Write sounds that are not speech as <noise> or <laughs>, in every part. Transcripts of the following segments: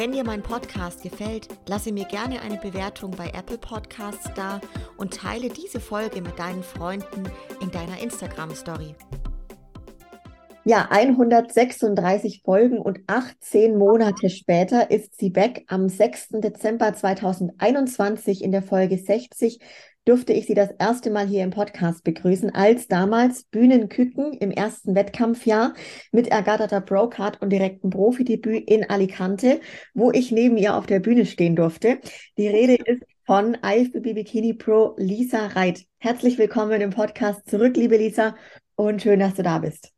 Wenn dir mein Podcast gefällt, lasse mir gerne eine Bewertung bei Apple Podcasts da und teile diese Folge mit deinen Freunden in deiner Instagram Story. Ja, 136 Folgen und 18 Monate später ist sie weg. Am 6. Dezember 2021 in der Folge 60 durfte ich sie das erste Mal hier im Podcast begrüßen, als damals Bühnenküken im ersten Wettkampfjahr mit ergatterter Brocard und direktem Profidebüt in Alicante, wo ich neben ihr auf der Bühne stehen durfte. Die Rede ist von IFBB Bikini Pro Lisa Reit. Herzlich willkommen im Podcast zurück, liebe Lisa, und schön, dass du da bist.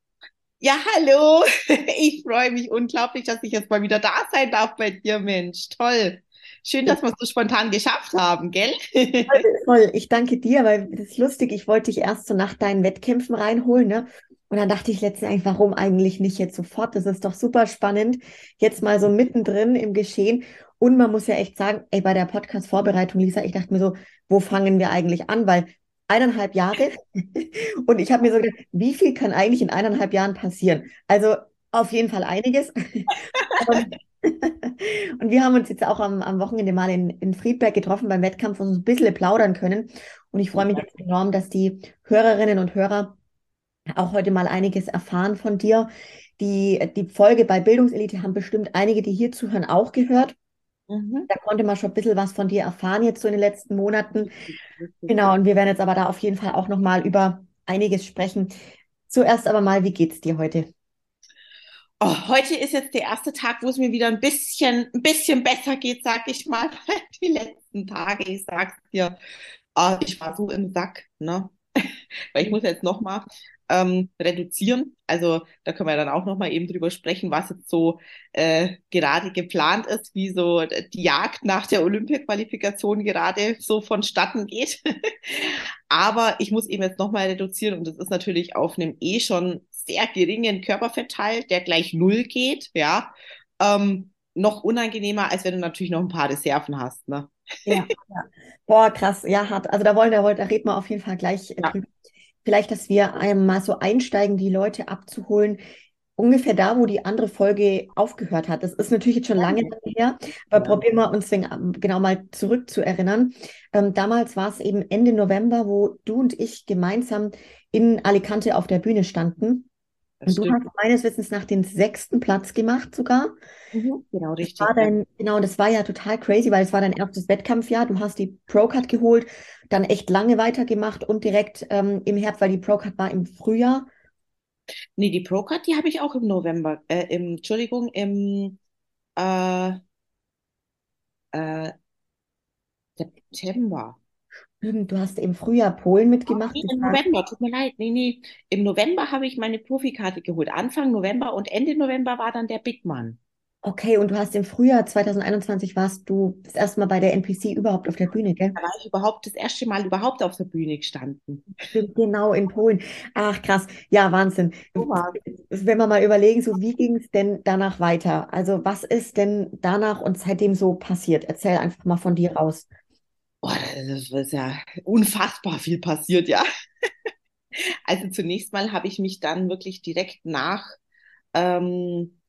Ja, hallo. <laughs> Ich freue mich unglaublich, dass ich jetzt mal wieder da sein darf bei dir, Mensch. Toll. Schön, dass wir es so spontan geschafft haben, gell? Voll, voll. Ich danke dir, weil das ist lustig. Ich wollte dich erst so nach deinen Wettkämpfen reinholen, ne? Und dann dachte ich letztendlich, warum eigentlich nicht jetzt sofort? Das ist doch super spannend. Jetzt mal so mittendrin im Geschehen. Und man muss ja echt sagen, ey, bei der Podcast-Vorbereitung, Lisa, ich dachte mir so, wo fangen wir eigentlich an? Weil eineinhalb Jahre <laughs> und ich habe mir so gedacht, wie viel kann eigentlich in eineinhalb Jahren passieren? Also auf jeden Fall einiges. <laughs> und wir haben uns jetzt auch am, am Wochenende mal in, in Friedberg getroffen beim Wettkampf und uns ein bisschen plaudern können. Und ich freue mich jetzt enorm, dass die Hörerinnen und Hörer auch heute mal einiges erfahren von dir. Die, die Folge bei Bildungselite haben bestimmt einige, die hier zuhören, auch gehört. Mhm. Da konnte man schon ein bisschen was von dir erfahren jetzt so in den letzten Monaten. Genau, und wir werden jetzt aber da auf jeden Fall auch nochmal über einiges sprechen. Zuerst aber mal, wie geht's dir heute? Oh, heute ist jetzt der erste Tag, wo es mir wieder ein bisschen, ein bisschen besser geht, sag ich mal. <laughs> Die letzten Tage, ich sag's dir, oh, ich war so im Sack, ne? <laughs> Weil ich muss jetzt nochmal ähm, reduzieren. Also da können wir dann auch nochmal eben drüber sprechen, was jetzt so äh, gerade geplant ist, wie so die Jagd nach der Olympia-Qualifikation gerade so vonstatten geht. <laughs> Aber ich muss eben jetzt nochmal reduzieren und das ist natürlich auf einem eh schon sehr geringen Körperfettteil, der gleich null geht, ja, ähm, noch unangenehmer, als wenn du natürlich noch ein paar Reserven hast, ne? Ja, ja. Boah, krass, ja, hart. Also da wollen, da, da reden wir auf jeden Fall gleich äh, ja. drüber. Vielleicht, dass wir einmal so einsteigen, die Leute abzuholen, ungefähr da, wo die andere Folge aufgehört hat. Das ist natürlich jetzt schon lange her, aber ja. probieren wir uns den, ähm, genau mal zurückzuerinnern. Ähm, damals war es eben Ende November, wo du und ich gemeinsam in Alicante auf der Bühne standen. Und du hast meines Wissens nach den sechsten Platz gemacht sogar. Mhm, genau, richtig. Das war dein, genau, das war ja total crazy, weil es war dein erstes Wettkampfjahr. Du hast die Pro-Cut geholt, dann echt lange weitergemacht und direkt ähm, im Herbst, weil die Pro-Cut war im Frühjahr. Nee, die Pro-Cut, die habe ich auch im November, äh, im, Entschuldigung, im äh, äh, September. Du hast im Frühjahr Polen mitgemacht. Nee, Im November, tut mir leid. Nee, nee. Im November habe ich meine Profikarte geholt. Anfang November und Ende November war dann der Big Man. Okay, und du hast im Frühjahr 2021 warst du das erste Mal bei der NPC überhaupt auf der Bühne, gell? Da war ich überhaupt das erste Mal überhaupt auf der Bühne gestanden. Genau, in Polen. Ach, krass. Ja, Wahnsinn. Wenn wir mal überlegen, so wie ging es denn danach weiter? Also, was ist denn danach und seitdem so passiert? Erzähl einfach mal von dir raus. Boah, das ist ja unfassbar viel passiert, ja. <laughs> Also zunächst mal habe ich mich dann wirklich direkt nach ähm,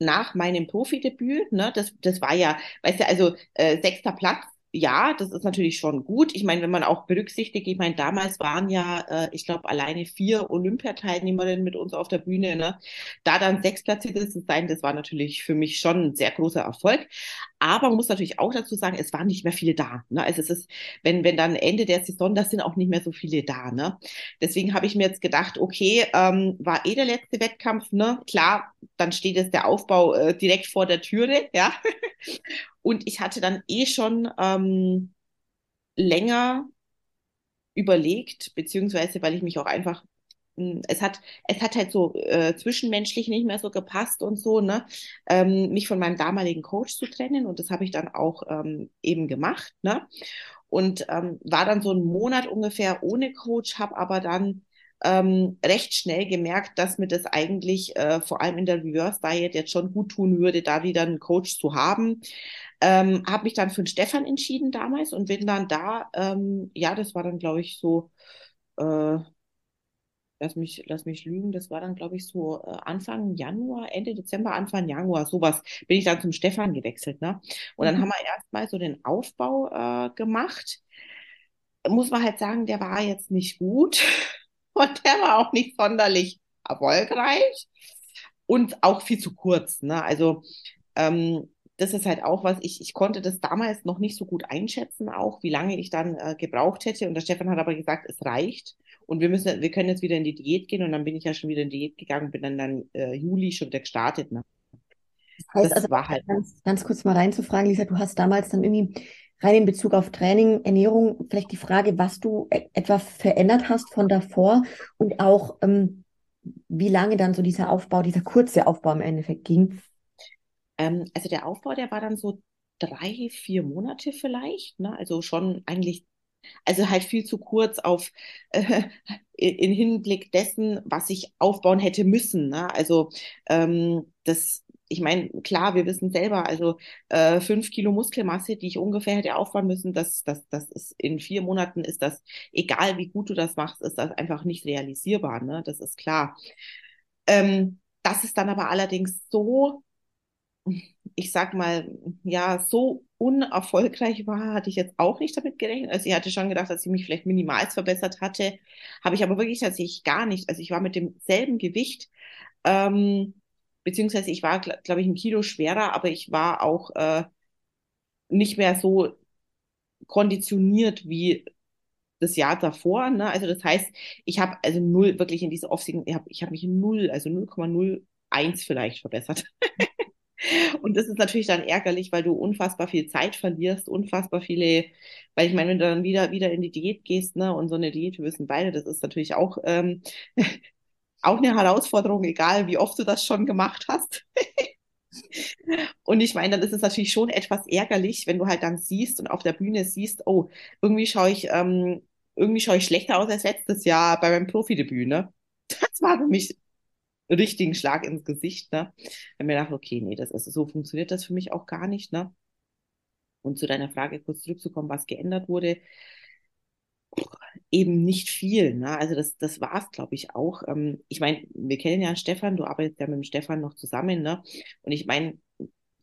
nach meinem Profidebüt, ne, das, das war ja, weißt du, also äh, sechster Platz ja, das ist natürlich schon gut. Ich meine, wenn man auch berücksichtigt, ich meine, damals waren ja, äh, ich glaube, alleine vier Olympiateilnehmerinnen mit uns auf der Bühne. Ne? Da dann sechs Platzierte zu sein, das war natürlich für mich schon ein sehr großer Erfolg. Aber man muss natürlich auch dazu sagen, es waren nicht mehr viele da. Ne? Also es ist, wenn, wenn dann Ende der Saison, das sind auch nicht mehr so viele da. Ne? Deswegen habe ich mir jetzt gedacht, okay, ähm, war eh der letzte Wettkampf, ne? Klar, dann steht jetzt der Aufbau äh, direkt vor der Türe, ja. <laughs> Und ich hatte dann eh schon ähm, länger überlegt, beziehungsweise weil ich mich auch einfach hm, es hat, es hat halt so äh, zwischenmenschlich nicht mehr so gepasst und so, ne, ähm, mich von meinem damaligen Coach zu trennen und das habe ich dann auch ähm, eben gemacht, ne. und ähm, war dann so einen Monat ungefähr ohne Coach, habe aber dann ähm, recht schnell gemerkt, dass mir das eigentlich äh, vor allem in der Reverse Diet jetzt schon gut tun würde, da wieder einen Coach zu haben. Ähm, habe mich dann für den Stefan entschieden damals und bin dann da, ähm, ja, das war dann, glaube ich, so, äh, lass mich, lass mich lügen, das war dann, glaube ich, so äh, Anfang Januar, Ende Dezember, Anfang Januar, sowas, bin ich dann zum Stefan gewechselt, ne? Und dann mhm. haben wir erstmal so den Aufbau äh, gemacht. Muss man halt sagen, der war jetzt nicht gut und der war auch nicht sonderlich erfolgreich und auch viel zu kurz, ne? Also ähm, das ist halt auch was, ich, ich konnte das damals noch nicht so gut einschätzen, auch wie lange ich dann äh, gebraucht hätte. Und der Stefan hat aber gesagt, es reicht. Und wir müssen, wir können jetzt wieder in die Diät gehen. Und dann bin ich ja schon wieder in die Diät gegangen, bin dann dann äh, Juli schon wieder gestartet. Ne? Das heißt, das also war halt ganz, ganz kurz mal reinzufragen, Lisa, du hast damals dann irgendwie rein in Bezug auf Training, Ernährung, vielleicht die Frage, was du e etwa verändert hast von davor und auch ähm, wie lange dann so dieser Aufbau, dieser kurze Aufbau im Endeffekt ging. Ähm, also der Aufbau, der war dann so drei, vier Monate vielleicht, ne? Also schon eigentlich, also halt viel zu kurz auf <laughs> äh, in Hinblick dessen, was ich aufbauen hätte müssen. Ne? Also ähm, das, ich meine, klar, wir wissen selber, also äh, fünf Kilo Muskelmasse, die ich ungefähr hätte aufbauen müssen, das, das, das ist in vier Monaten ist das, egal wie gut du das machst, ist das einfach nicht realisierbar, ne? Das ist klar. Ähm, das ist dann aber allerdings so ich sag mal, ja, so unerfolgreich war, hatte ich jetzt auch nicht damit gerechnet. Also ich hatte schon gedacht, dass ich mich vielleicht minimal verbessert hatte, habe ich aber wirklich tatsächlich gar nicht. Also ich war mit demselben Gewicht, ähm, beziehungsweise ich war, glaube glaub ich, ein Kilo schwerer, aber ich war auch äh, nicht mehr so konditioniert wie das Jahr davor. Ne? Also das heißt, ich habe also null wirklich in diese Off-Season, ich habe ich hab mich null, also 0,01 vielleicht verbessert. <laughs> Und das ist natürlich dann ärgerlich, weil du unfassbar viel Zeit verlierst, unfassbar viele, weil ich meine, wenn du dann wieder, wieder in die Diät gehst, ne, und so eine Diät, wir wissen beide, das ist natürlich auch, ähm, <laughs> auch eine Herausforderung, egal wie oft du das schon gemacht hast. <laughs> und ich meine, dann ist es natürlich schon etwas ärgerlich, wenn du halt dann siehst und auf der Bühne siehst, oh, irgendwie schaue ich, ähm, irgendwie schaue ich schlechter aus als letztes Jahr bei meinem Profidebüt, ne? Das war für mich richtigen Schlag ins Gesicht, ne? Wenn mir dachte, okay, nee, das ist, so funktioniert das für mich auch gar nicht, ne? Und zu deiner Frage kurz zurückzukommen, was geändert wurde, eben nicht viel. Ne? Also das, das war es, glaube ich, auch. Ähm, ich meine, wir kennen ja Stefan, du arbeitest ja mit dem Stefan noch zusammen, ne? Und ich meine,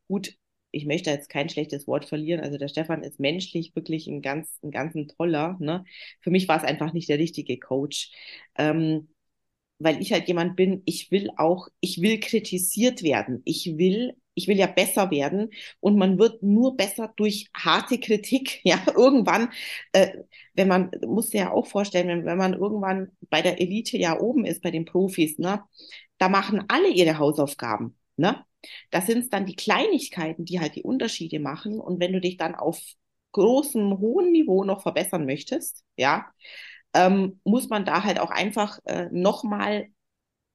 gut, ich möchte jetzt kein schlechtes Wort verlieren. Also der Stefan ist menschlich wirklich ein ganz, ein ganz ein toller. Ne? Für mich war es einfach nicht der richtige Coach. Ähm, weil ich halt jemand bin, ich will auch, ich will kritisiert werden. Ich will, ich will ja besser werden und man wird nur besser durch harte Kritik. <laughs> Ja, irgendwann, äh, wenn man, muss ja auch vorstellen, wenn, wenn man irgendwann bei der Elite ja oben ist, bei den Profis, ne, da machen alle ihre Hausaufgaben. Ne? Das sind dann die Kleinigkeiten, die halt die Unterschiede machen. Und wenn du dich dann auf großem, hohen Niveau noch verbessern möchtest, ja, ähm, muss man da halt auch einfach äh, nochmal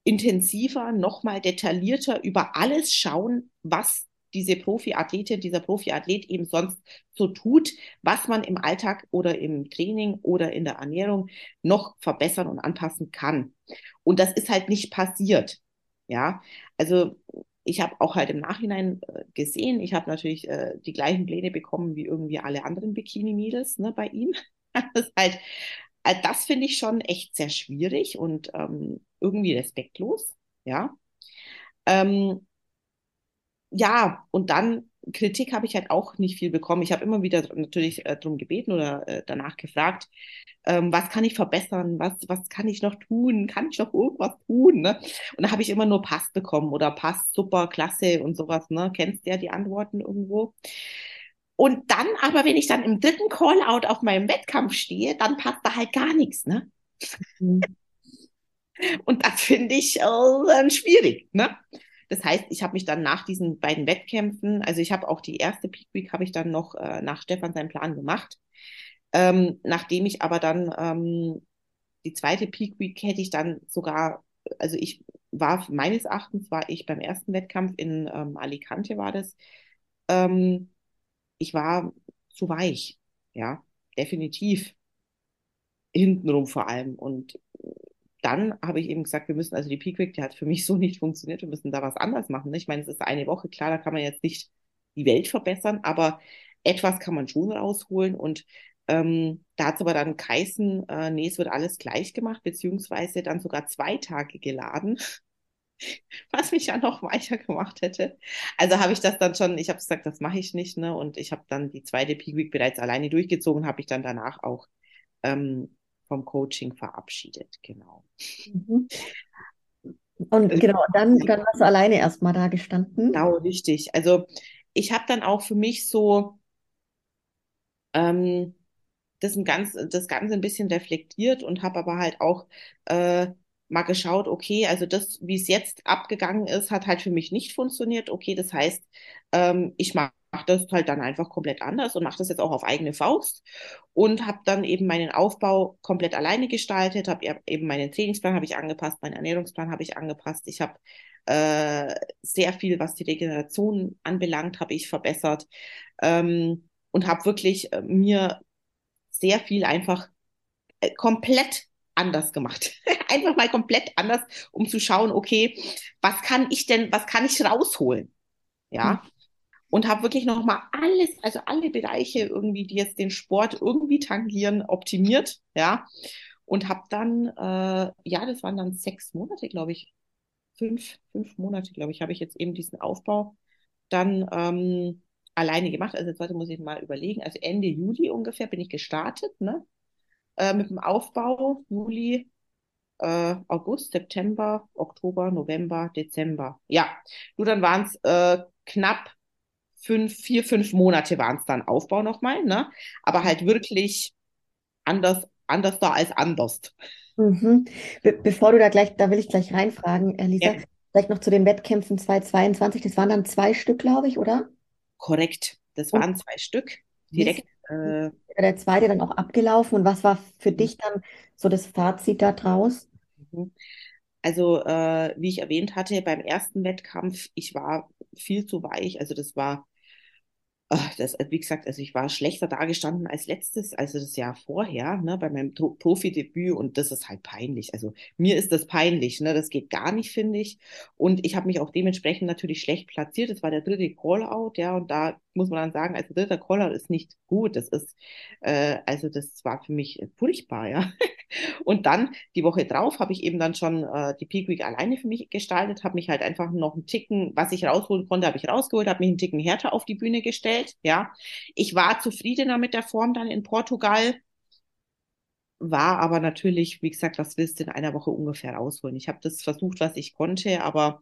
intensiver, nochmal detaillierter über alles schauen, was diese Profiathletin, dieser Profiathlet eben sonst so tut, was man im Alltag oder im Training oder in der Ernährung noch verbessern und anpassen kann. Und das ist halt nicht passiert. Ja, also ich habe auch halt im Nachhinein äh, gesehen, ich habe natürlich äh, die gleichen Pläne bekommen wie irgendwie alle anderen Bikini-Mädels ne, bei ihm. <laughs> das ist halt also das finde ich schon echt sehr schwierig und ähm, irgendwie respektlos, ja. Ähm, ja, und dann Kritik habe ich halt auch nicht viel bekommen. Ich habe immer wieder natürlich äh, darum gebeten oder äh, danach gefragt, ähm, was kann ich verbessern, was, was kann ich noch tun, kann ich noch irgendwas tun? Ne? Und da habe ich immer nur Pass bekommen oder Pass, super, klasse und sowas. Ne? Kennst du ja die Antworten irgendwo? Und dann aber, wenn ich dann im dritten Callout auf meinem Wettkampf stehe, dann passt da halt gar nichts, ne? Mhm. <laughs> Und das finde ich äh, schwierig, ne? Das heißt, ich habe mich dann nach diesen beiden Wettkämpfen, also ich habe auch die erste Peak Week habe ich dann noch äh, nach Stefan seinen Plan gemacht. Ähm, nachdem ich aber dann ähm, die zweite Peak Week hätte ich dann sogar, also ich war meines Erachtens war ich beim ersten Wettkampf in ähm, Alicante war das, ähm, ich war zu weich, ja. definitiv. Hintenrum vor allem. Und dann habe ich eben gesagt, wir müssen also die Peak Week, die hat für mich <laughs> so nicht funktioniert, wir müssen da was anders machen. Ne? Ich meine, es ist eine Woche, klar, da kann man jetzt nicht die Welt verbessern, aber etwas kann man schon rausholen und ähm, da hat es aber dann geheißen, äh, nee, es wird alles gleich gemacht, beziehungsweise dann sogar zwei Tage geladen, <laughs> was mich ja noch weicher gemacht hätte. Also habe ich das dann schon, ich habe gesagt, das mache ich nicht, ne? Und ich habe dann die zweite Peak Week bereits alleine durchgezogen, habe ich dann danach auch ähm, vom Coaching verabschiedet, genau. Mhm. Und genau, dann, dann warst du alleine erstmal da gestanden. Genau, richtig. Also ich habe dann auch für mich so ähm, das, ein ganz, das Ganze ein bisschen reflektiert und habe aber halt auch äh, mal geschaut, okay, also das, wie es jetzt abgegangen ist, hat halt für mich nicht funktioniert. Okay, das heißt, ähm, ich mache das halt dann einfach komplett anders und mache das jetzt auch auf eigene Faust und habe dann eben meinen Aufbau komplett alleine gestaltet, habe eben meinen Trainingsplan habe ich angepasst, meinen Ernährungsplan habe ich angepasst. Ich habe äh, sehr viel, was die Regeneration anbelangt, habe ich verbessert ähm, und habe wirklich äh, mir sehr viel einfach äh, komplett anders gemacht. <laughs> einfach mal komplett anders, um zu schauen, okay, was kann ich denn, was kann ich rausholen? Ja. Mhm. Und habe wirklich nochmal alles, also alle Bereiche irgendwie, die jetzt den Sport irgendwie tangieren, optimiert, ja. Und habe dann, äh, ja, das waren dann sechs Monate, glaube ich, fünf, fünf Monate, glaube ich, habe ich jetzt eben diesen Aufbau dann ähm, alleine gemacht. Also jetzt heute muss ich mal überlegen. Also Ende Juli ungefähr bin ich gestartet, ne? Äh, mit dem Aufbau, Juli, äh, August, September, Oktober, November, Dezember. Ja, nur dann waren es äh, knapp fünf, vier, fünf Monate waren es dann Aufbau nochmal, ne? Aber halt wirklich anders, anders da als anders. Mhm. Be bevor du da gleich, da will ich gleich reinfragen, äh, Lisa, ja. vielleicht noch zu den Wettkämpfen 2022. Das waren dann zwei Stück, glaube ich, oder? Korrekt. Das waren und zwei Stück. Direkt. Äh, der zweite dann auch abgelaufen. Und was war für mhm. dich dann so das Fazit da draus? Mhm. Also, äh, wie ich erwähnt hatte, beim ersten Wettkampf, ich war viel zu weich. Also, das war das, wie gesagt, also ich war schlechter dargestanden als letztes, also das Jahr vorher, ne, bei meinem Profidebüt und das ist halt peinlich. Also mir ist das peinlich, ne, das geht gar nicht, finde ich. Und ich habe mich auch dementsprechend natürlich schlecht platziert. Das war der dritte Callout, ja, und da muss man dann sagen, also dritter Callout ist nicht gut. Das ist, äh, also das war für mich furchtbar, ja. <laughs> Und dann die Woche drauf habe ich eben dann schon äh, die Peak Week alleine für mich gestaltet, habe mich halt einfach noch einen Ticken, was ich rausholen konnte, habe ich rausgeholt, habe mich einen Ticken härter auf die Bühne gestellt, ja. Ich war zufriedener mit der Form dann in Portugal, war aber natürlich, wie gesagt, was willst du in einer Woche ungefähr rausholen? Ich habe das versucht, was ich konnte, aber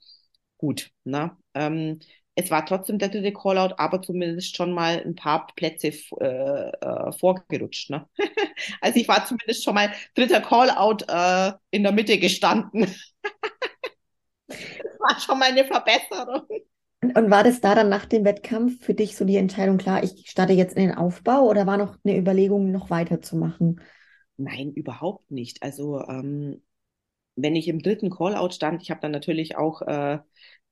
gut, ne? Ähm, es war trotzdem der dritte Callout, aber zumindest schon mal ein paar Plätze äh, äh, vorgerutscht. Ne? <laughs> also ich war zumindest schon mal dritter Callout äh, in der Mitte gestanden. <laughs> das war schon mal eine Verbesserung. Und, war das da dann nach dem Wettkampf für dich so die Entscheidung klar, ich starte jetzt in den Aufbau oder war noch eine Überlegung, noch weiterzumachen? Nein, überhaupt nicht. Also ähm, wenn ich im dritten Callout stand, ich habe dann natürlich auch äh,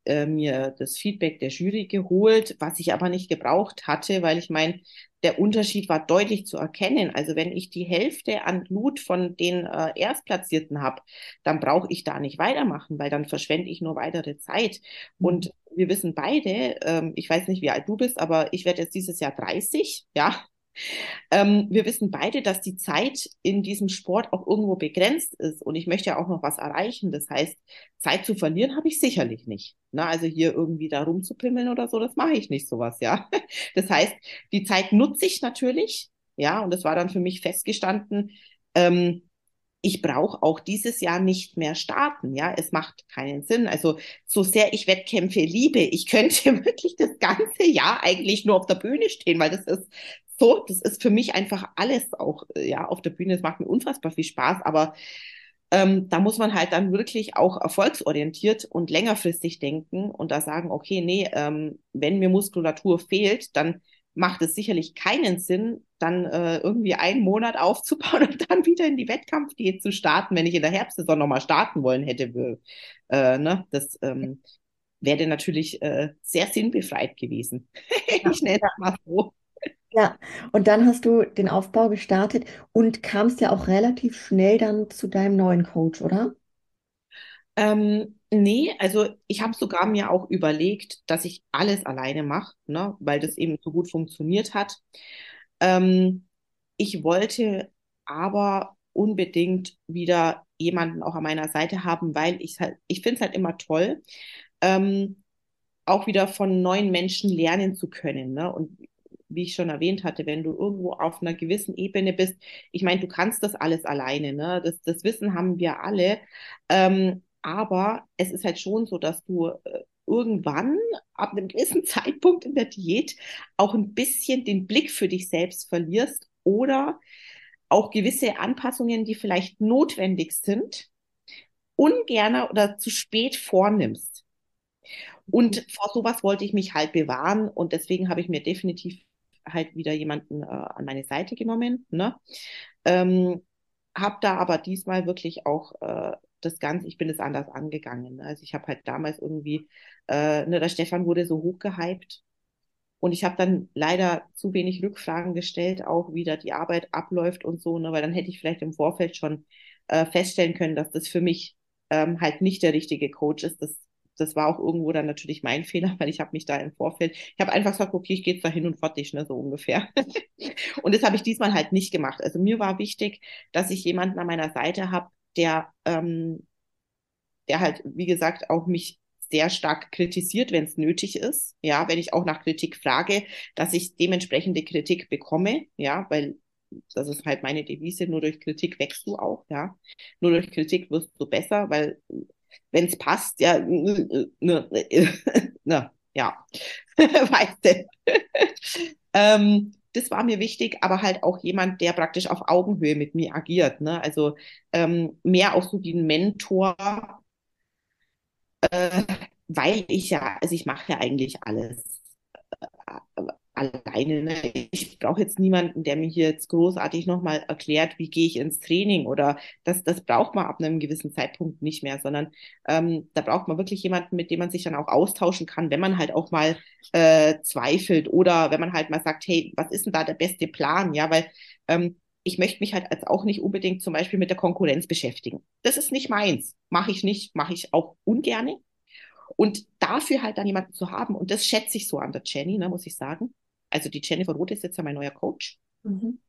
äh, mir das Feedback der Jury geholt, was ich aber nicht gebraucht hatte, weil ich meine, der Unterschied war deutlich zu erkennen. Also wenn ich die Hälfte an Blut von den äh, Erstplatzierten habe, dann brauche ich da nicht weitermachen, weil dann verschwende ich nur weitere Zeit. Mhm. Und wir wissen beide, ähm, ich weiß nicht, wie alt du bist, aber ich werde jetzt dieses Jahr 30, ja. Ähm, wir wissen beide, dass die Zeit in diesem Sport auch irgendwo begrenzt ist und ich möchte ja auch noch was erreichen. Das heißt, Zeit zu verlieren habe ich sicherlich nicht. Na, also hier irgendwie da rumzupimmeln oder so, das mache ich nicht sowas, ja. <laughs> Das heißt, die Zeit nutze ich natürlich, ja, und das war dann für mich festgestanden, ähm, ich brauche auch dieses Jahr nicht mehr starten. Ja, es macht keinen Sinn. Also so sehr ich Wettkämpfe liebe, ich könnte <laughs> wirklich das ganze Jahr eigentlich nur auf der Bühne stehen, weil das ist so, das ist für mich einfach alles auch, äh, ja, auf der Bühne. Es macht mir unfassbar viel Spaß, aber ähm, da muss man halt dann wirklich auch erfolgsorientiert und längerfristig denken und da sagen, okay, nee, ähm, wenn mir Muskulatur fehlt, dann macht es sicherlich keinen Sinn, dann äh, irgendwie einen Monat aufzubauen <laughs> und dann wieder in die Wettkampfdiät zu starten, wenn ich in der Herbstsaison nochmal starten wollen hätte. Äh, ne? Das ähm, wäre natürlich äh, sehr sinnbefreit gewesen. <laughs> ich nenne das mal so. Ja, und dann hast du den Aufbau gestartet und kamst ja auch relativ schnell dann zu deinem neuen Coach, oder? Ähm, nee, also ich habe sogar mir auch überlegt, dass ich alles alleine mache, ne, weil das eben so gut funktioniert hat. Ähm, ich wollte aber unbedingt wieder jemanden auch an meiner Seite haben, weil ich halt, ich finde es halt immer toll, ähm, auch wieder von neuen Menschen lernen zu können. Ne? Und wie ich schon erwähnt hatte, wenn du irgendwo auf einer gewissen Ebene bist, ich meine, du kannst das alles alleine, ne? Das, das Wissen haben wir alle. Ähm, aber es ist halt schon so, dass du äh, irgendwann ab einem gewissen <laughs> Zeitpunkt in der Diät auch ein bisschen den Blick für dich selbst verlierst oder auch gewisse Anpassungen, die vielleicht notwendig sind, ungerne oder zu spät vornimmst. Und vor sowas wollte ich mich halt bewahren und deswegen habe ich mir definitiv halt wieder jemanden äh, an meine Seite genommen. Ne? Ähm, habe da aber diesmal wirklich auch äh, das Ganze, ich bin es anders angegangen. Ne? Also ich habe halt damals irgendwie, äh, ne, der Stefan wurde so hochgehypt und ich habe dann leider zu wenig Rückfragen gestellt, auch wie da die Arbeit abläuft und so, ne, weil dann hätte ich vielleicht im Vorfeld schon äh, feststellen können, dass das für mich ähm, halt nicht der richtige Coach ist. Das das war auch irgendwo dann natürlich mein <laughs> Fehler, weil ich habe mich da im Vorfeld, ich habe einfach gesagt, okay, ich gehe jetzt da hin und fertig, ne, so ungefähr. <laughs> und das habe ich diesmal halt nicht gemacht. Also mir war wichtig, dass ich jemanden an meiner Seite habe, der, ähm, der halt, wie gesagt, auch mich sehr stark kritisiert, wenn es nötig ist. Ja, wenn ich auch nach Kritik frage, dass ich dementsprechende Kritik bekomme. Ja, weil das ist halt meine Devise, nur durch Kritik wächst du auch, ja. Nur durch Kritik wirst du besser, weil wenn es passt, ja, ne, <laughs> ja, <laughs> weißt du. <laughs> ähm, das war mir wichtig, aber halt auch jemand, der praktisch auf Augenhöhe mit mir agiert. Ne? Also ähm, mehr auch so wie ein Mentor, äh, weil ich ja, also ich mache ja eigentlich alles alleine. Ne? Ich brauche jetzt niemanden, der mir hier jetzt großartig nochmal erklärt, wie gehe ich ins Training oder das, das braucht man ab einem gewissen Zeitpunkt nicht mehr, sondern ähm, da braucht man wirklich jemanden, mit dem man sich dann auch austauschen kann, wenn man halt auch mal äh, zweifelt oder wenn man halt mal sagt, hey, was ist denn da der beste Plan? Ja, weil ähm, ich möchte mich halt als auch nicht unbedingt zum Beispiel mit der Konkurrenz beschäftigen. Das ist nicht meins. Mache ich nicht, mache ich auch ungerne. Und dafür halt dann jemanden zu haben, und das schätze ich so an der Jenny, ne, muss ich sagen, also die Jennifer Roth ist jetzt ja mein neuer Coach. Mhm.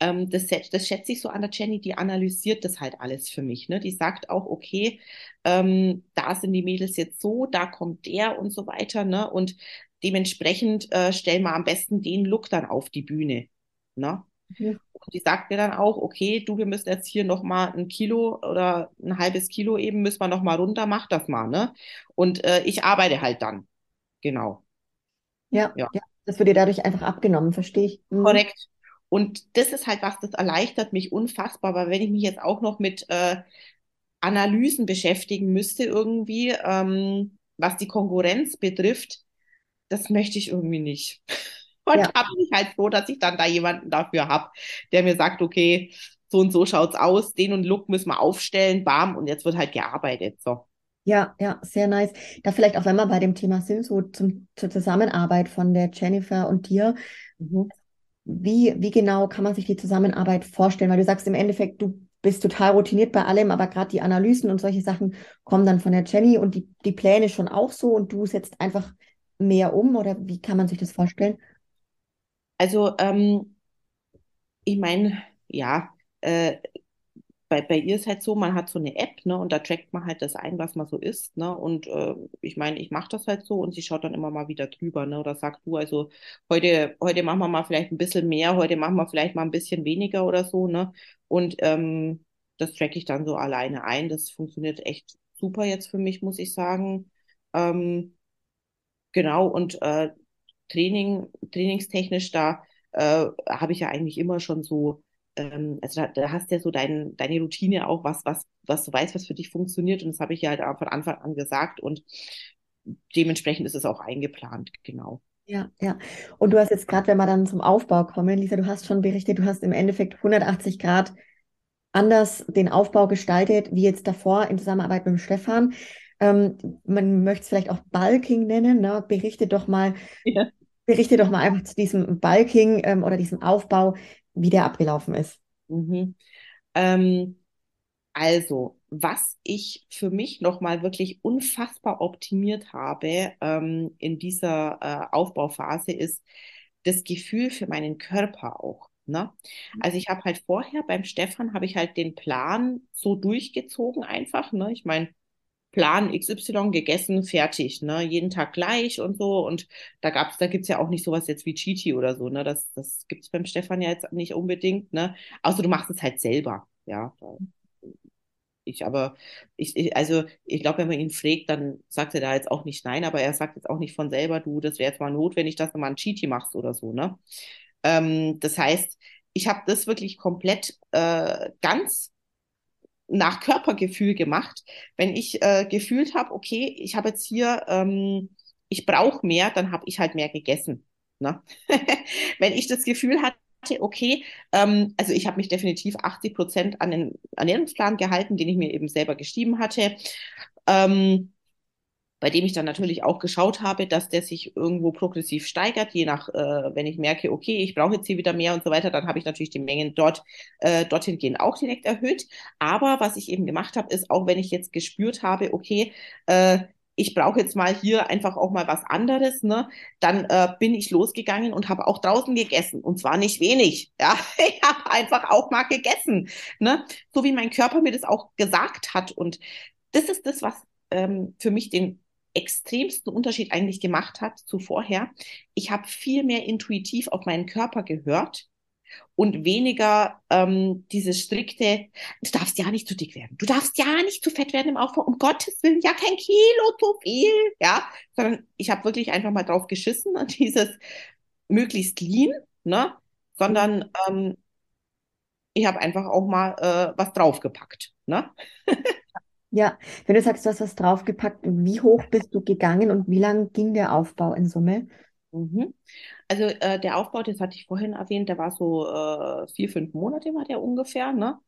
Ähm, das, das schätze ich so an der Jenny, die analysiert das halt alles für mich. Ne? Die sagt auch, okay, ähm, da sind die Mädels jetzt so, da kommt der und so weiter. Ne? Und dementsprechend äh, stellen wir am besten den Look dann auf die Bühne. Ne? Mhm. Und die sagt mir dann auch, okay, du, wir müssen jetzt hier nochmal ein Kilo oder ein halbes Kilo eben, müssen wir nochmal runter, mach das mal. Ne? Und äh, ich arbeite halt dann. Genau. Ja, ja. ja. Das wird dir dadurch einfach abgenommen, verstehe ich. Mhm. Korrekt. Und das ist halt was, das erleichtert mich unfassbar, weil wenn ich mich jetzt auch noch mit äh, Analysen beschäftigen müsste irgendwie, ähm, was die Konkurrenz betrifft, das möchte ich irgendwie nicht. <laughs> Und ja. da bin ich halt froh, dass ich dann da jemanden dafür habe, der mir sagt, okay, so und so schaut's aus, den und Look müssen wir aufstellen, bam, und jetzt wird halt gearbeitet. So. Ja, ja, sehr nice. Da vielleicht auch, wenn wir bei dem Thema sind, so zum, zur Zusammenarbeit von der Jennifer und dir. Mhm. Wie, wie genau kann man sich die Zusammenarbeit vorstellen? Weil du sagst im Endeffekt, du bist total routiniert bei allem, aber gerade die Analysen und solche Sachen kommen dann von der Jenny und die, die Pläne schon auch so und du setzt einfach mehr um oder wie kann man sich das vorstellen? Also, ähm, ich meine, ja, äh, bei, bei ihr ist halt so, man hat so eine App, ne, und da trackt man halt das ein, was man so isst, ne, und äh, ich meine, ich mache das halt so und sie schaut dann immer mal wieder drüber, ne, oder sagt du, also heute, heute machen wir mal vielleicht ein bisschen mehr, heute machen wir vielleicht mal ein bisschen weniger oder so, ne, und ähm, das track ich dann so alleine ein. Das funktioniert echt super jetzt für mich, muss ich sagen. Ähm, genau, und äh, Training, trainingstechnisch, da äh, habe ich ja eigentlich immer schon so ähm, also da, da hast du ja so dein, deine Routine auch, was, was, was du weißt, was für dich funktioniert. Und das habe ich ja halt auch von Anfang an gesagt und dementsprechend ist es auch eingeplant, genau. Ja, ja. Und du hast jetzt gerade, wenn wir dann zum Aufbau kommen, Lisa, du hast schon berichtet, du hast im Endeffekt 180 Grad anders den Aufbau gestaltet, wie jetzt davor in Zusammenarbeit mit dem Stefan. Ähm, man möchte es vielleicht auch Bulking nennen. Ne? Berichte doch mal, ja. berichte doch mal einfach zu diesem Bulking ähm, oder diesem Aufbau, wie der abgelaufen ist. Mhm. Ähm, also, was ich für mich nochmal wirklich unfassbar optimiert habe ähm, in dieser äh, Aufbauphase ist das Gefühl für meinen Körper auch. Ne? Also ich habe halt vorher beim Stefan habe ich halt den Plan so durchgezogen einfach. Ne? Ich meine, Plan XY gegessen, fertig, ne? Jeden Tag gleich und so. Und da gab's, da gibt's ja auch nicht sowas jetzt wie Cheaty oder so, ne? Das, das gibt's beim Stefan ja jetzt nicht unbedingt, ne? Außer du machst es halt selber, ja. Ich aber, ich, ich also ich glaube, wenn man ihn fragt, dann sagt er da jetzt auch nicht nein, aber er sagt jetzt auch nicht von selber, du, das wäre jetzt mal notwendig, dass du mal ein Cheaty machst oder so, ne? Ähm, das heißt, ich habe das wirklich komplett äh, ganz nach Körpergefühl gemacht. Wenn ich äh, gefühlt habe, okay, ich habe jetzt hier, ähm, ich brauche mehr, dann habe ich halt mehr gegessen. Ne? <laughs> Wenn ich das Gefühl hatte, okay, ähm, also ich habe mich definitiv 80 Prozent an den Ernährungsplan gehalten, den ich mir eben selber geschrieben hatte. Ähm, bei dem ich dann natürlich auch geschaut habe, dass der sich irgendwo progressiv steigert, je nach, äh, wenn ich merke, okay, ich brauche jetzt hier wieder mehr und so weiter, dann habe ich natürlich die Mengen dort, äh, dorthin gehen auch direkt erhöht. Aber was ich eben gemacht habe, ist, auch wenn ich jetzt gespürt habe, okay, äh, ich brauche jetzt mal hier einfach auch mal was anderes, ne? Dann äh, bin ich losgegangen und habe auch draußen gegessen und zwar nicht wenig, <laughs> ja. Ich habe einfach auch mal gegessen, ne? So wie mein Körper mir das auch gesagt hat und das ist das, was ähm, für mich den extremsten Unterschied eigentlich gemacht hat zu vorher. Ich habe viel mehr intuitiv auf meinen Körper gehört und weniger ähm, dieses strikte, du darfst ja nicht zu dick werden, du darfst ja nicht zu fett werden im Aufbau, um Gottes Willen, ja kein Kilo zu viel, ja, sondern ich habe wirklich einfach mal drauf geschissen und <laughs> dieses möglichst lean, ne, sondern ähm, ich habe einfach auch mal äh, was draufgepackt, ne. <laughs> Ja, wenn du sagst, du hast was draufgepackt, wie hoch bist du gegangen und wie lang ging der Aufbau in Summe? Mhm. Also äh, der Aufbau, das hatte ich vorhin erwähnt, der war so äh, vier, fünf Monate war der ungefähr, ne?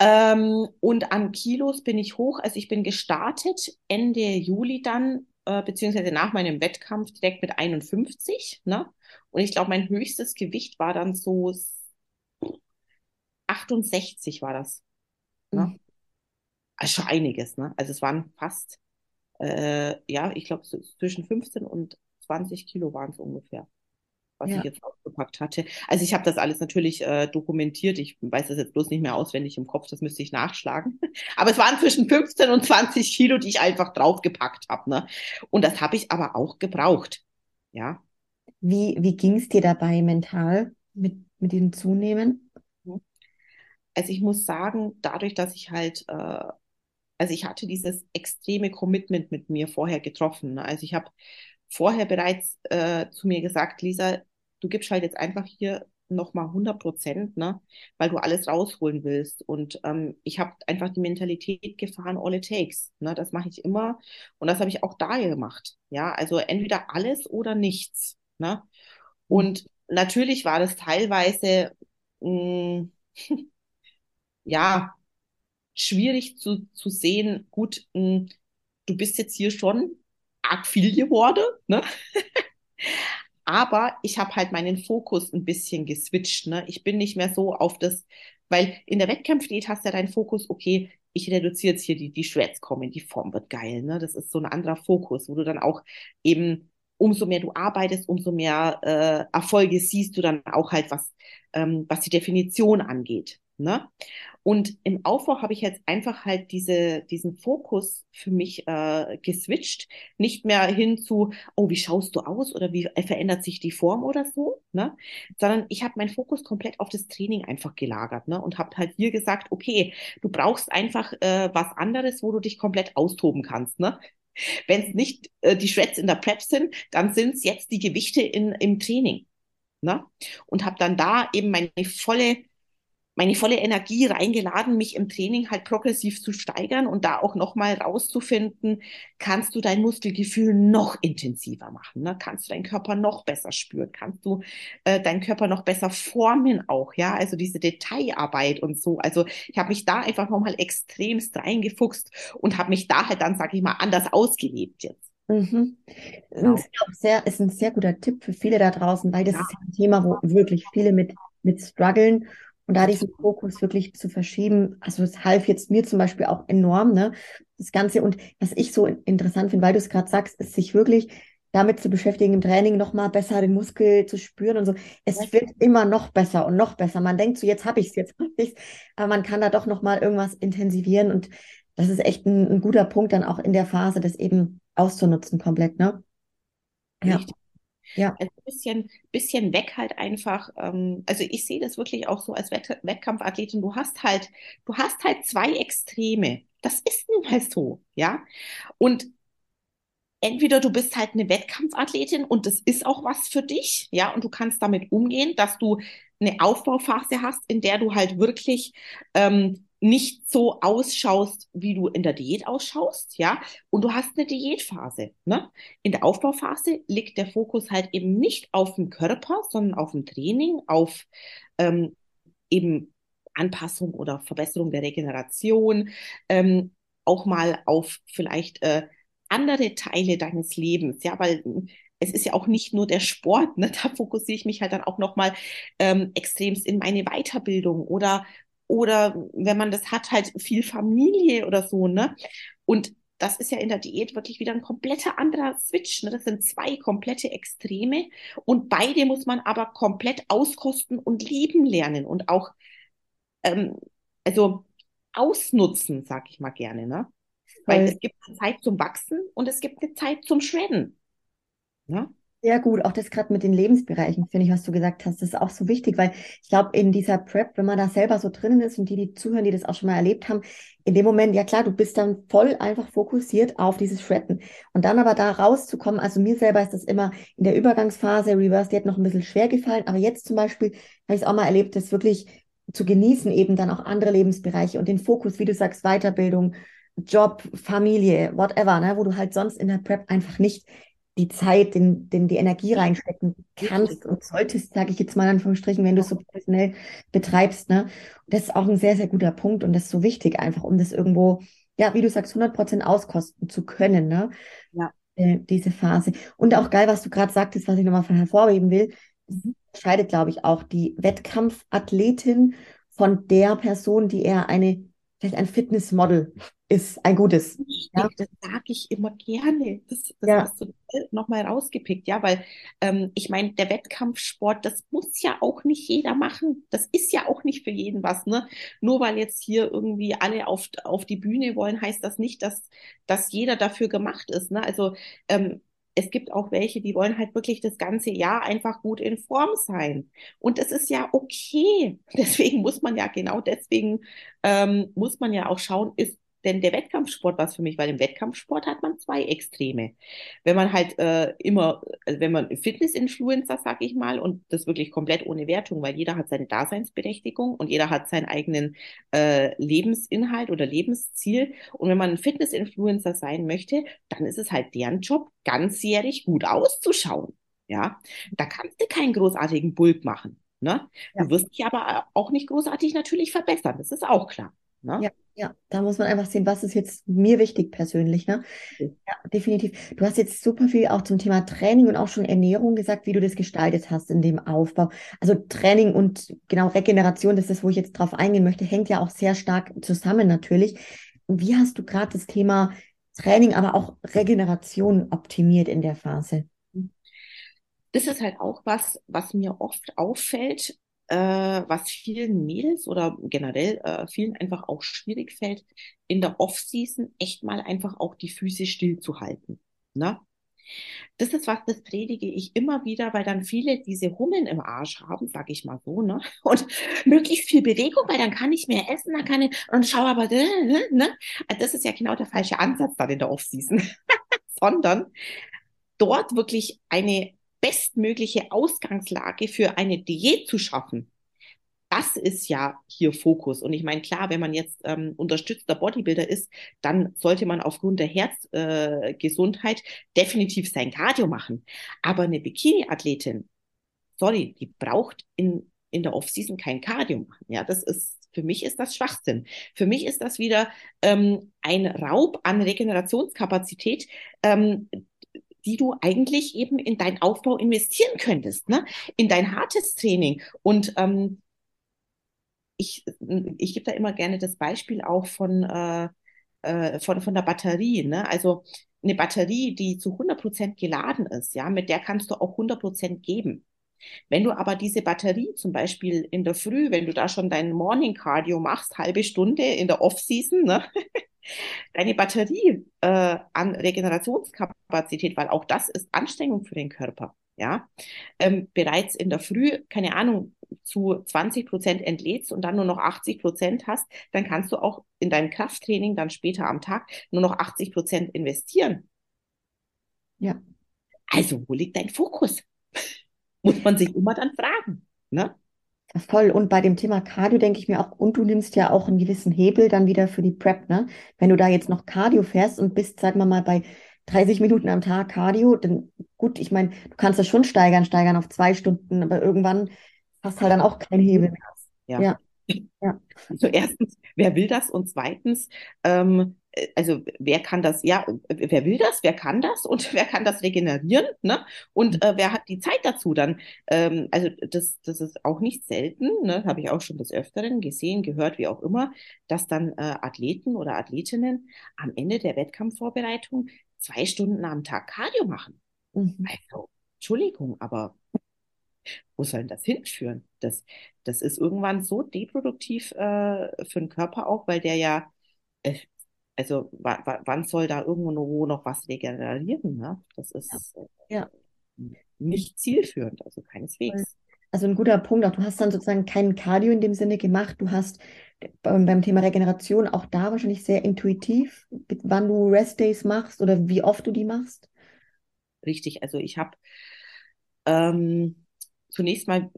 Ähm, und an Kilos bin ich hoch. Also ich bin gestartet Ende Juli dann, äh, beziehungsweise nach meinem Wettkampf direkt mit 51, ne? Und ich glaube, mein höchstes Gewicht war dann so 68 war das. Ne? Mhm. Also schon einiges, ne? Also es waren fast, äh, ja, ich glaube, zwischen 15 und 20 Kilo waren es ungefähr, was ja. ich jetzt ausgepackt hatte. Also ich habe das alles natürlich äh, dokumentiert. Ich weiß das jetzt bloß nicht mehr auswendig im Kopf, das müsste ich nachschlagen. <laughs> Aber es waren zwischen 15 und 20 Kilo, die ich einfach draufgepackt habe. Ne? Und das habe ich aber auch gebraucht. Ja. Wie, wie ging es dir dabei mental mit, mit dem Zunehmen? Also ich muss sagen, dadurch, dass ich halt äh, also ich hatte dieses extreme Commitment mit mir vorher getroffen. Ne? Also ich habe vorher bereits äh, zu mir gesagt, Lisa, du gibst halt jetzt einfach hier nochmal 100 Prozent, ne? weil du alles rausholen willst. Und ähm, ich habe einfach die Mentalität gefahren, all it takes. Ne? Das mache ich immer und das habe ich auch da gemacht. Ja, also entweder alles oder nichts. Ne? Und natürlich war das teilweise, mh, mm, <laughs> ja, schwierig zu, zu sehen, gut, mh, hm, du bist jetzt hier schon arg viel geworden, ne? <laughs> Aber ich habe halt meinen Fokus ein bisschen geswitcht. Ne? Ich bin nicht mehr so auf das, weil in der Wettkampfdiät hast du ja deinen Fokus, okay, ich reduziere jetzt hier die, die Shreds kommen, die Form wird geil. Ne? Das ist so ein anderer Fokus, wo du dann auch eben, umso mehr du arbeitest, umso mehr äh, Erfolge siehst du dann auch halt, was, ähm, was die Definition angeht. Ne? Und im Aufbau habe ich jetzt einfach halt diese, diesen Fokus für mich äh, geswitcht. Nicht mehr hin zu, oh, wie schaust du aus oder wie verändert sich die Form oder so, ne? Sondern ich habe meinen Fokus komplett auf das Training einfach gelagert, ne? Und habe halt hier gesagt, okay, du brauchst einfach äh, was anderes, wo du dich komplett austoben kannst, ne? Wenn es nicht äh, die Shreds in der Prep sind, dann sind es jetzt die Gewichte in, im Training. Ne? Und habe dann da eben meine volle meine volle Energie reingeladen, mich im Training halt progressiv zu steigern und da auch nochmal rauszufinden, kannst du dein Muskelgefühl noch intensiver machen, ne? kannst du deinen Körper noch besser spüren, kannst du äh, deinen Körper noch besser formen auch, ja, also diese Detailarbeit und so. Also ich habe mich da einfach nochmal extremst reingefuchst und habe mich da halt dann, sag ich mal, anders ausgelebt jetzt. Mhm. Genau. Das ist sehr, ist ein sehr guter Tipp für viele da draußen, weil das Ja, ist ein Thema, wo wirklich viele mit, mit strugglen. Und da diesen Fokus wirklich zu verschieben, also es half jetzt mir zum Beispiel auch enorm, ne? Das Ganze. Und was ich so in- interessant finde, weil du es gerade sagst, ist sich wirklich damit zu beschäftigen, im Training nochmal besser den Muskel zu spüren und so. Ja, Es wird immer noch besser und noch besser. Man denkt so, jetzt habe ich es, jetzt habe ich es, aber man kann da doch nochmal irgendwas intensivieren und das ist echt ein, ein guter Punkt dann auch in der Phase, das eben auszunutzen komplett, ne? Ja, richtig. Ja, Also ein bisschen, bisschen weg halt einfach. Ähm, also ich sehe das wirklich auch so als Wett Wettkampfathletin. Du hast halt, du hast halt zwei Extreme. Das ist nun mal so, ja. Und entweder du bist halt eine Wettkampfathletin und das ist auch was für dich, ja, und du kannst damit umgehen, dass du eine Aufbauphase hast, in der du halt wirklich ähm, nicht so ausschaust, wie du in der Diät ausschaust, ja, und du hast eine Diätphase, ne? In der Aufbauphase liegt der Fokus halt eben nicht auf dem Körper, sondern auf dem Training, auf ähm, eben Anpassung oder Verbesserung der Regeneration, ähm, auch mal auf vielleicht äh, andere Teile deines Lebens, ja, weil mm, es ist ja auch nicht nur der Sport, ne? Da fokussiere ich mich halt dann auch nochmal ähm, extremst in meine Weiterbildung oder, oder wenn man das hat, halt viel Familie oder so, ne? Und das ist ja in der Diät wirklich wieder ein kompletter anderer Switch. Ne? Das sind zwei komplette Extreme und beide muss man aber komplett auskosten und lieben lernen und auch ähm, also ausnutzen, sag ich mal gerne, ne? Weil voll. es gibt eine Zeit zum Wachsen und es gibt eine Zeit zum Shredden. Ne? Sehr gut. Auch das gerade mit den Lebensbereichen, finde ich, was du gesagt hast, das ist auch so wichtig, weil ich glaube, in dieser Prep, wenn man da selber so drinnen ist und die, die zuhören, die das auch schon mal erlebt haben, in dem Moment, ja klar, du bist dann voll einfach fokussiert auf dieses Shredden. Und dann aber da rauszukommen, also mir selber ist das immer in der Übergangsphase, Reverse Diät noch ein bisschen schwer gefallen, aber jetzt zum Beispiel habe ich es auch mal erlebt, das wirklich zu genießen, eben dann auch andere Lebensbereiche und den Fokus, wie du sagst, Weiterbildung, Job, Familie, whatever, ne, wo du halt sonst in der Prep einfach nicht die Zeit, den, den, die Energie reinstecken kannst und solltest, sage ich jetzt mal in Anführungsstrichen, wenn du es so professionell betreibst. Ne? Und das ist auch ein sehr, sehr guter Punkt und das ist so wichtig, einfach um das irgendwo, ja, wie du sagst, 100% auskosten zu können, ne? Ja. Äh, diese Phase. Und auch geil, was du gerade sagtest, was ich nochmal hervorheben will, Mhm. unterscheidet, glaube ich, auch die Wettkampfathletin von der Person, die eher eine, vielleicht ein Fitnessmodel ist, ein gutes. Ja, das sage ich immer gerne. Das, das ja, hast du nochmal rausgepickt, ja, weil ähm, ich meine, der Wettkampfsport, das muss ja auch nicht jeder machen. Das ist ja auch nicht für jeden was, ne? Nur weil jetzt hier irgendwie alle auf, auf die Bühne wollen, heißt das nicht, dass, dass jeder dafür gemacht ist, ne? Also ähm, es gibt auch welche, die wollen halt wirklich das ganze Jahr einfach gut in Form sein. Und das ist ja okay. <laughs> Deswegen muss man ja, genau deswegen ähm, muss man ja auch schauen, ist denn der Wettkampfsport was für mich? Weil im Wettkampfsport hat man zwei Extreme. Wenn man halt äh, immer, also wenn man Fitness-Influencer, sag ich mal, und das wirklich komplett ohne Wertung, weil jeder hat seine Daseinsberechtigung und jeder hat seinen eigenen äh, Lebensinhalt oder Lebensziel. Und wenn man ein Fitness-Influencer sein möchte, dann ist es halt deren Job, ganzjährig gut auszuschauen. Ja, da kannst du keinen großartigen Bulk machen. Ne? ja. Du wirst dich aber auch nicht großartig natürlich verbessern, das ist auch klar. Ne? Ja, ja, da muss man einfach sehen, was ist jetzt mir wichtig persönlich, ne? Ja, definitiv. Du hast jetzt super viel auch zum Thema Training und auch schon Ernährung gesagt, wie du das gestaltet hast in dem Aufbau. Also Training und genau Regeneration, das ist das, wo ich jetzt drauf eingehen möchte, hängt ja auch sehr stark zusammen natürlich. Wie hast du gerade das Thema Training, aber auch Regeneration optimiert in der Phase? Das ist halt auch was, was mir oft auffällt, was vielen Mädels oder generell äh, vielen einfach auch schwierig fällt, in der Off-Season echt mal einfach auch die Füße stillzuhalten. Ne? Das ist was, das predige ich immer wieder, weil dann viele diese Hummeln im Arsch haben, sag ich mal so, ne? <laughs> Und möglichst viel Bewegung, weil dann kann ich mehr essen, dann kann ich, und schau aber, äh, ne? Also das ist ja genau der falsche Ansatz dann in der Off-Season, <laughs> sondern dort wirklich eine bestmögliche Ausgangslage für eine Diät zu schaffen. Das ist ja hier Fokus. Und ich meine, klar, wenn man jetzt ähm, unterstützter Bodybuilder ist, dann sollte man aufgrund der Herzgesundheit äh, definitiv sein Cardio machen. Aber eine Bikini-Athletin, sorry, die braucht in, in der Offseason kein Cardio machen. Ja, das ist, für mich ist das Schwachsinn. Für mich ist das wieder ähm, ein Raub an Regenerationskapazität, ähm, die du eigentlich eben in deinen Aufbau investieren könntest, ne? in dein hartes Training. Und ähm, ich, ich gebe da immer gerne das Beispiel auch von, äh, äh, von, von der Batterie. Ne? Also eine Batterie, die zu 100% geladen ist, ja, mit der kannst du auch 100% geben. Wenn du aber diese Batterie zum Beispiel in der Früh, wenn du da schon dein Morning Cardio machst, halbe Stunde in der Off-Season, ne, <laughs> deine Batterie äh, an Regenerationskapazität, weil auch das ist Anstrengung für den Körper, ja, ähm, bereits in der Früh, keine Ahnung, zu 20 Prozent entlädst und dann nur noch 80 Prozent hast, dann kannst du auch in deinem Krafttraining dann später am Tag nur noch 80 Prozent investieren. Ja. Also, wo liegt dein Fokus? Muss man sich immer dann fragen. Ne? Voll. Und bei dem Thema Cardio denke ich mir auch, und du nimmst ja auch einen gewissen Hebel dann wieder für die Prep, ne? Wenn du da jetzt noch Cardio fährst und bist, sagen wir mal, bei 30 Minuten am Tag Cardio, dann gut, ich meine, du kannst das schon steigern, steigern auf zwei Stunden, aber irgendwann hast halt dann auch keinen Hebel mehr. Ja. ja. <laughs> ja. Also erstens, wer will das? Und zweitens, ähm, also wer kann das, ja, wer will das, wer kann das und <laughs> wer kann das regenerieren, ne? Und äh, wer hat die Zeit dazu dann? Ähm, also das, das ist auch nicht selten, ne? Habe ich auch schon des Öfteren gesehen, gehört, wie auch immer, dass dann äh, Athleten oder Athletinnen am Ende der Wettkampfvorbereitung zwei Stunden am Tag Cardio machen. Mhm. Also, Entschuldigung, aber wo soll denn das hinführen? Das, das ist irgendwann so deproduktiv äh, für den Körper auch, weil der ja, äh, also wann soll da irgendwo noch was regenerieren? Ne? Das ist ja. Äh, nicht zielführend, also keineswegs. Also ein guter Punkt, auch du hast dann sozusagen kein Cardio in dem Sinne gemacht. Du hast beim, beim Thema Regeneration auch da wahrscheinlich sehr intuitiv, wann du Restdays machst oder wie oft du die machst. Richtig, also ich habe ähm, zunächst mal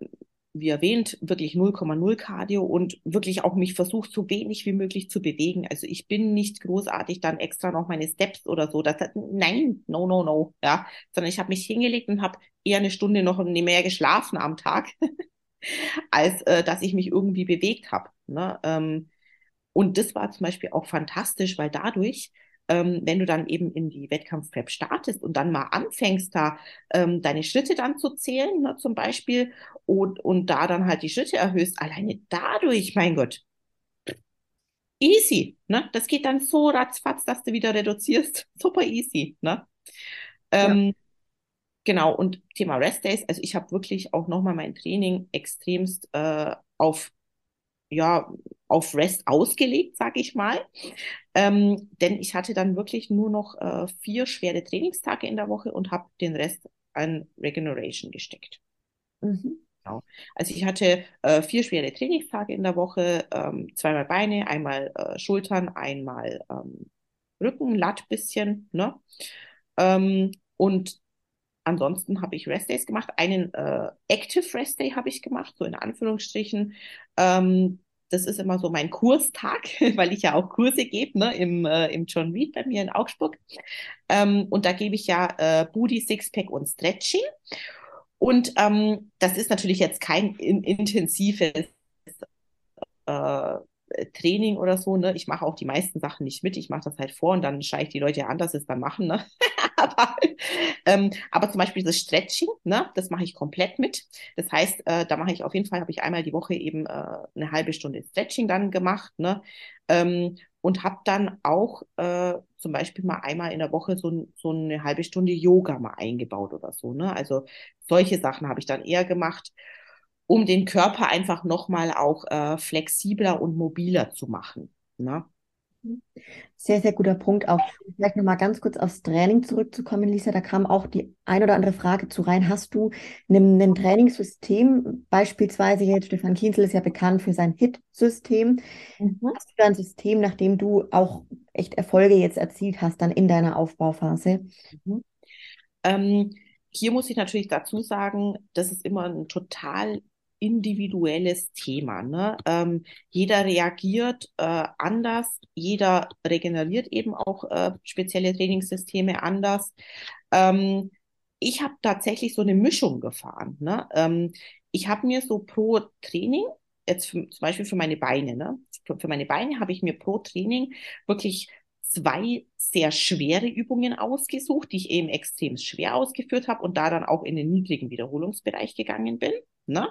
wie erwähnt, wirklich 0,0 Cardio und wirklich auch mich versucht, so wenig wie möglich zu bewegen. Also ich bin nicht großartig dann extra noch meine Steps oder so. Das, nein, no, no, no, ja. Sondern ich habe mich hingelegt und habe eher eine Stunde noch mehr geschlafen am Tag, <laughs> als äh, dass ich mich irgendwie bewegt habe. Ne? Ähm, und das war zum Beispiel auch fantastisch, weil dadurch ähm, wenn du dann eben in die Wettkampfprep startest und dann mal anfängst, da ähm, deine Schritte dann zu zählen, ne, zum Beispiel, und, und da dann halt die Schritte erhöhst, alleine dadurch, mein Gott, easy, ne? Das geht dann so ratzfatz, dass du wieder reduzierst. <laughs> Super easy, ne? Ähm, ja. Genau, und Thema Rest Days, also ich habe wirklich auch nochmal mein Training extremst äh, auf ja, auf Rest ausgelegt, sage ich mal. Ähm, denn ich hatte dann wirklich nur noch äh, vier schwere Trainingstage in der Woche und habe den Rest an Regeneration gesteckt. Mhm. Genau. Also ich hatte äh, vier schwere Trainingstage in der Woche, ähm, zweimal Beine, einmal äh, Schultern, einmal ähm, Rücken, Latt bisschen. Ne? Ähm, und ansonsten habe ich Restdays gemacht. Einen äh, Active Restday habe ich gemacht, so in Anführungsstrichen. Ähm, das ist immer so mein Kurstag, <laughs> weil ich ja auch Kurse gebe ne, im, äh, im John Reed bei mir in Augsburg. Ähm, und da gebe ich ja äh, Booty, Sixpack und Stretching. Und ähm, das ist natürlich jetzt kein in, intensives äh, Training oder so, ne? Ich mache auch die meisten Sachen nicht mit. Ich mache das halt vor und dann schaue ich die Leute an, dass sie es dann machen, ne? <laughs> aber, ähm, aber zum Beispiel das Stretching, ne? Das mache ich komplett mit. Das heißt, äh, da mache ich auf jeden Fall, habe ich einmal die Woche eben äh, eine halbe Stunde Stretching dann gemacht, ne? Ähm, und habe dann auch äh, zum Beispiel mal einmal in der Woche so, so eine halbe Stunde Yoga mal eingebaut oder so, ne? Also solche Sachen habe ich dann eher gemacht um den Körper einfach nochmal auch äh, flexibler und mobiler zu machen. Ne? Sehr, sehr guter Punkt. Auch vielleicht nochmal ganz kurz aufs Training zurückzukommen, Lisa. Da kam auch die ein oder andere Frage zu rein. Hast du ein, ein Trainingssystem, beispielsweise jetzt Stefan Kienzel ist ja bekannt für sein HIT-System. Mhm. Hast du da ein System, nachdem du auch echt Erfolge jetzt erzielt hast, dann in deiner Aufbauphase? Mhm. Ähm, hier muss ich natürlich dazu sagen, das ist immer ein total individuelles Thema. Ne? Ähm, jeder reagiert äh, anders, jeder regeneriert eben auch äh, spezielle Trainingssysteme anders. Ähm, ich habe tatsächlich so eine Mischung gefahren. Ne? Ähm, ich habe mir so pro Training, jetzt für, zum Beispiel für meine Beine, ne? für, für meine Beine habe ich mir pro Training wirklich zwei sehr schwere Übungen ausgesucht, die ich eben extrem schwer ausgeführt habe und da dann auch in den niedrigen Wiederholungsbereich gegangen bin. Ne?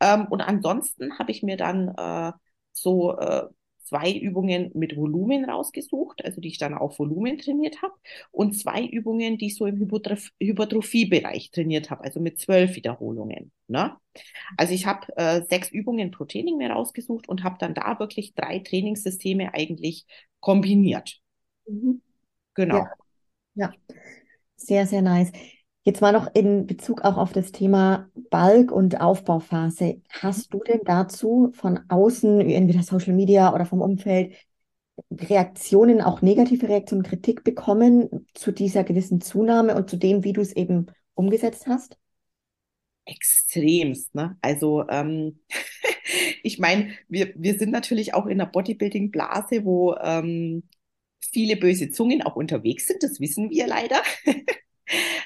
Ähm, und ansonsten habe ich mir dann äh, so äh, zwei Übungen mit Volumen rausgesucht, also die ich dann auf Volumen trainiert habe, und zwei Übungen, die ich so im Hypertroph Hypertrophiebereich trainiert habe, also mit zwölf Wiederholungen. Ne? Also ich habe äh, sechs Übungen pro Training mir rausgesucht und habe dann da wirklich drei Trainingssysteme eigentlich kombiniert. Mhm. Genau. Ja. ja, sehr, sehr nice. Jetzt mal noch in Bezug auch auf das Thema Balk und Aufbauphase. Hast du denn dazu von außen, entweder Social Media oder vom Umfeld, Reaktionen, auch negative Reaktionen, Kritik bekommen zu dieser gewissen Zunahme und zu dem, wie du es eben umgesetzt hast? Extremst, ne? Also ähm, <laughs> ich meine, wir, wir sind natürlich auch in der Bodybuilding-Blase, wo ähm, viele böse Zungen auch unterwegs sind, das wissen wir leider. <laughs>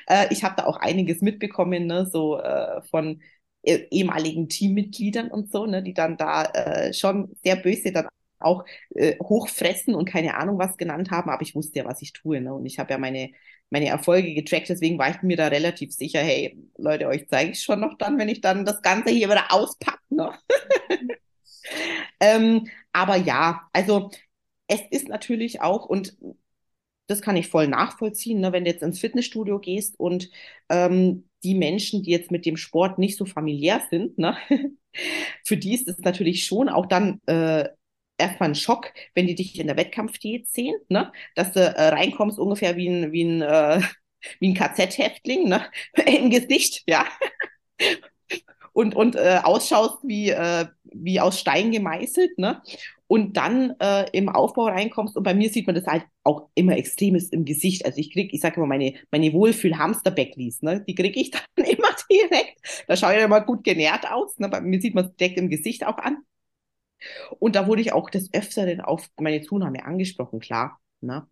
Äh, ich habe da auch einiges mitbekommen, ne, so äh, von eh ehemaligen Teammitgliedern und so, ne, die dann da äh, schon sehr böse dann auch äh, hochfressen und keine Ahnung was genannt haben, aber ich wusste ja, was ich tue, ne? Und ich habe ja meine meine Erfolge getrackt, deswegen war ich mir da relativ sicher, hey, Leute, euch zeige ich schon noch dann, wenn ich dann das Ganze hier wieder auspacke, ne? <laughs> ähm, aber ja, also es ist natürlich auch, und das kann ich voll nachvollziehen, ne? wenn du jetzt ins Fitnessstudio gehst und ähm, die Menschen, die jetzt mit dem Sport nicht so familiär sind, ne? <laughs> für die ist es natürlich schon auch dann äh, erstmal ein Schock, wenn die dich in der Wettkampfdiät sehen, ne? dass du äh, reinkommst ungefähr wie ein, wie ein, äh, wie ein KZ-Häftling ne? <laughs> im Gesicht, ja. <laughs> und und äh, ausschaust wie, äh, wie aus Stein gemeißelt, ne? Und dann äh, im Aufbau reinkommst. Und bei mir sieht man das halt auch immer extremes im Gesicht. Also ich krieg, ich sage immer, meine, meine Wohlfühl-Hamster-Backlies, ne? die kriege ich <laughs> dann immer direkt. Da schaue ich immer gut genährt aus. Ne? Bei mir sieht man es direkt im Gesicht auch an. Und da wurde ich auch des Öfteren auf meine Zunahme angesprochen, klar. Ne?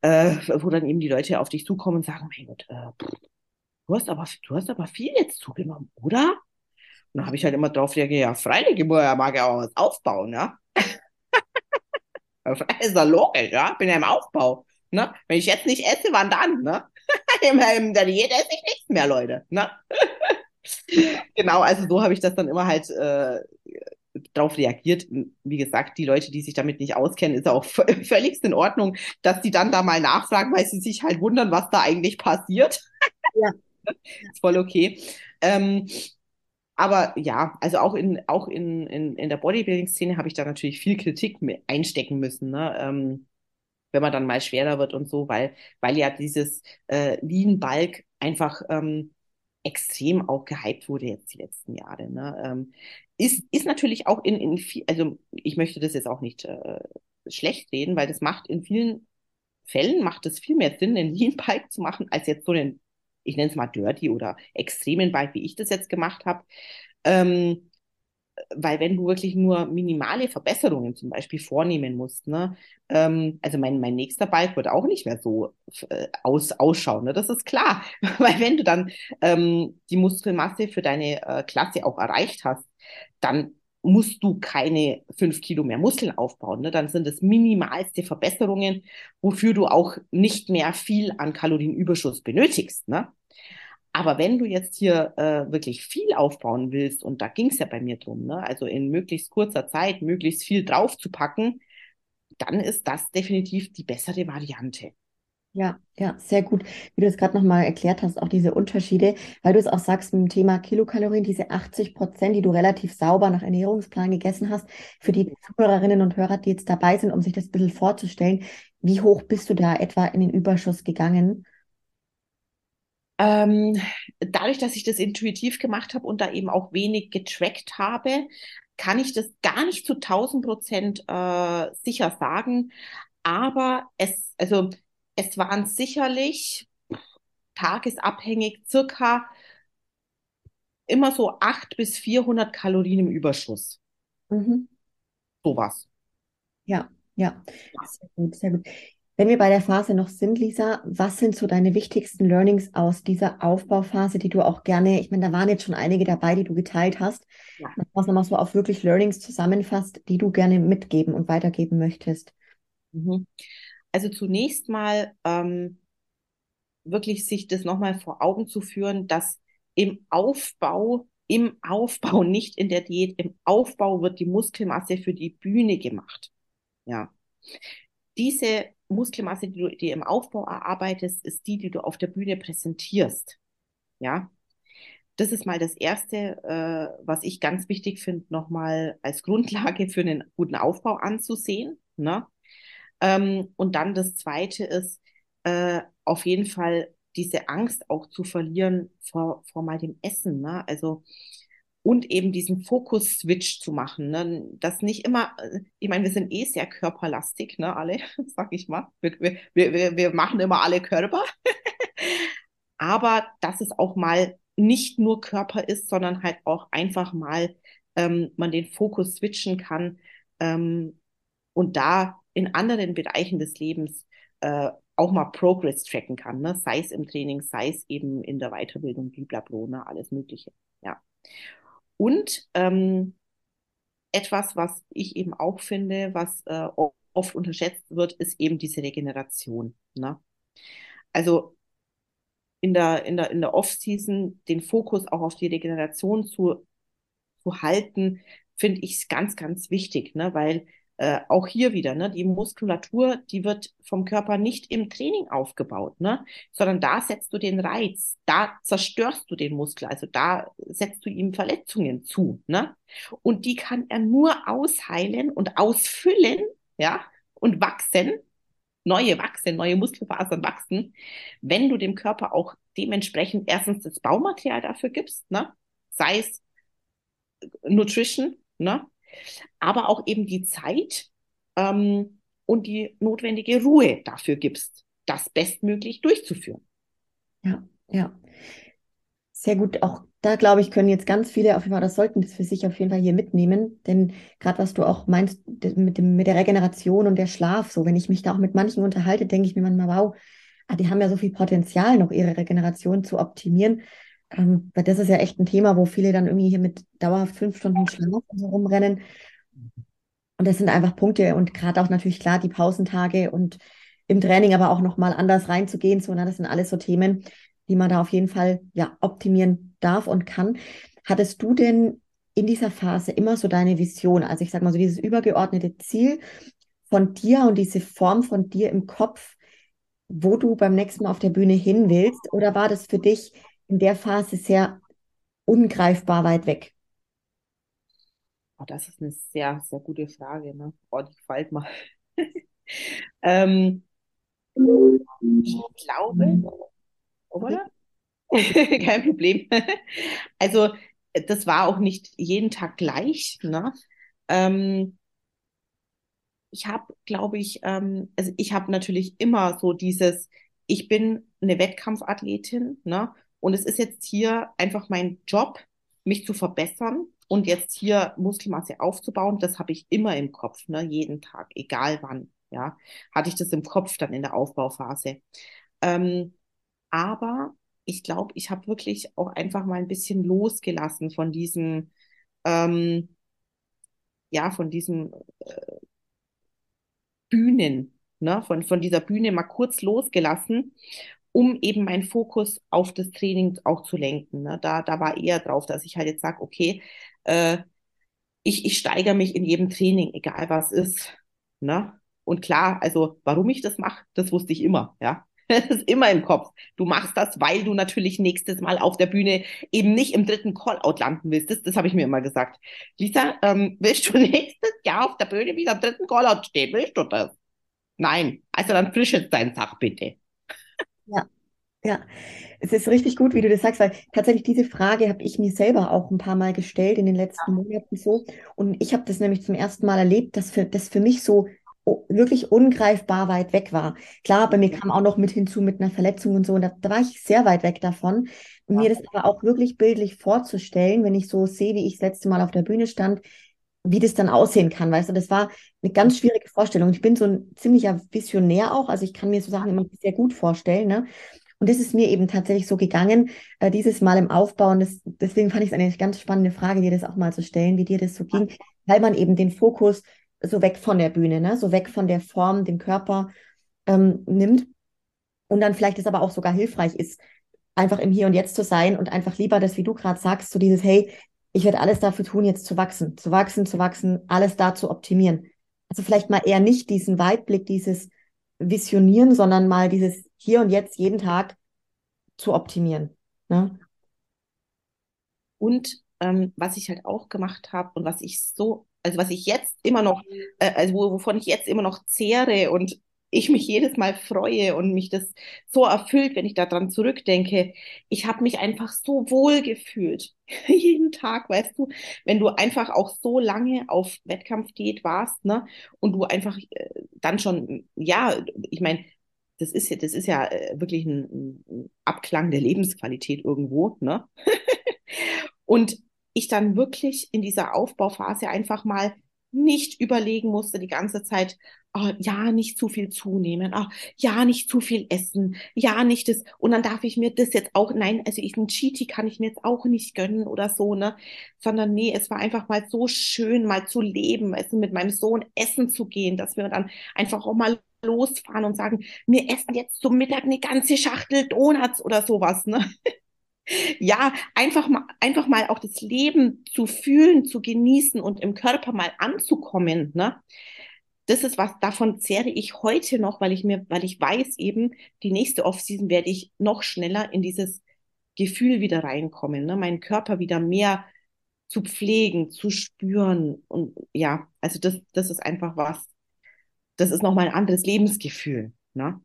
Ja. Äh, wo dann eben die Leute auf dich zukommen und sagen, mein Gott, äh, du hast aber, du hast aber viel jetzt zugenommen, oder? Und dann habe ich halt immer drauf reagiert, ja, freilich, ich mag ja auch was aufbauen, ja. Das <laughs> ist doch logisch, ja. Bin ja im Aufbau. Ne? Wenn ich jetzt nicht esse, wann dann? Ne? in der Diät esse ich nichts mehr, Leute. Ne? <laughs> genau, also so habe ich das dann immer halt äh, drauf reagiert. Wie gesagt, die Leute, die sich damit nicht auskennen, ist auch <laughs> völligst in Ordnung, dass die dann da mal nachfragen, weil sie sich halt wundern, was da eigentlich passiert. ja. ist voll okay. Ähm, aber ja, also auch in, auch in, in, in der Bodybuilding-Szene habe ich da natürlich viel Kritik einstecken müssen, ne? Ähm, wenn man dann mal schwerer wird und so, weil, weil ja dieses äh, Lean Bulk einfach ähm, extrem auch gehypt wurde jetzt die letzten Jahre. Ne? Ähm, ist, ist natürlich auch in, in viel, also ich möchte das jetzt auch nicht äh, schlecht reden, weil das macht in vielen Fällen macht es viel mehr Sinn, einen Lean Bulk zu machen, als jetzt so einen ich nenne es mal Dirty oder extremen Bike, wie ich das jetzt gemacht habe. Ähm, weil wenn du wirklich nur minimale Verbesserungen zum Beispiel vornehmen musst, ne, ähm, also mein, mein nächster Bike wird auch nicht mehr so äh, aus, ausschauen, ne, das ist klar, <laughs> weil wenn du dann ähm, die Muskelmasse für deine äh, Klasse auch erreicht hast, dann musst du keine fünf Kilo mehr Muskeln aufbauen. Ne? Dann sind es minimalste Verbesserungen, wofür du auch nicht mehr viel an Kalorienüberschuss benötigst. Ne? Aber wenn du jetzt hier äh, wirklich viel aufbauen willst, und da ging es ja bei mir drum, ne? also in möglichst kurzer Zeit möglichst viel draufzupacken, dann ist das definitiv die bessere Variante. Ja, ja, sehr gut. Wie du es gerade nochmal erklärt hast, auch diese Unterschiede, weil du es auch sagst mit dem Thema Kilokalorien, diese 80 Prozent, die du relativ sauber nach Ernährungsplan gegessen hast, für die Zuhörerinnen und Hörer, die jetzt dabei sind, um sich das ein bisschen vorzustellen, wie hoch bist du da etwa in den Überschuss gegangen? Ähm, dadurch, dass ich das intuitiv gemacht habe und da eben auch wenig getrackt habe, kann ich das gar nicht zu 1000 Prozent äh, sicher sagen. Aber es, also es waren sicherlich tagesabhängig circa immer so 800 bis 400 Kalorien im Überschuss. Mhm. Sowas. Ja, ja, sehr gut, sehr gut. Wenn wir bei der Phase noch sind, Lisa, was sind so deine wichtigsten Learnings aus dieser Aufbauphase, die du auch gerne, ich meine, da waren jetzt schon einige dabei, die du geteilt hast, ja. was nochmal so auf wirklich Learnings zusammenfasst, die du gerne mitgeben und weitergeben möchtest? Mhm. Also zunächst mal ähm, wirklich sich das nochmal vor Augen zu führen, dass im Aufbau, im Aufbau, <laughs> nicht in der Diät, im Aufbau wird die Muskelmasse für die Bühne gemacht. Ja. Diese Muskelmasse, die du dir im Aufbau erarbeitest, ist die, die du auf der Bühne präsentierst. Ja. Das ist mal das Erste, äh, was ich ganz wichtig finde, nochmal als Grundlage für einen guten Aufbau anzusehen. Ne? Ähm, und dann das Zweite ist, äh, auf jeden Fall diese Angst auch zu verlieren vor, vor mal dem Essen. Ne? Also, und eben diesen Fokus-Switch zu machen. Ne? Das nicht immer, ich meine, wir sind eh sehr körperlastig, ne, alle, <laughs> sag ich mal. Wir, wir, wir, wir machen immer alle Körper. <laughs> Aber dass es auch mal nicht nur Körper ist, sondern halt auch einfach mal ähm, man den Fokus switchen kann ähm, und da in anderen Bereichen des Lebens äh, auch mal Progress tracken kann, ne? sei es im Training, sei es eben in der Weiterbildung, blablabla, ne? alles Mögliche. Ja. Und ähm, etwas, was ich eben auch finde, was äh, oft unterschätzt wird, ist eben diese Regeneration. Ne? Also in der, in der, in der Off-Season den Fokus auch auf die Regeneration zu, zu halten, finde ich ganz, ganz wichtig, ne? weil äh, auch hier wieder, ne, die Muskulatur, die wird vom Körper nicht im Training aufgebaut, ne, sondern da setzt du den Reiz, da zerstörst du den Muskel, also da setzt du ihm Verletzungen zu, ne, und die kann er nur ausheilen und ausfüllen, ja, und wachsen, neue wachsen, neue Muskelfasern wachsen, wenn du dem Körper auch dementsprechend erstens das Baumaterial dafür gibst, ne, sei es Nutrition, ne, aber auch eben die Zeit ähm, und die notwendige Ruhe dafür gibst, das bestmöglich durchzuführen. Ja, ja. Sehr gut. Auch da, glaube ich, können jetzt ganz viele auf jeden Fall, das sollten das für sich auf jeden Fall hier mitnehmen. Denn gerade was du auch meinst mit, dem, mit der Regeneration und der Schlaf, so wenn ich mich da auch mit manchen unterhalte, denke ich mir manchmal, wow, ah, die haben ja so viel Potenzial, noch ihre Regeneration zu optimieren. Ähm, weil das ist ja echt ein Thema, wo viele dann irgendwie hier mit dauerhaft fünf Stunden Schlaf so rumrennen. Und das sind einfach Punkte und gerade auch natürlich klar die Pausentage und im Training aber auch nochmal anders reinzugehen. So, na, das sind alles so Themen, die man da auf jeden Fall ja optimieren darf und kann. Hattest du denn in dieser Phase immer so deine Vision, also ich sag mal so dieses übergeordnete Ziel von dir und diese Form von dir im Kopf, wo du beim nächsten Mal auf der Bühne hin willst? Oder war das für dich in der Phase sehr ungreifbar weit weg? Oh, das ist eine sehr, sehr gute Frage. Ne? Oh, die gefällt mir. <laughs> ähm, ich glaube, oder? <laughs> Kein Problem. <laughs> also, das war auch nicht jeden Tag gleich. Ne? Ähm, ich habe, glaube ich, ähm, also ich habe natürlich immer so dieses, ich bin eine Wettkampfathletin, ne? Und es ist jetzt hier einfach mein Job, mich zu verbessern und jetzt hier Muskelmasse aufzubauen. Das habe ich immer im Kopf, ne? jeden Tag, egal wann. Ja, hatte ich das im Kopf dann in der Aufbauphase. Ähm, aber ich glaube, ich habe wirklich auch einfach mal ein bisschen losgelassen von diesem, ähm, ja, von diesem äh, Bühnen, ne? von, von dieser Bühne mal kurz losgelassen um eben meinen Fokus auf das Training auch zu lenken. Ne? Da, da war eher drauf, dass ich halt jetzt sage, okay, äh, ich, ich steigere mich in jedem Training, egal was ist. Ne? Und klar, also warum ich das mache, das wusste ich immer, ja. <laughs> Das ist immer im Kopf. Du machst das, weil du natürlich nächstes Mal auf der Bühne eben nicht im dritten Callout landen willst. Das, das habe ich mir immer gesagt. Lisa, ähm, <laughs> willst du nächstes Jahr auf der Bühne wieder im dritten Callout stehen? Willst du das? Nein. Also dann frisch jetzt dein Sach bitte. Ja, ja. Es ist richtig gut, wie du das sagst, weil tatsächlich diese Frage habe ich mir selber auch ein paar Mal gestellt in den letzten Monaten so. Und ich habe das nämlich zum ersten Mal erlebt, dass für, das für mich so wirklich ungreifbar weit weg war. Klar, bei mir kam auch noch mit hinzu mit einer Verletzung und so, und da, da war ich sehr weit weg davon. Und mir das aber auch wirklich bildlich vorzustellen, wenn ich so sehe, wie ich das letzte Mal auf der Bühne stand, wie das dann aussehen kann, weißt du, das war eine ganz schwierige Vorstellung. Ich bin so ein ziemlicher Visionär auch, also ich kann mir so Sachen immer sehr gut vorstellen, ne? Und das ist mir eben tatsächlich so gegangen, äh, dieses Mal im Aufbau. Und das, deswegen fand ich es eine ganz spannende Frage, dir das auch mal zu stellen, wie dir das so ging, weil man eben den Fokus so weg von der Bühne, ne? so weg von der Form, dem Körper ähm, nimmt. Und dann vielleicht es aber auch sogar hilfreich ist, einfach im Hier und Jetzt zu sein und einfach lieber das, wie du gerade sagst, so dieses, hey, ich werde alles dafür tun, jetzt zu wachsen, zu wachsen, zu wachsen, alles da zu optimieren. Also vielleicht mal eher nicht diesen Weitblick, dieses Visionieren, sondern mal dieses Hier und Jetzt jeden Tag zu optimieren. Ne? Und ähm, was ich halt auch gemacht habe und was ich so, also was ich jetzt immer noch, äh, also wovon ich jetzt immer noch zehre und ich mich jedes Mal freue und mich das so erfüllt, wenn ich daran zurückdenke. Ich habe mich einfach so wohl gefühlt. <laughs> Jeden Tag, weißt du, wenn du einfach auch so lange auf Wettkampfdiät warst, ne, und du einfach äh, dann schon, ja, ich meine, das ist ja, das ist ja äh, wirklich ein, ein Abklang der Lebensqualität irgendwo, ne? <laughs> und ich dann wirklich in dieser Aufbauphase einfach mal nicht überlegen musste die ganze Zeit, oh, ja, nicht zu viel zunehmen, oh, ja, nicht zu viel essen, ja, nicht das, und dann darf ich mir das jetzt auch, nein, also ich, ein Cheaty kann ich mir jetzt auch nicht gönnen oder so, ne, sondern nee, es war einfach mal so schön, mal zu leben, also mit meinem Sohn essen zu gehen, dass wir dann einfach auch mal losfahren und sagen, wir essen jetzt zum Mittag eine ganze Schachtel Donuts oder sowas, ne. Ja, einfach mal, einfach mal auch das Leben zu fühlen, zu genießen und im Körper mal anzukommen, ne? Das ist was, davon zehre ich heute noch, weil ich mir, weil ich weiß eben, die nächste Offseason werde ich noch schneller in dieses Gefühl wieder reinkommen, ne? Meinen Körper wieder mehr zu pflegen, zu spüren und ja, also das, das ist einfach was, das ist nochmal ein anderes Lebensgefühl, ne?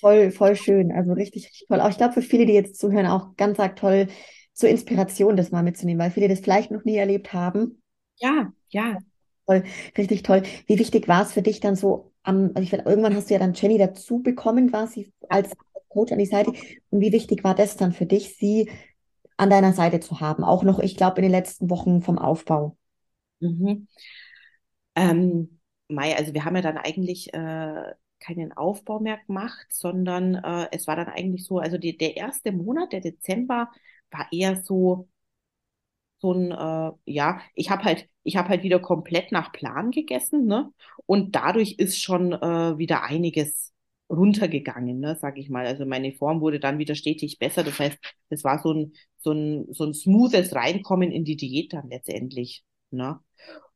Voll, voll schön. Also richtig, richtig toll. Auch ich glaube, für viele, die jetzt zuhören, auch ganz arg toll, zur Inspiration das mal mitzunehmen, weil viele das vielleicht noch nie erlebt haben. Ja, ja. Voll, richtig toll. Wie wichtig war es für dich dann so am, also ich finde, irgendwann hast du ja dann Jenny dazu bekommen, quasi als Coach an die Seite. Und wie wichtig war das dann für dich, sie an deiner Seite zu haben? Auch noch, ich glaube, in den letzten Wochen vom Aufbau. Mhm. Ähm, Mai, also wir haben ja dann eigentlich äh, keinen Aufbau mehr gemacht, sondern äh, es war dann eigentlich so, also die, der erste Monat, der Dezember, war eher so, so ein, äh, ja, ich habe halt, ich habe halt wieder komplett nach Plan gegessen, ne? Und dadurch ist schon äh, wieder einiges runtergegangen, ne, sag ich mal. Also meine Form wurde dann wieder stetig besser. Das heißt, es war so ein, so ein, so ein smoothes Reinkommen in die Diät dann letztendlich. Ne?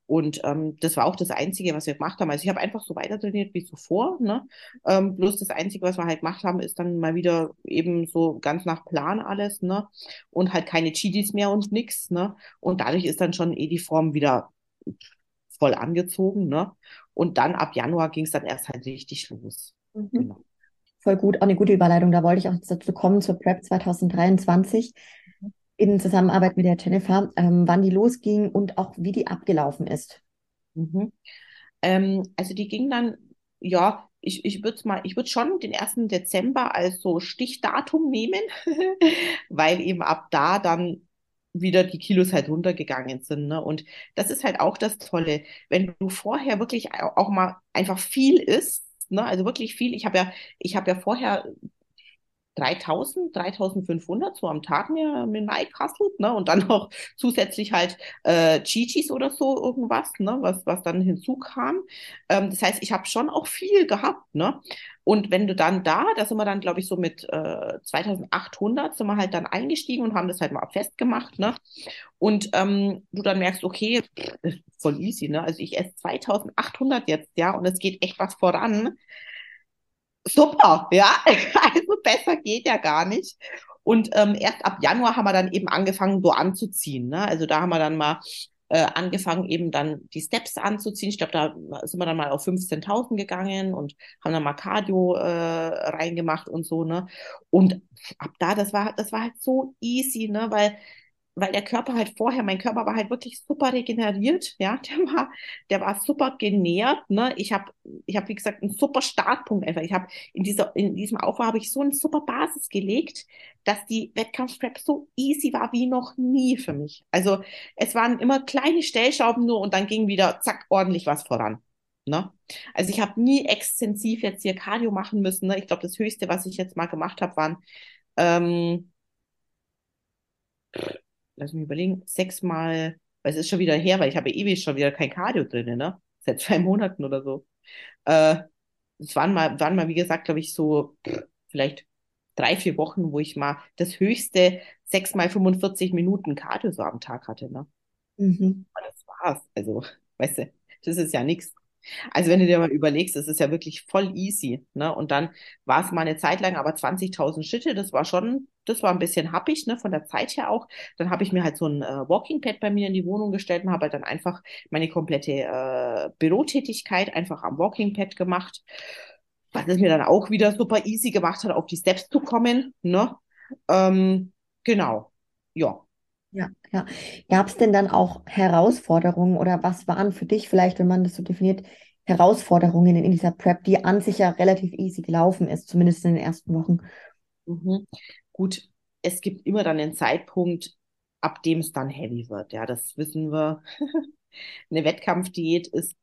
Und ähm, das war auch das Einzige, was wir gemacht haben. Also ich habe einfach so weiter trainiert wie zuvor. Ne? Ähm, bloß das Einzige, was wir halt gemacht haben, ist dann mal wieder eben so ganz nach Plan alles. Ne? Und halt keine Cheaties mehr und nix. Ne? Und dadurch ist dann schon eh die Form wieder voll angezogen. Ne? Und dann ab Januar ging es dann erst halt richtig los. Mhm. Genau. Voll gut, auch eine gute Überleitung. Da wollte ich auch dazu kommen zur Prep 2023 in Zusammenarbeit mit der Jennifer, ähm, wann die losging und auch wie die abgelaufen ist. Mhm. Ähm, also die ging dann, ja, ich, ich würde mal, ich würde schon den 1. Dezember als so Stichdatum nehmen, <laughs> weil eben ab da dann wieder die Kilos halt runtergegangen sind. Ne? Und das ist halt auch das Tolle, wenn du vorher wirklich auch mal einfach viel isst, ne? also wirklich viel. Ich habe ja, ich habe ja vorher 3000, 3500 so am Tag mir mit reingekasselt, ne? Und dann <laughs> noch zusätzlich halt äh, Chichis oder so irgendwas, ne? Was, was dann hinzukam. Ähm, das heißt, ich habe schon auch viel gehabt, ne? Und wenn du dann da, da sind wir dann, glaube ich, so mit äh, 2800 sind wir halt dann eingestiegen und haben das halt mal festgemacht, ne? Und ähm, du dann merkst, okay, voll easy, ne? Also ich esse 2800 jetzt, ja, und es geht echt was voran super, ja. <laughs> Also besser geht ja gar nicht. Und ähm, erst ab Januar haben wir dann eben angefangen, so anzuziehen. Ne? Also da haben wir dann mal äh, angefangen, eben dann die Steps anzuziehen. Ich glaube, da sind wir dann mal auf 15.000 gegangen und haben dann mal Cardio äh, reingemacht und so. Ne? Und ab da, das war, das war halt so easy, ne? weil weil der Körper halt vorher, mein Körper war halt wirklich super regeneriert, ja, <laughs> der war, der war super genährt, ne, ich habe, ich habe wie gesagt einen super Startpunkt einfach, ich habe in dieser, in diesem Aufbau habe ich so eine super Basis gelegt, dass die Wettkampfprep so easy war wie noch nie für mich. Also es waren immer kleine Stellschrauben nur und dann ging wieder zack ordentlich was voran. Ne? Also ich habe nie extensiv jetzt hier Cardio machen müssen. Ne? Ich glaube, das Höchste, was ich jetzt mal gemacht habe, waren ähm, lass mich überlegen, sechsmal, weil es ist schon wieder her, weil ich habe ewig schon wieder kein Cardio drin, ne? seit zwei <laughs> Monaten oder so. Äh, es waren mal, waren mal, wie gesagt, glaube ich, so vielleicht drei, vier Wochen, wo ich mal das höchste sechs mal 45 Minuten Cardio so am Tag hatte. Ne? Mhm. Und das war's. Also, weißt du, das ist ja nichts. Also wenn du dir mal überlegst, das ist ja wirklich voll easy. Ne? Und dann war es mal eine Zeit lang, aber 20.000 Schritte, das war schon, das war ein bisschen happig, ne, von der Zeit her auch. Dann habe ich mir halt so ein äh, Walking Pad bei mir in die Wohnung gestellt und habe halt dann einfach meine komplette äh, Bürotätigkeit einfach am Walking Pad gemacht. Was es mir dann auch wieder super easy gemacht hat, auf die Steps zu kommen. Ne? Ähm, genau, ja. Ja, ja. Gab es denn dann auch Herausforderungen oder was waren für dich vielleicht, wenn man das so definiert, Herausforderungen in dieser Prep, die an sich ja relativ easy gelaufen ist, zumindest in den ersten Wochen? Mhm. Gut, es gibt immer dann einen Zeitpunkt, ab dem es dann heavy wird. Ja, das wissen wir. <laughs> Eine Wettkampfdiät ist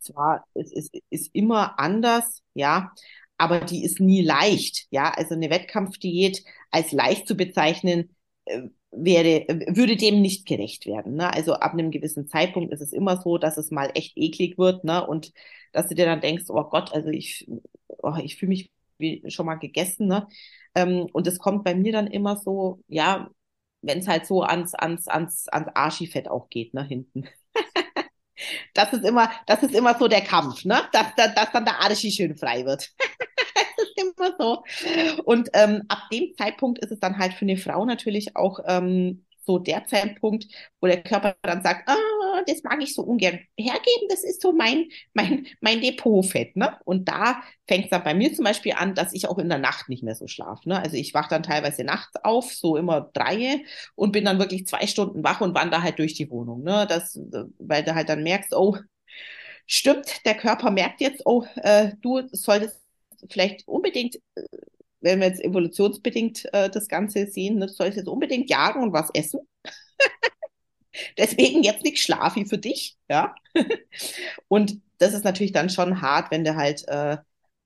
zwar, es ist, ist immer anders, ja, aber die ist nie leicht. Ja, also eine Wettkampfdiät als leicht zu bezeichnen, äh, wäre, würde dem nicht gerecht werden. Ne? Also ab einem gewissen Zeitpunkt ist es immer so, dass es mal echt eklig wird, ne? Und dass du dir dann denkst, oh Gott, also ich, oh, ich fühle mich wie schon mal gegessen, ne? Ähm, und es kommt bei mir dann immer so, ja, wenn es halt so ans, ans, ans, ans Arschifett auch geht, ne, hinten. <laughs> das ist immer, das ist immer so der Kampf, ne? Dass, dass, dass dann der Arschi schön frei wird. <laughs> immer so. Und ähm, ab dem Zeitpunkt ist es dann halt für eine Frau natürlich auch ähm, so der Zeitpunkt, wo der Körper dann sagt, ah, das mag ich so ungern hergeben, das ist so mein, mein, mein Depotfett. Ne? Und da fängt es dann bei mir zum Beispiel an, dass ich auch in der Nacht nicht mehr so schlafe. Ne? Also ich wache dann teilweise nachts auf, so immer drei und bin dann wirklich zwei Stunden wach und wandere halt durch die Wohnung. Ne? Das, weil du halt dann merkst, oh, stimmt, der Körper merkt jetzt, oh, äh, du solltest vielleicht unbedingt, äh, wenn wir jetzt evolutionsbedingt äh, das Ganze sehen, du sollst jetzt unbedingt jagen und was essen. <laughs> Deswegen jetzt nicht Schlafi für dich, ja. <laughs> und das ist natürlich dann schon hart, wenn du halt äh,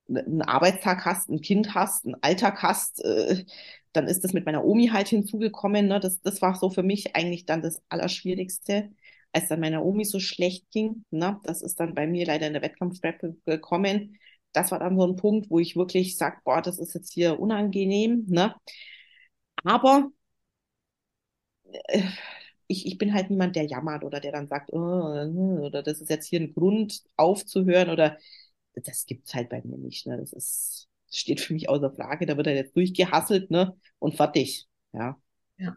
einen Arbeitstag hast, ein Kind hast, einen Alltag hast, äh, dann ist das mit meiner Omi halt hinzugekommen. Ne? Das, das war so für mich eigentlich dann das Allerschwierigste, als dann meiner Omi so schlecht ging. Ne? Das ist dann bei mir leider in der Wettkampfsprep gekommen das war dann so ein Punkt, wo ich wirklich sage, boah, das ist jetzt hier unangenehm. Ne? Aber äh, ich, ich bin halt niemand, der jammert oder der dann sagt, oh, oder das ist jetzt hier ein Grund aufzuhören oder das gibt es halt bei mir nicht. Ne? Das ist, steht für mich außer Frage. Da wird er jetzt durchgehasselt ne? und fertig. Ja. Ja.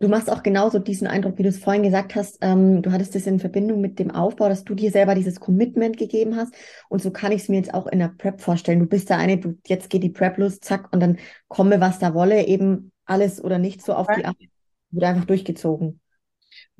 Du machst auch genauso diesen Eindruck, wie du es vorhin gesagt hast. Ähm, du hattest es in Verbindung mit dem Aufbau, dass du dir selber dieses Commitment gegeben hast. Und so kann ich es mir jetzt auch in der Prep vorstellen. Du bist da eine, du, jetzt geht die Prep los, zack, und dann komme, was da wolle, eben alles oder nicht so auf die Art. Wird einfach durchgezogen.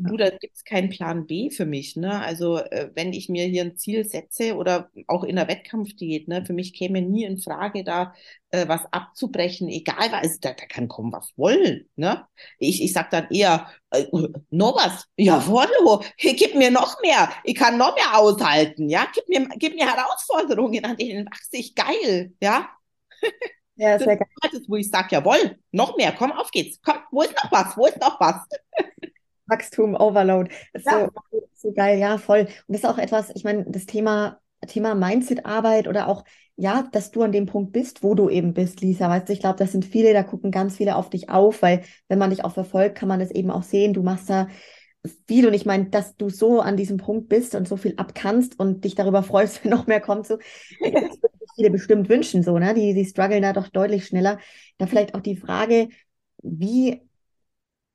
Du, da gibt es keinen Plan B für mich. Ne? Also äh, wenn ich mir hier ein Ziel setze oder auch in der Wettkampfdiät, ne, für mich käme nie in Frage, da äh, was abzubrechen, egal was, also, da, da kann kommen, was wollen. Ne? Ich, ich sag dann eher, äh, noch was, ja, Wollo, gib mir noch mehr, ich kann noch mehr aushalten, ja, gib mir, gib mir Herausforderungen, an denen wachse ich geil, ja. Ja, sehr geil. Das ist, wo ich sage, jawohl, noch mehr, komm, auf geht's. Komm, wo ist noch was? Wo ist noch was? Wachstum, Overload. Ist ja. so, so geil, ja, voll. Und das ist auch etwas, ich meine, das Thema, Thema Mindset-Arbeit oder auch, ja, dass du an dem Punkt bist, wo du eben bist, Lisa. Weißt du, ich glaube, das sind viele, da gucken ganz viele auf dich auf, weil wenn man dich auch verfolgt, kann man das eben auch sehen. Du machst da viel und ich meine, dass du so an diesem Punkt bist und so viel abkannst und dich darüber freust, <laughs> wenn noch mehr kommt, so, das viele bestimmt wünschen, so, ne? Die, die strugglen da doch deutlich schneller. Da vielleicht auch die Frage, wie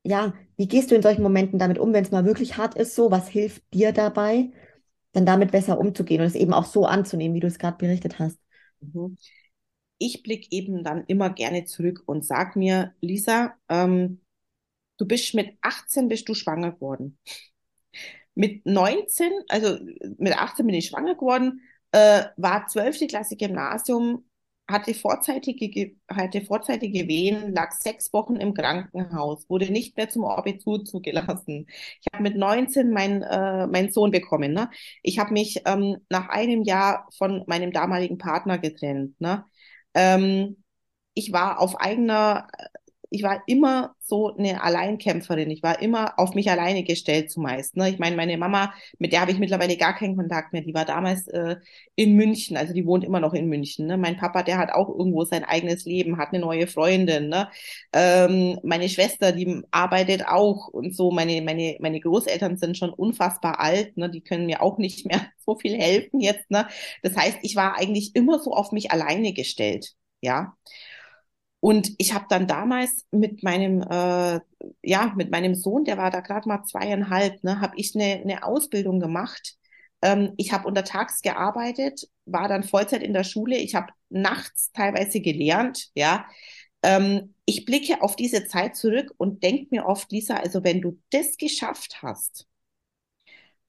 ja, wie gehst du in solchen Momenten damit um, wenn es mal wirklich hart ist, so, was hilft dir dabei, dann damit besser umzugehen und es eben auch so anzunehmen, wie du es gerade berichtet hast? Mhm. Ich blicke eben dann immer gerne zurück und sag mir, Lisa, ähm, du bist mit 18 bist du schwanger geworden. Mit 19, also mit 18 bin ich schwanger geworden, äh, war 12. Klasse Gymnasium, hatte vorzeitige, hatte vorzeitige Wehen, lag sechs Wochen im Krankenhaus, wurde nicht mehr zum Orbitut zugelassen. Ich habe mit 19 mein, äh, meinen Sohn bekommen. Ne? Ich habe mich ähm, nach einem Jahr von meinem damaligen Partner getrennt. Ne? Ähm, ich war auf eigener ich war immer so eine Alleinkämpferin. Ich war immer auf mich alleine gestellt zumeist. Ne? Ich meine, meine Mama, mit der habe ich mittlerweile gar keinen Kontakt mehr. Die war damals äh, in München, also die wohnt immer noch in München. Ne? Mein Papa, der hat auch irgendwo sein eigenes Leben, hat eine neue Freundin. Ne? Ähm, meine Schwester, die arbeitet auch und so. Meine, meine, meine Großeltern sind schon unfassbar alt. Ne? Die können mir auch nicht mehr <laughs> so viel helfen jetzt. Ne? Das heißt, ich war eigentlich immer so auf mich alleine gestellt. Ja. Und ich habe dann damals mit meinem, äh, ja, mit meinem Sohn, der war da gerade mal zweieinhalb, ne, habe ich eine, eine Ausbildung gemacht. Ähm, ich habe untertags gearbeitet, war dann Vollzeit in der Schule. Ich habe nachts teilweise gelernt, ja. Ähm, ich blicke auf diese Zeit zurück und denke mir oft, Lisa, also wenn du das geschafft hast,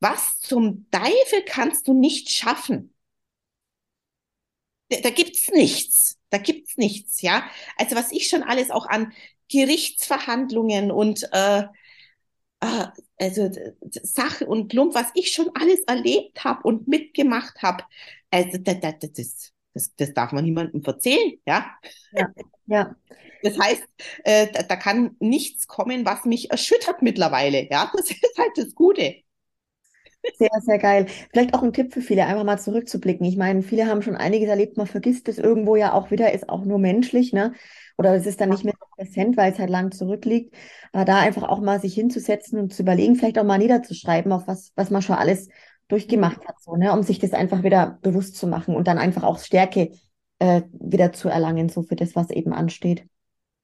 was zum Teufel kannst du nicht schaffen? Da, da gibt's nichts. Da gibt's nichts, ja. Also was ich schon alles auch an Gerichtsverhandlungen und äh, äh, also Sache und Klump, was ich schon alles erlebt habe und mitgemacht habe, also das, das, das, das, das darf man niemandem erzählen, ja. Ja, ja. Das heißt, äh, da, da kann nichts kommen, was mich erschüttert mittlerweile, ja. Das ist halt das Gute. Sehr, sehr geil. Vielleicht auch ein Tipp für viele, einfach mal zurückzublicken. Ich meine, viele haben schon einiges erlebt, man vergisst es irgendwo ja auch wieder, ist auch nur menschlich, ne? Oder es ist dann nicht mehr präsent, weil es halt lang zurückliegt. Aber da einfach auch mal sich hinzusetzen und zu überlegen, vielleicht auch mal niederzuschreiben, auf was, was man schon alles durchgemacht hat, so, ne? Um sich das einfach wieder bewusst zu machen und dann einfach auch Stärke äh, wieder zu erlangen, so für das, was eben ansteht.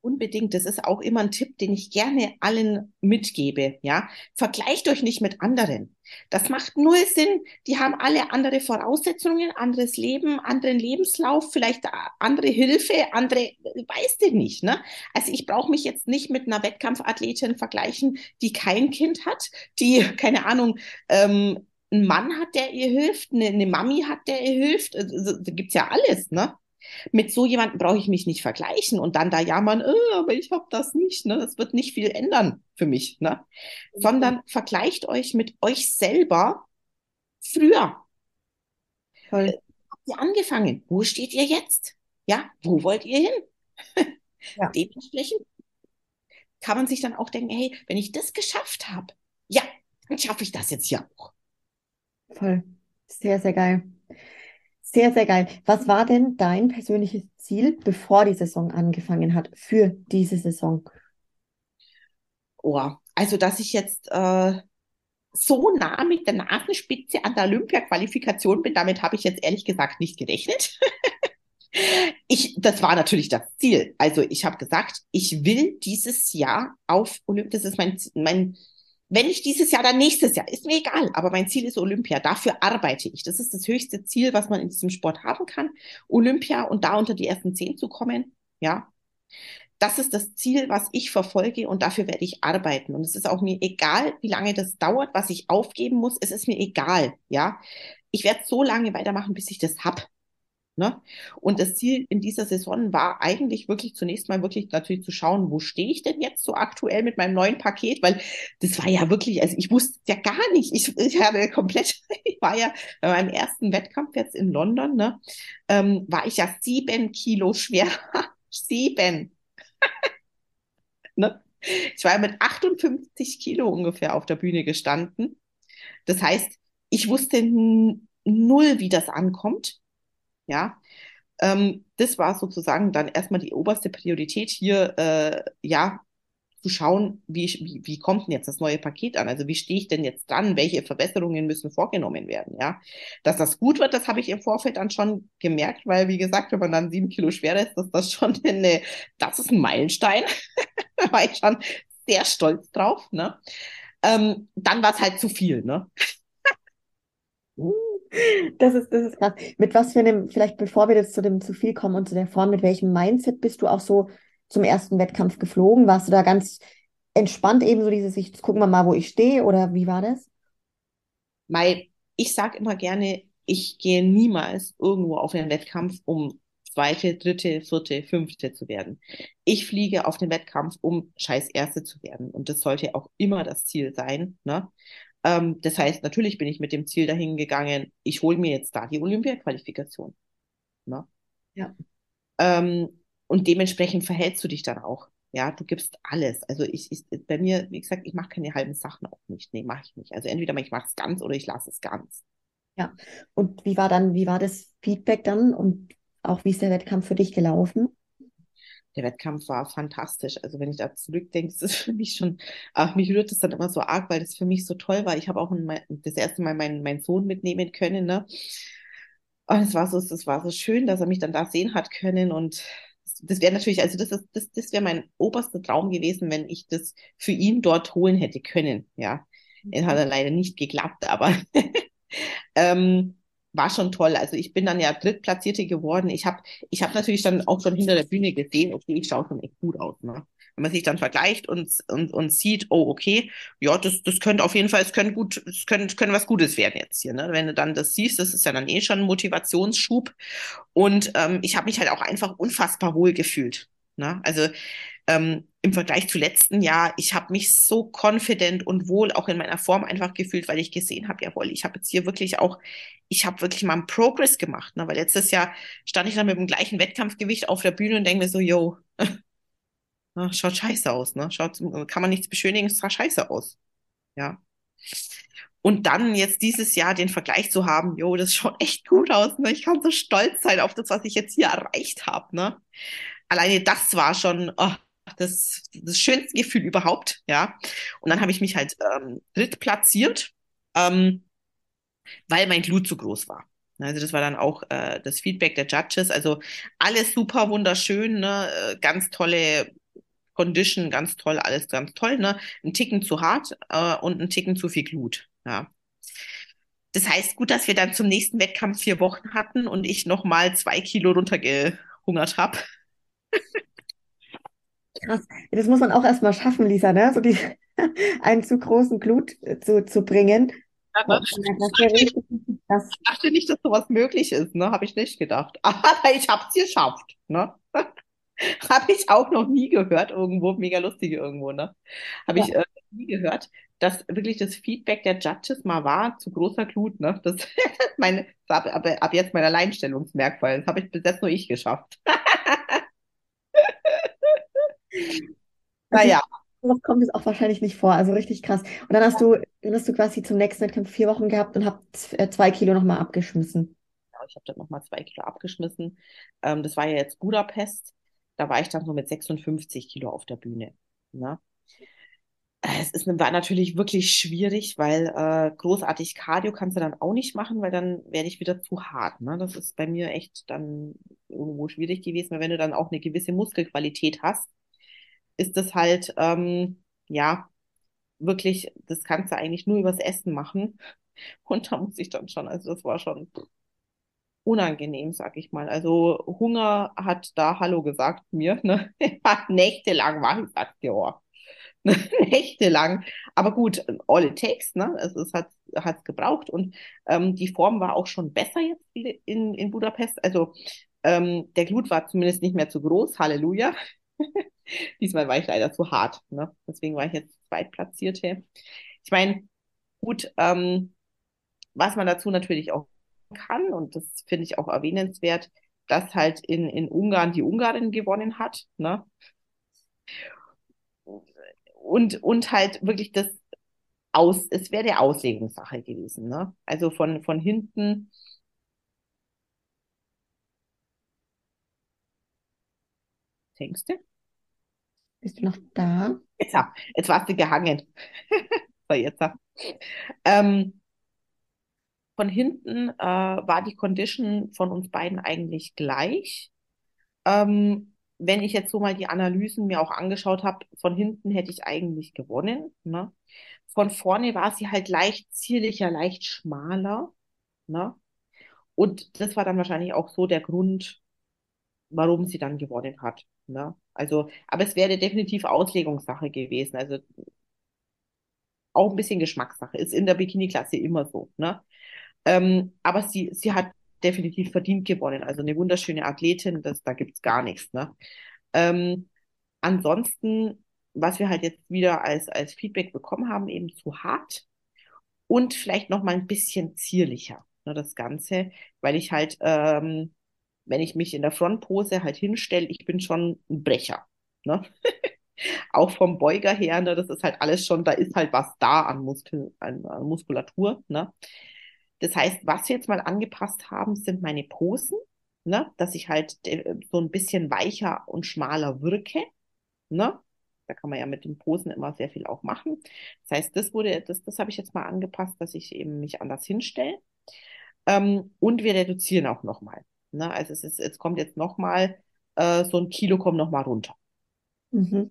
Unbedingt. Das ist auch immer ein Tipp, den ich gerne allen mitgebe. Ja, vergleicht euch nicht mit anderen. Das macht null Sinn. Die haben alle andere Voraussetzungen, anderes Leben, anderen Lebenslauf, vielleicht andere Hilfe, andere, weißt du nicht. Ne? Also ich brauche mich jetzt nicht mit einer Wettkampfathletin vergleichen, die kein Kind hat, die <laughs> keine Ahnung. Ähm, einen Mann hat, der ihr hilft, eine, eine Mami hat, der ihr hilft. Also, da gibt's ja alles, ne? Mit so jemandem brauche ich mich nicht vergleichen und dann da jammern, äh, aber ich habe das nicht. Ne? Das wird nicht viel ändern für mich. Ne? Mhm. Sondern vergleicht euch mit euch selber früher. Toll. Äh, habt ihr angefangen? Wo steht ihr jetzt? Ja, wo wollt ihr hin? <laughs> Ja. Dementsprechend kann man sich dann auch denken, hey, wenn ich das geschafft habe, ja, dann schaffe ich das jetzt ja auch. Voll. Sehr, sehr geil. Sehr, sehr geil. Was war denn dein persönliches Ziel, bevor die Saison angefangen hat, für diese Saison? Oh, also dass ich jetzt äh, so nah mit der Nasenspitze an der Olympia-Qualifikation bin, damit habe ich jetzt ehrlich gesagt nicht gerechnet. <laughs> ich, das war natürlich das Ziel. Also ich habe gesagt, ich will dieses Jahr auf Olympia, das ist mein, mein wenn nicht dieses Jahr, dann nächstes Jahr. Ist mir egal. Aber mein Ziel ist Olympia. Dafür arbeite ich. Das ist das höchste Ziel, was man in diesem Sport haben kann. Olympia und da unter die ersten zehn zu kommen. Ja. Das ist das Ziel, was ich verfolge und dafür werde ich arbeiten. Und es ist auch mir egal, wie lange das dauert, was ich aufgeben muss. Es ist mir egal. Ja. Ich werde so lange weitermachen, bis ich das hab. Ne? Und das Ziel in dieser Saison war eigentlich wirklich zunächst mal wirklich natürlich zu schauen, wo stehe ich denn jetzt so aktuell mit meinem neuen Paket, weil das war ja wirklich, also ich wusste ja gar nicht, ich, ich habe komplett, <laughs> ich war ja bei meinem ersten Wettkampf jetzt in London, ne, ähm, war ich ja sieben Kilo schwer, <laughs> sieben. <laughs> ne? Ich war ja mit 58 Kilo ungefähr auf der Bühne gestanden. Das heißt, ich wusste null, wie das ankommt ja, ähm, das war sozusagen dann erstmal die oberste Priorität hier, äh, ja, zu schauen, wie, wie, wie kommt denn jetzt das neue Paket an? Also wie stehe ich denn jetzt dran? Welche Verbesserungen müssen vorgenommen werden? Ja, dass das gut wird, das habe ich im Vorfeld dann schon gemerkt, weil wie gesagt, wenn man dann sieben Kilo schwerer ist, ist das schon <laughs> eine, das ist ein Meilenstein. <laughs> da war ich schon sehr stolz drauf. Ne? Ähm, dann war es halt zu viel. Ne? Das ist, das ist krass. Mit was für einem, vielleicht bevor wir jetzt zu dem zu viel kommen und zu der Form, mit welchem Mindset bist du auch so zum ersten Wettkampf geflogen? Warst du da ganz entspannt eben so dieses, ich gucken wir mal, wo ich stehe oder wie war das? Weil ich sage immer gerne, ich gehe niemals irgendwo auf einen Wettkampf, um zweite, dritte, vierte, fünfte zu werden. Ich fliege auf den Wettkampf, um scheiß Erste zu werden. Und das sollte auch immer das Ziel sein. Ne? Ähm, das heißt, natürlich bin ich mit dem Ziel dahin gegangen, ich hole mir jetzt da die Olympia-Qualifikation. Ne? Ja. Ähm, und dementsprechend verhältst du dich dann auch. Ja, du gibst alles. Also ich, ich bei mir, wie gesagt, ich mache keine halben Sachen auch nicht. Nee, mache ich nicht. Also entweder ich mache es ganz oder ich lasse es ganz. Ja. Und wie war dann, wie war das Feedback dann und auch wie ist der Wettkampf für dich gelaufen? Der Wettkampf war fantastisch. Also wenn ich da zurückdenke, ist es für mich schon, ach, mich rührt es dann immer so arg, weil das für mich so toll war. Ich habe auch ein, das erste Mal meinen, meinen Sohn mitnehmen können, ne? Und es war so, es war so schön, dass er mich dann da sehen hat können und das wäre natürlich, also das ist, das, das wäre mein oberster Traum gewesen, wenn ich das für ihn dort holen hätte können, ja. Es hat er leider nicht geklappt, aber <laughs> ähm, war schon toll. Also ich bin dann ja Drittplatzierte geworden. Ich habe ich hab natürlich dann auch schon hinter der Bühne gesehen, okay, ich schaue schon echt gut aus. Ne? Wenn man sich dann vergleicht und, und, und sieht, oh, okay, ja, das, das könnte auf jeden Fall, es könnte gut, es könnte, könnte was Gutes werden jetzt hier. Ne? Wenn du dann das siehst, das ist ja dann eh schon ein Motivationsschub. Und ähm, ich habe mich halt auch einfach unfassbar wohl gefühlt. Ne? Also ähm, im Vergleich zu letzten Jahr, ich habe mich so confident und wohl auch in meiner Form einfach gefühlt, weil ich gesehen habe, jawohl, ich habe jetzt hier wirklich auch, ich habe wirklich mal einen Progress gemacht, ne? weil letztes Jahr stand ich dann mit dem gleichen Wettkampfgewicht auf der Bühne und denke mir so, yo, <laughs> schaut scheiße aus, ne? Schaut, kann man nichts beschönigen, es sah scheiße aus. Ja. Und dann jetzt dieses Jahr den Vergleich zu haben, jo, das schaut echt gut aus, ne? Ich kann so stolz sein auf das, was ich jetzt hier erreicht habe, ne? Alleine das war schon, oh, das, das schönste Gefühl überhaupt, ja. Und dann habe ich mich halt ähm, dritt platziert, ähm, weil mein Glut zu groß war. Also das war dann auch äh, das Feedback der Judges. Also alles super wunderschön, ne? Äh, ganz tolle Condition, ganz toll, alles ganz toll. Ne? Ein Ticken zu hart äh, und ein Ticken zu viel Glut. Ja. Das heißt, gut, dass wir dann zum nächsten Wettkampf vier Wochen hatten und ich noch mal zwei Kilo runtergehungert habe. Krass. Das muss man auch erstmal schaffen, Lisa, ne? So die, <laughs> einen zu großen Glut äh, zu, zu bringen. Ja, das, das, ich dachte nicht, dass sowas möglich ist, ne? Habe ich nicht gedacht. <laughs> Aber ich habe es geschafft, ne? <laughs> habe ich auch noch nie gehört irgendwo, mega lustig irgendwo, ne? Habe ja. ich äh, nie gehört, dass wirklich das Feedback der Judges mal war, zu großer Glut, ne? Das ist meine, ab, ab, ab jetzt mein Alleinstellungsmerkmal. Das habe ich bis jetzt nur ich geschafft. Naja. Was kommt es auch wahrscheinlich nicht vor, also richtig krass. Und dann hast du, dann hast du quasi zum nächsten Wettkampf vier Wochen gehabt und habt äh, zwei Kilo nochmal abgeschmissen. Ja, ich habe dann nochmal zwei Kilo abgeschmissen. Ähm, das war ja jetzt Budapest. Da war ich dann so mit 56 Kilo auf der Bühne. Ne? Es ist, war natürlich wirklich schwierig, weil äh, großartig Cardio kannst du dann auch nicht machen, weil dann werde ich wieder zu hart. Ne? Das ist bei mir echt dann irgendwo schwierig gewesen, weil wenn du dann auch eine gewisse Muskelqualität hast, ist das halt, ähm, ja, wirklich, das kannst du eigentlich nur übers Essen machen. <laughs> Und da muss ich dann schon, also das war schon unangenehm, sag ich mal. Also Hunger hat da Hallo gesagt mir, <laughs> ne? Nächtelang war ich, sagte, ja. <laughs> Nächtelang. Aber gut, all it takes, ne? Es, es hat es gebraucht und ähm, die Form war auch schon besser jetzt in, in Budapest. Also ähm, der Glut war zumindest nicht mehr zu groß, Halleluja. <laughs> Diesmal war ich leider zu hart. Ne? Deswegen war ich jetzt Zweitplatzierte. Ich meine, gut, ähm, was man dazu natürlich auch kann, und das finde ich auch erwähnenswert, dass halt in, in Ungarn die Ungarin gewonnen hat. Ne? Und, und halt wirklich das aus, es wäre der Auslegungssache gewesen. Ne? Also von, von hinten. Denkst du? Bist du noch da? Jetzt, jetzt warst du gehangen. <laughs> so, jetzt. Ähm, von hinten äh, war die Condition von uns beiden eigentlich gleich. Ähm, wenn ich jetzt so mal die Analysen mir auch angeschaut habe, von hinten hätte ich eigentlich gewonnen. Ne? Von vorne war sie halt leicht zierlicher, leicht schmaler. Ne? Und das war dann wahrscheinlich auch so der Grund, warum sie dann gewonnen hat. Ne? Also, aber es wäre definitiv Auslegungssache gewesen. Also auch ein bisschen Geschmackssache. Ist in der Bikini-Klasse immer so. Ne? Ähm, aber sie, sie hat definitiv verdient gewonnen. Also eine wunderschöne Athletin, das, da gibt's gar nichts. Ne? Ähm, ansonsten, was wir halt jetzt wieder als, als Feedback bekommen haben, eben zu hart und vielleicht noch mal ein bisschen zierlicher, ne, das Ganze, weil ich halt ähm, wenn ich mich in der Frontpose halt hinstelle, ich bin schon ein Brecher. Ne? <laughs> Auch vom Beuger her, ne, das ist halt alles schon, da ist halt was da an, Muskel, an, an Muskulatur. Ne? Das heißt, was wir jetzt mal angepasst haben, sind meine Posen, ne? dass ich halt äh, so ein bisschen weicher und schmaler wirke. Ne? Da kann man ja mit den Posen immer sehr viel auch machen. Das heißt, das wurde, das, das habe ich jetzt mal angepasst, dass ich eben mich anders hinstelle. Ähm, und wir reduzieren auch nochmal. Ne? Also es ist, es kommt jetzt nochmal, äh, so ein Kilo kommt nochmal runter. Mhm.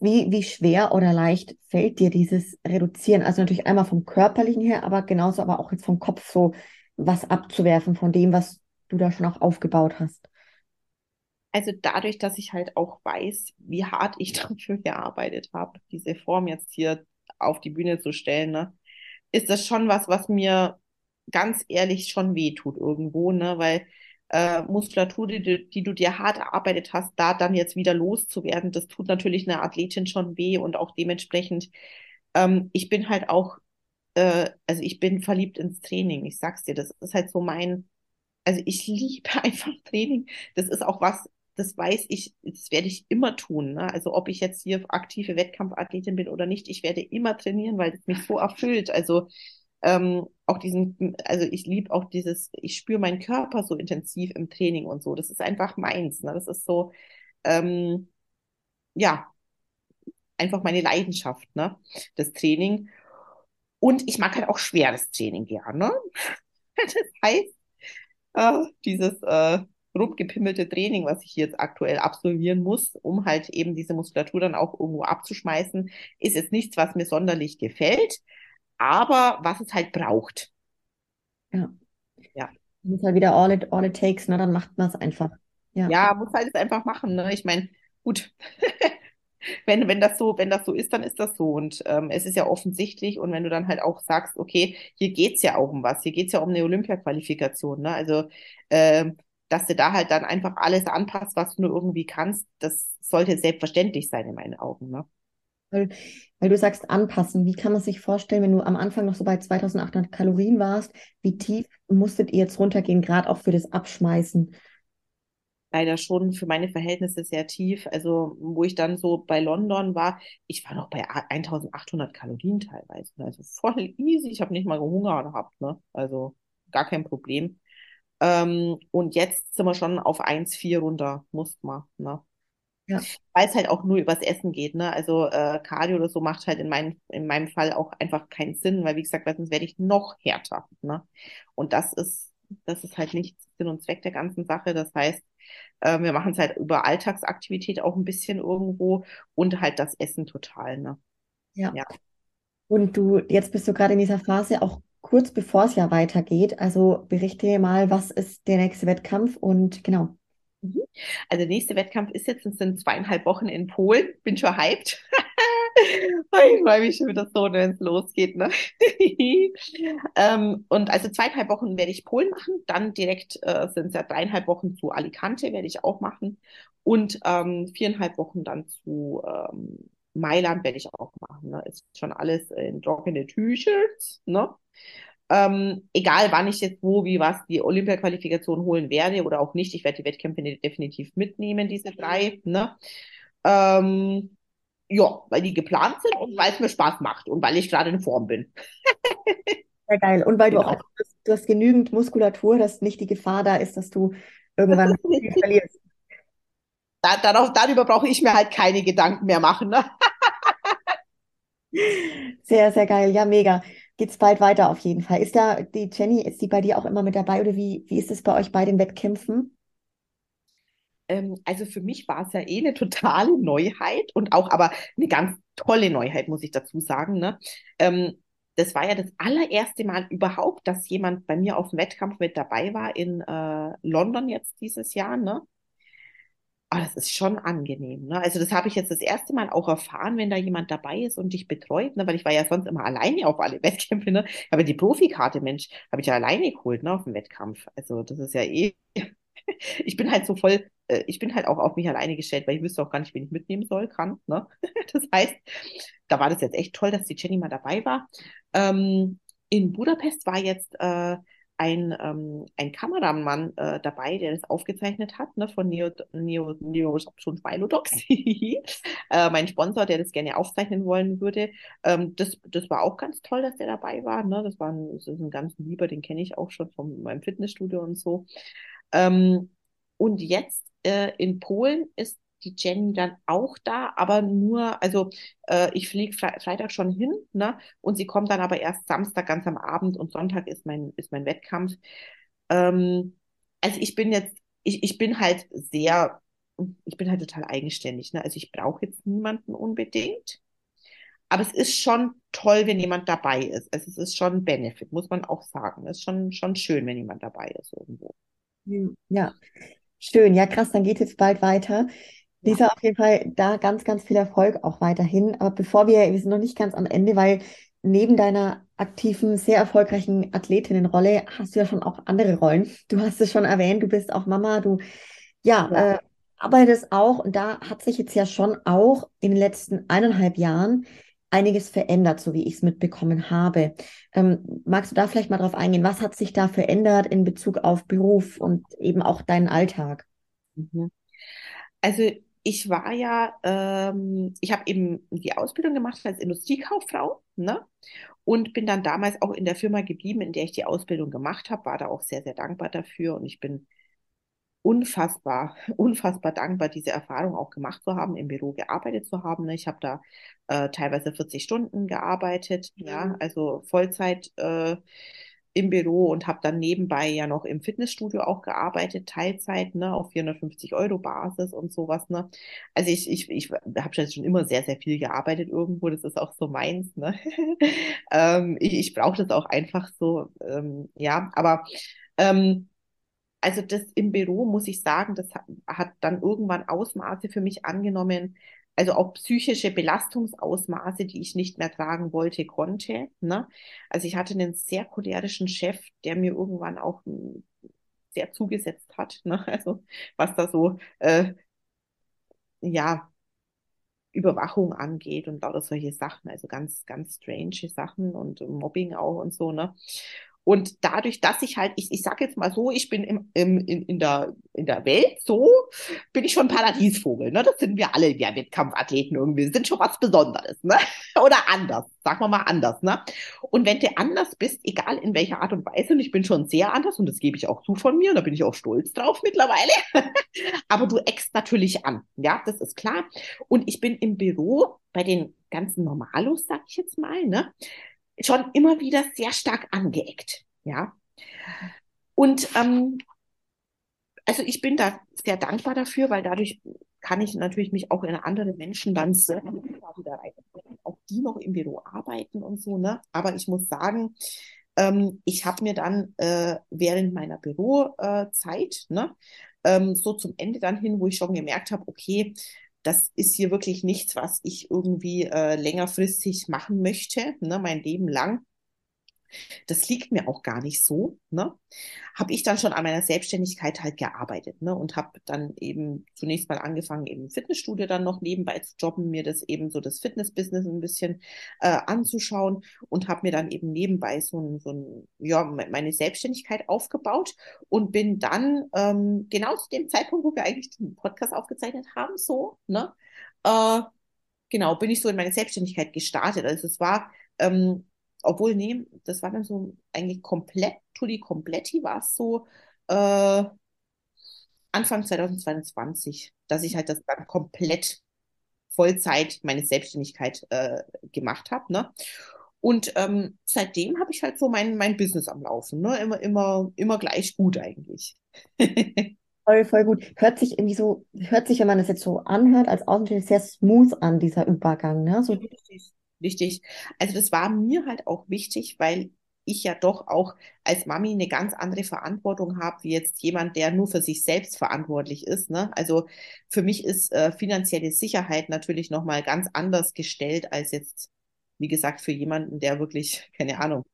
Wie, wie schwer oder leicht fällt dir dieses Reduzieren? Also natürlich einmal vom körperlichen her, aber genauso aber auch jetzt vom Kopf so was abzuwerfen von dem, was du da schon auch aufgebaut hast. Also dadurch, dass ich halt auch weiß, wie hart ich <laughs> dafür gearbeitet habe, diese Form jetzt hier auf die Bühne zu stellen, ne, ist das schon was, was mir ganz ehrlich schon wehtut irgendwo, ne, weil äh, Muskulatur, die, die, du dir hart erarbeitet hast, da dann jetzt wieder loszuwerden, das tut natürlich einer Athletin schon weh und auch dementsprechend, ähm, ich bin halt auch, äh, also ich bin verliebt ins Training, ich sag's dir, das ist halt so mein, also ich liebe <laughs> einfach Training, das ist auch was, das weiß ich, das werde ich immer tun. Ne? Also ob ich jetzt hier aktive Wettkampfathletin bin oder nicht, ich werde immer trainieren, weil es mich so erfüllt. Also ähm, auch diesen, also ich liebe auch dieses, ich spüre meinen Körper so intensiv im Training und so. Das ist einfach meins. Ne? Das ist so, ähm, ja, einfach meine Leidenschaft, ne? Das Training. Und ich mag halt auch schweres Training gerne. <laughs> Das heißt, äh, dieses äh, rumgepimmelte Training, was ich jetzt aktuell absolvieren muss, um halt eben diese Muskulatur dann auch irgendwo abzuschmeißen, ist jetzt nichts, was mir sonderlich gefällt, aber was es halt braucht. Ja. Ja. Muss halt wieder all it, all it takes, ne? Dann macht man es einfach. Ja. ja, muss halt es einfach machen, ne? Ich meine, gut. <laughs> wenn, wenn das so, wenn das so ist, dann ist das so. Und ähm, es ist ja offensichtlich. Und wenn du dann halt auch sagst, okay, hier geht's ja auch um was, hier geht's ja um eine Olympia-Qualifikation, ne? Also ähm, dass du da halt dann einfach alles anpasst, was du nur irgendwie kannst, das sollte selbstverständlich sein in meinen Augen. Ne? Weil, weil du sagst anpassen, wie kann man sich vorstellen, wenn du am Anfang noch so bei 2800 Kalorien warst, wie tief musstet ihr jetzt runtergehen, gerade auch für das Abschmeißen? Leider schon für meine Verhältnisse sehr tief. Also, wo ich dann so bei London war, ich war noch bei 1800 Kalorien teilweise. Also voll easy. Ich habe nicht mal Hunger gehabt, ne? Also gar kein Problem. Ähm, und jetzt sind wir schon auf 1,4 runter, muss man. Ne? Ja. Weil es halt auch nur übers Essen geht. Ne? Also äh, Cardio oder so macht halt in, mein, in meinem Fall auch einfach keinen Sinn, weil wie gesagt, sonst werde ich noch härter. Ne? Und das ist, das ist halt nicht Sinn und Zweck der ganzen Sache. Das heißt, äh, wir machen es halt über Alltagsaktivität auch ein bisschen irgendwo und halt das Essen total. Ne? Ja. ja. Und du, jetzt bist du gerade in dieser Phase auch kurz bevor es ja weitergeht. Also berichte mal, was ist der nächste Wettkampf und genau. Mhm. Also der nächste Wettkampf ist jetzt, es sind zweieinhalb Wochen in Polen. Bin schon hyped. <laughs> ich freue mich schon wieder so, wenn es losgeht. Ne? <laughs> ähm, und also zweieinhalb Wochen werde ich Polen machen. Dann direkt äh, sind es ja dreieinhalb Wochen zu Alicante, werde ich auch machen. Und ähm, viereinhalb Wochen dann zu ähm, Mailand werde ich auch machen. Ne? Ist schon alles in trockene Tücher. Ne? Ähm, egal, wann ich jetzt wo, wie, was die Olympia-Qualifikation holen werde oder auch nicht. Ich werde die Wettkämpfe definitiv mitnehmen, diese drei. Ne? Ähm, ja, weil die geplant sind und weil es mir Spaß macht und weil ich gerade in Form bin. <laughs> Sehr geil. Und weil genau. du auch du hast genügend Muskulatur, dass nicht die Gefahr da ist, dass du irgendwann <laughs> verlierst. Da, darauf, darüber brauche ich mir halt keine Gedanken mehr machen. Ne? <laughs> Sehr, sehr geil. Ja, mega geht es bald weiter auf jeden Fall. Ist da die Jenny, ist die bei dir auch immer mit dabei oder wie, wie ist es bei euch bei den Wettkämpfen? Ähm, also für mich war es ja eh eine totale Neuheit und auch aber eine ganz tolle Neuheit, muss ich dazu sagen. Ne? Ähm, das war ja das allererste Mal überhaupt, dass jemand bei mir auf dem Wettkampf mit dabei war in äh, London jetzt dieses Jahr. Ne? Oh, das ist schon angenehm. Ne? Also das habe ich jetzt das erste Mal auch erfahren, wenn da jemand dabei ist und dich betreut, ne? weil ich war ja sonst immer alleine auf alle <laughs> Wettkämpfe. Ne? Aber die Profikarte, Mensch, habe ich ja alleine geholt ne? auf dem Wettkampf. Also das ist ja eh. <laughs> ich bin halt so voll, äh, ich bin halt auch auf mich alleine gestellt, weil ich wüsste auch gar nicht, wen ich mitnehmen soll, kann. Ne? <laughs> das heißt, da war das jetzt echt toll, dass die Jenny mal dabei war. Ähm, in Budapest war jetzt äh, ein, ähm, ein Kameramann äh, dabei, der das aufgezeichnet hat, ne, von Neo, Neo, Neo schon Philodox, äh, mein Sponsor, der das gerne aufzeichnen wollen würde. Ähm, das, das war auch ganz toll, dass der dabei war. Ne? Das war ein, das ist ein ganz lieber, den kenne ich auch schon von meinem Fitnessstudio und so. Ähm, und jetzt äh, in Polen ist die Jenny dann auch da, aber nur, also äh, ich fliege Fre Freitag schon hin, ne? Und sie kommt dann aber erst Samstag ganz am Abend und Sonntag ist mein, ist mein Wettkampf. Ähm, also ich bin jetzt, ich, ich bin halt sehr, ich bin halt total eigenständig, ne? Also ich brauche jetzt niemanden unbedingt. Aber es ist schon toll, wenn jemand dabei ist. Also es ist schon ein Benefit, muss man auch sagen. Es ist schon, schon schön, wenn jemand dabei ist irgendwo. Ja, schön. Ja, krass, dann geht es bald weiter. Lisa, auf jeden Fall da ganz, ganz viel Erfolg auch weiterhin. Aber bevor wir, wir sind noch nicht ganz am Ende, weil neben deiner aktiven, sehr erfolgreichen Athletinnenrolle hast du ja schon auch andere Rollen. Du hast es schon erwähnt, du bist auch Mama, du ja, ja. Äh, arbeitest auch und da hat sich jetzt ja schon auch in den letzten eineinhalb Jahren einiges verändert, so wie ich es mitbekommen habe. Ähm, magst du da vielleicht mal drauf eingehen? Was hat sich da verändert in Bezug auf Beruf und eben auch deinen Alltag? Mhm. Also ich war ja, ähm, ich habe eben die Ausbildung gemacht als Industriekauffrau, ne? Und bin dann damals auch in der Firma geblieben, in der ich die Ausbildung gemacht habe, war da auch sehr, sehr dankbar dafür und ich bin unfassbar, <laughs> unfassbar dankbar, diese Erfahrung auch gemacht zu haben, im Büro gearbeitet zu haben. Ne? Ich habe da äh, teilweise 40 Stunden gearbeitet, mhm. ja, also Vollzeit äh, im Büro und habe dann nebenbei ja noch im Fitnessstudio auch gearbeitet, Teilzeit, ne, auf 450 Euro Basis und sowas, ne. Also ich, ich, ich habe schon immer sehr, sehr viel gearbeitet irgendwo, das ist auch so meins, ne. <laughs> ähm, ich ich brauche das auch einfach so, ähm, ja, aber ähm, also das im Büro, muss ich sagen, das hat, hat dann irgendwann Ausmaße für mich angenommen, also auch psychische Belastungsausmaße, die ich nicht mehr tragen wollte, konnte. Ne? Also ich hatte einen sehr cholerischen Chef, der mir irgendwann auch hm, sehr zugesetzt hat. Ne? <laughs> Also was da so, äh, ja, Überwachung angeht und lauter solche Sachen, also ganz, ganz strange Sachen und Mobbing auch und so, ne? Und dadurch, dass ich halt, ich, ich sage jetzt mal so, ich bin im, im, in, in, der, in der Welt so, bin ich schon Paradiesvogel. Ne? Das sind wir alle, wir Wettkampfathleten irgendwie, sind schon was Besonderes. Ne? <laughs> Oder anders, sagen wir mal anders. Ne? Und wenn du anders bist, egal in welcher Art und Weise, und ich bin schon sehr anders, und das gebe ich auch zu von mir, und da bin ich auch stolz drauf mittlerweile, <laughs> aber du eckst natürlich an. Ja, das ist klar. Und ich bin im Büro bei den ganzen Normalos, sag ich jetzt mal, ne? Schon immer wieder sehr stark angeeckt. Ja. Und ähm, also ich bin da sehr dankbar dafür, weil dadurch kann ich natürlich mich auch in andere Menschen dann sehr wieder rein. Auch die noch im Büro arbeiten und so, ne? Aber ich muss sagen, ähm, ich habe mir dann äh, während meiner Bürozeit, ne, ähm, so zum Ende dann hin, wo ich schon gemerkt habe, okay, das ist hier wirklich nichts, was ich irgendwie äh, längerfristig machen möchte, ne, mein Leben lang. Das liegt mir auch gar nicht so, ne? Habe ich dann schon an meiner Selbstständigkeit halt gearbeitet, ne? Und habe dann eben zunächst mal angefangen, eben Fitnessstudio dann noch nebenbei zu jobben, mir das eben so das Fitnessbusiness ein bisschen äh, anzuschauen und habe mir dann eben nebenbei so ein, so ein, ja, meine Selbstständigkeit aufgebaut und bin dann ähm, genau zu dem Zeitpunkt, wo wir eigentlich den Podcast aufgezeichnet haben, so, ne? Äh, genau, bin ich so in meine Selbstständigkeit gestartet. Also es war ähm, obwohl, nee, das war dann so eigentlich komplett, Tulli Kompletti war es so äh, Anfang 2022, dass ich halt das dann komplett Vollzeit meine Selbstständigkeit äh, gemacht habe. Ne? Und ähm, seitdem habe ich halt so mein, mein Business am Laufen. Ne? Immer, immer, immer gleich gut eigentlich. <laughs> voll, voll gut. Hört sich irgendwie so, hört sich, wenn man das jetzt so anhört, als Außenstehender sehr smooth an, dieser Übergang. Ne? So, richtig. Also das war mir halt auch wichtig, weil ich ja doch auch als Mami eine ganz andere Verantwortung habe, wie jetzt jemand, der nur für sich selbst verantwortlich ist. Ne? Also für mich ist äh, finanzielle Sicherheit natürlich nochmal ganz anders gestellt als jetzt, wie gesagt, für jemanden, der wirklich, <laughs> keine Ahnung,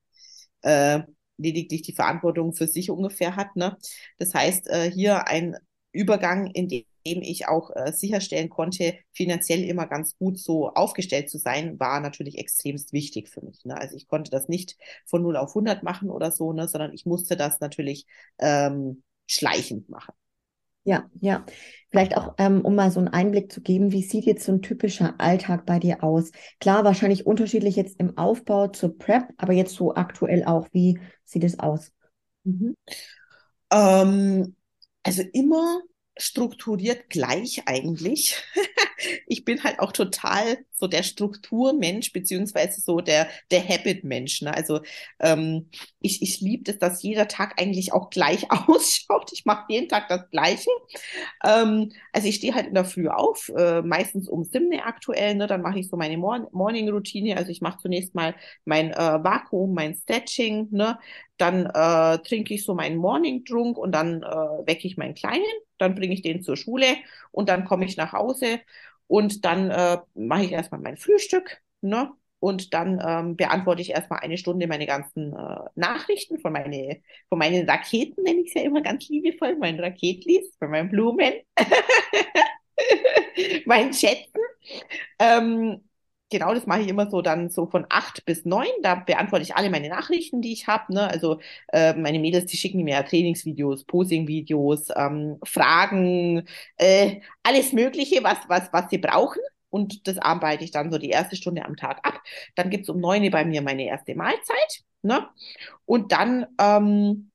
äh, lediglich die Verantwortung für sich ungefähr hat. Ne? Das heißt, äh, hier ein Übergang in ich auch äh, sicherstellen konnte, finanziell immer ganz gut so aufgestellt zu sein, war natürlich extremst wichtig für mich. Ne? Also ich konnte das nicht von 0 auf 100 machen oder so, ne? sondern ich musste das natürlich ähm, schleichend machen. Ja, ja. Vielleicht auch, ähm, um mal so einen Einblick zu geben, wie sieht jetzt so ein typischer Alltag bei dir aus? Klar, wahrscheinlich unterschiedlich jetzt im Aufbau zur Prep, aber jetzt so aktuell auch, wie sieht es aus? Mhm. Ähm, also immer strukturiert gleich eigentlich. <laughs> ich bin halt auch total so der Strukturmensch, beziehungsweise so der, der Habit-Mensch. Ne? Also ähm, ich, ich liebe es, dass jeder Tag eigentlich auch gleich <laughs> ausschaut. Ich mache jeden Tag das Gleiche. Ähm, also ich stehe halt in der Früh auf, äh, meistens um Simne aktuell. Ne? Dann mache ich so meine Mor Morning-Routine. Also ich mache zunächst mal mein äh, Vakuum, mein Stretching. Ne? Dann äh, trinke ich so meinen Morning-Drunk und dann äh, wecke ich meinen Kleinen dann bringe ich den zur Schule und dann komme ich nach Hause und dann äh, mache ich erstmal mein Frühstück, ne? Und dann ähm, beantworte ich erstmal eine Stunde meine ganzen äh, Nachrichten von, meine, von meinen Raketen, nenne ich es ja immer ganz liebevoll, meinen Raketlis, von meinen Blumen, <laughs> meinen Schätzen. Ähm, genau, das mache ich immer so dann so von acht bis neun. Da beantworte ich alle meine Nachrichten, die ich habe. Ne? Also äh, meine Mädels, die schicken mir Trainingsvideos, Posingvideos, ähm, Fragen, äh, alles Mögliche, was, was, was sie brauchen. Und das arbeite ich dann so die erste Stunde am Tag ab. Dann gibt's um neun bei mir meine erste Mahlzeit. Ne? Und dann ähm,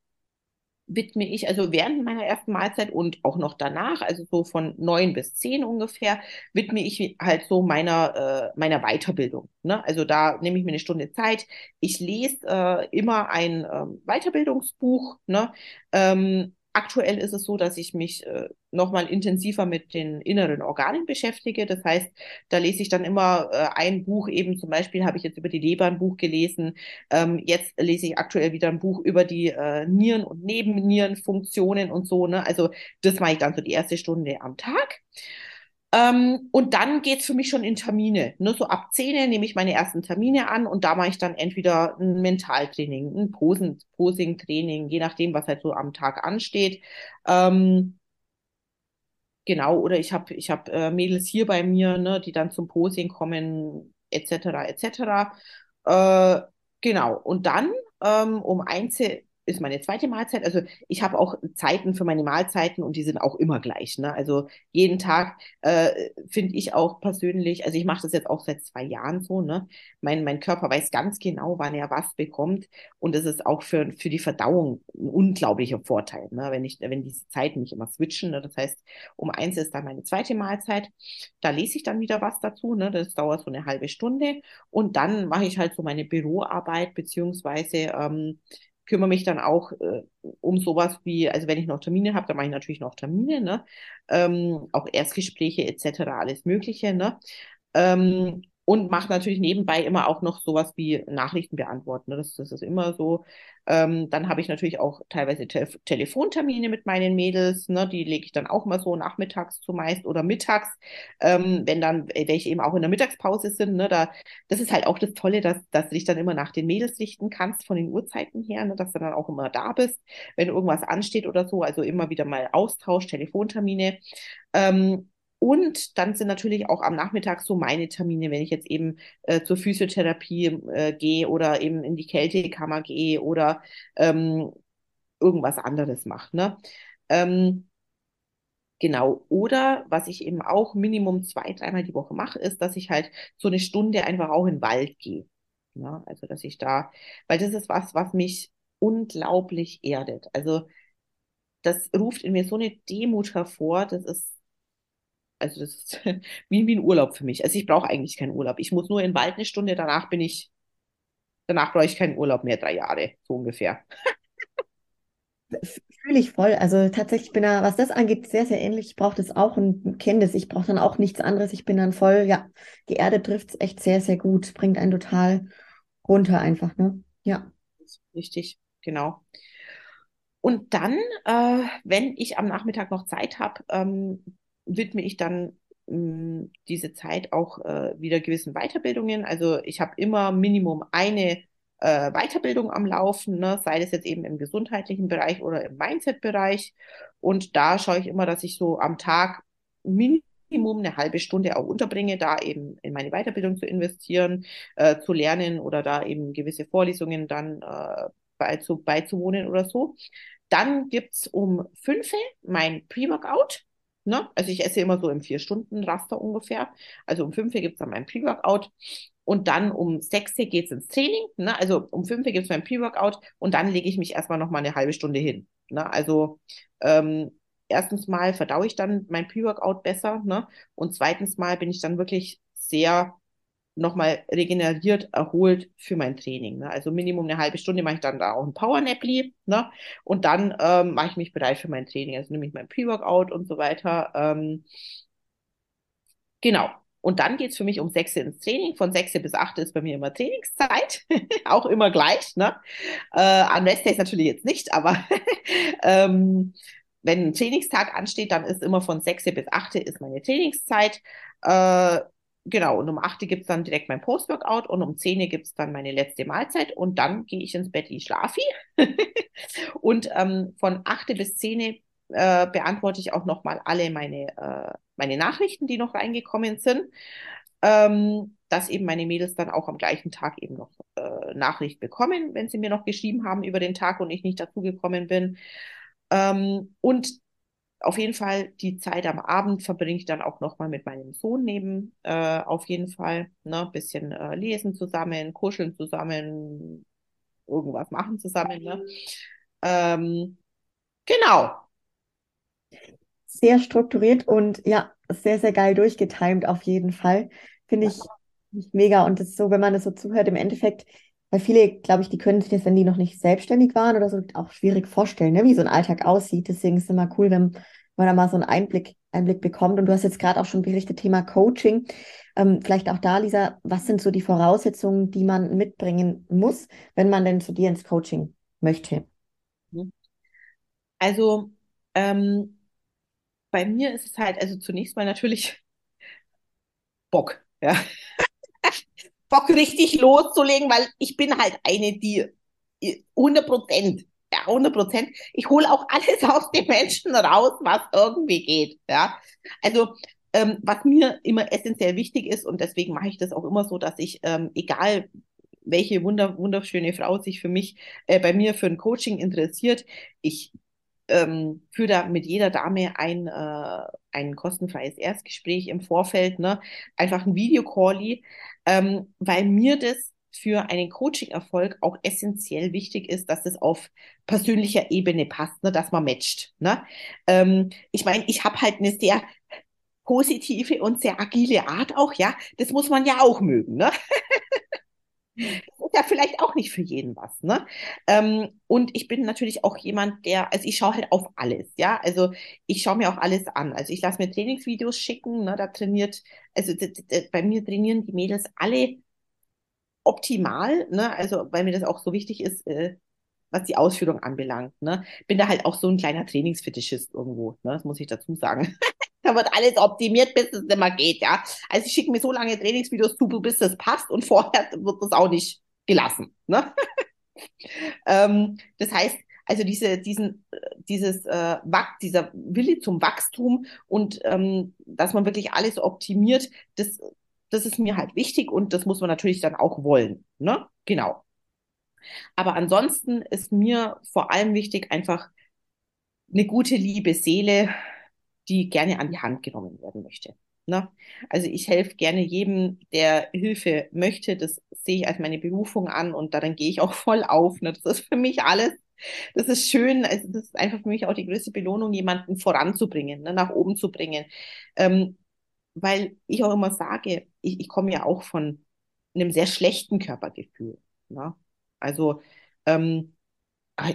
widme ich, also während meiner ersten Mahlzeit und auch noch danach, also so von neun bis zehn ungefähr, widme ich halt so meiner, äh, meiner Weiterbildung. Ne? Also da nehme ich mir eine Stunde Zeit. Ich lese äh, immer ein äh, Weiterbildungsbuch. Ne? Ähm, Aktuell ist es so, dass ich mich äh, nochmal intensiver mit den inneren Organen beschäftige. Das heißt, da lese ich dann immer äh, ein Buch, eben zum Beispiel habe ich jetzt über die Leber ein Buch gelesen. Ähm, jetzt lese ich aktuell wieder ein Buch über die äh, Nieren- und Nebennierenfunktionen und so. Ne? Also das mache ich dann so die erste Stunde am Tag. Ähm, und dann geht's für mich schon in Termine. Nur ne? so ab 10 nehme ich meine ersten Termine an und da mache ich dann entweder ein Mentaltraining, ein Posen, Posing-Training, je nachdem, was halt so am Tag ansteht. Ähm, genau, oder ich habe ich hab, äh, Mädels hier bei mir, ne, die dann zum Posing kommen, etc., etc. Äh, genau, und dann ähm, um eins ist meine zweite Mahlzeit. Also ich habe auch Zeiten für meine Mahlzeiten und die sind auch immer gleich. Ne? Also jeden Tag äh, finde ich auch persönlich, also ich mache das jetzt auch seit zwei Jahren so, ne? Mein, mein Körper weiß ganz genau, wann er was bekommt. Und das ist auch für, für die Verdauung ein unglaublicher Vorteil, ne? wenn, ich, wenn diese Zeiten nicht immer switchen. Ne? Das heißt, um eins ist dann meine zweite Mahlzeit. Da lese ich dann wieder was dazu. Ne? Das dauert so eine halbe Stunde. Und dann mache ich halt so meine Büroarbeit, beziehungsweise ähm, kümmere mich dann auch äh, um sowas wie, also wenn ich noch Termine habe, dann mache ich natürlich noch Termine, ne? Ähm, auch Erstgespräche etc., alles Mögliche, ne? Ähm, und mache natürlich nebenbei immer auch noch sowas wie Nachrichten beantworten. Ne? Das, das ist immer so. Ähm, dann habe ich natürlich auch teilweise Te Telefontermine mit meinen Mädels. Ne? Die lege ich dann auch mal so nachmittags zumeist oder mittags, ähm, wenn dann welche eben auch in der Mittagspause sind. Ne? Da, das ist halt auch das Tolle, dass, dass du dich dann immer nach den Mädels richten kannst von den Uhrzeiten her, ne? dass du dann auch immer da bist, wenn irgendwas ansteht oder so. Also immer wieder mal Austausch, Telefontermine. Ähm, und dann sind natürlich auch am Nachmittag so meine Termine, wenn ich jetzt eben äh, zur Physiotherapie äh, gehe oder eben in die Kältekammer gehe oder ähm, irgendwas anderes mache. Ne? Ähm, Genau. Oder was ich eben auch Minimum zwei, dreimal die Woche mache, ist, dass ich halt so eine Stunde einfach auch in den Wald gehe. Ja, also, dass ich da, weil das ist was, was mich unglaublich erdet. Also, das ruft in mir so eine Demut hervor. Das ist also das ist <laughs> wie, wie ein Urlaub für mich. Also ich brauche eigentlich keinen Urlaub. Ich muss nur in den Wald eine Stunde, danach bin ich, danach brauche ich keinen Urlaub mehr, drei Jahre, so ungefähr. <laughs> Fühle ich voll. Also tatsächlich bin da, was das angeht, sehr, sehr ähnlich. Ich brauche das auch und kenne das. Ich brauche dann auch nichts anderes. Ich bin dann voll, ja, die Erde trifft es echt sehr, sehr gut. Bringt einen total runter einfach, ne? Ja. Richtig, genau. Und dann, äh, wenn ich am Nachmittag noch Zeit habe, ähm, widme ich dann mh, mm, diese Zeit auch äh, wieder gewissen Weiterbildungen. Also ich habe immer Minimum eine äh, Weiterbildung am Laufen, ne? sei das jetzt eben im gesundheitlichen Bereich oder im Mindset-Bereich. Und da schaue ich immer, dass ich so am Tag Minimum eine halbe Stunde auch unterbringe, da eben in meine Weiterbildung zu investieren, äh, zu lernen oder da eben gewisse Vorlesungen dann äh, beizu, beizuwohnen oder so. Dann gibt's um fünf mein Pre-Workout. Ne? Also ich esse immer so im Vier-Stunden-Raster ungefähr. Also um fünf gibt's dann mein Pre-Workout. Und dann um sechs geht's ins Training. Ne? Also um fünf gibt's mein Pre-Workout und dann lege ich mich erstmal noch mal eine halbe Stunde hin. Ne? Also ähm, erstens mal verdaue ich dann mein Pre-Workout besser, ne? Und zweitens mal bin ich dann wirklich sehr nochmal regeneriert, erholt für mein Training. Ne? Also Minimum eine halbe Stunde mache ich dann da auch ein Powernaply, ne? Und dann ähm, mache ich mich bereit für mein Training. Also nehme ich mein Pre-Workout und so weiter. Ähm, genau. Und dann geht's für mich um sechs ins Training. Von sechs bis acht ist bei mir immer Trainingszeit. <laughs> auch immer gleich. Ne? Äh, an Restdays natürlich jetzt nicht, aber <laughs> ähm, wenn ein Trainingstag ansteht, dann ist immer von 6 bis 8 ist meine Trainingszeit. Äh, genau, und um 8 gibt es dann direkt mein Post-Workout und um 10 gibt es dann meine letzte Mahlzeit und dann gehe ich ins Bett, ich schlafe. <laughs> und ähm, von 8 bis 10 äh, beantworte ich auch nochmal alle meine, äh, meine Nachrichten, die noch reingekommen sind. Ähm, dass eben meine Mädels dann auch am gleichen Tag eben noch äh, Nachricht bekommen, wenn sie mir noch geschrieben haben über den Tag und ich nicht dazugekommen bin. Ähm, und auf jeden Fall die Zeit am Abend verbringe ich dann auch nochmal mit meinem Sohn neben, äh, auf jeden Fall. Ne? Bisschen äh, lesen zusammen, kuscheln zusammen, irgendwas machen zusammen. Ne? Ähm, genau. Sehr strukturiert und ja, sehr, sehr geil durchgetimt auf jeden Fall. Finde ich mega. Und das ist so, wenn man das so zuhört, im Endeffekt weil viele, glaube ich, die können sich das, wenn die noch nicht selbstständig waren oder so, auch schwierig vorstellen, ne, wie so ein Alltag aussieht. Deswegen ist es immer cool, wenn man da mal so einen Einblick, Einblick bekommt. Und du hast jetzt gerade auch schon berichtet, Thema Coaching. Ähm, vielleicht auch da, Lisa, was sind so die Voraussetzungen, die man mitbringen muss, wenn man denn zu dir ins Coaching möchte? Also ähm, bei mir ist es halt, also zunächst mal natürlich <laughs> Bock, ja. Bock richtig loszulegen, weil ich bin halt eine, die 100 Prozent, ja, 100 Prozent, ich hole auch <laughs> alles aus den Menschen raus, was irgendwie geht, ja. Also, ähm, was mir immer essentiell wichtig ist und deswegen mache ich das auch immer so, dass ich, ähm, egal welche wunder, wunderschöne Frau sich für mich, äh, bei mir für ein Coaching interessiert, ich ähm, führe da mit jeder Dame ein, äh, ein kostenfreies Erstgespräch im Vorfeld, ne? einfach ein Videocall, ähm, weil mir das für einen Coaching-Erfolg auch essentiell wichtig ist, dass es auf persönlicher Ebene passt, ne, dass man matcht. Ne? Ähm, ich meine, ich habe halt eine sehr positive und sehr agile Art auch, ja. Das muss man ja auch mögen, ne? Ist ja vielleicht auch nicht für jeden was, ne? Ähm, und ich bin natürlich auch jemand, der, also ich schaue halt auf alles, ja. Also ich schaue mir auch alles an. Also ich lasse mir Trainingsvideos schicken, ne? Da trainiert, also bei mir trainieren die Mädels alle optimal, ne? Also weil mir das auch so wichtig ist, äh, was die Ausführung anbelangt, ne? Bin da halt auch so ein kleiner Trainingsfetischist irgendwo, ne? Das muss ich dazu sagen. <laughs> Da wird alles optimiert, bis es immer geht, ja. Also ich schicke mir so lange Trainingsvideos zu, bis das passt und vorher wird das auch nicht gelassen. Ne? <laughs> ähm, das heißt, also diese, diesen, dieses, äh, dieser Wille zum Wachstum und ähm, dass man wirklich alles optimiert, das, das ist mir halt wichtig und das muss man natürlich dann auch wollen. Ne? Genau. Aber ansonsten ist mir vor allem wichtig, einfach eine gute, liebe Seele, die gerne an die Hand genommen werden möchte. Ne? Also ich helfe gerne jedem, der Hilfe möchte. Das sehe ich als meine Berufung an und daran gehe ich auch <laughs> voll auf. Ne? Das ist für mich alles. Das ist schön. Also das ist einfach für mich auch die größte Belohnung, jemanden voranzubringen, ne? nach oben zu bringen. Ähm, weil ich auch immer sage, ich, ich komme ja auch von einem sehr schlechten Körpergefühl. Ne? Also ähm,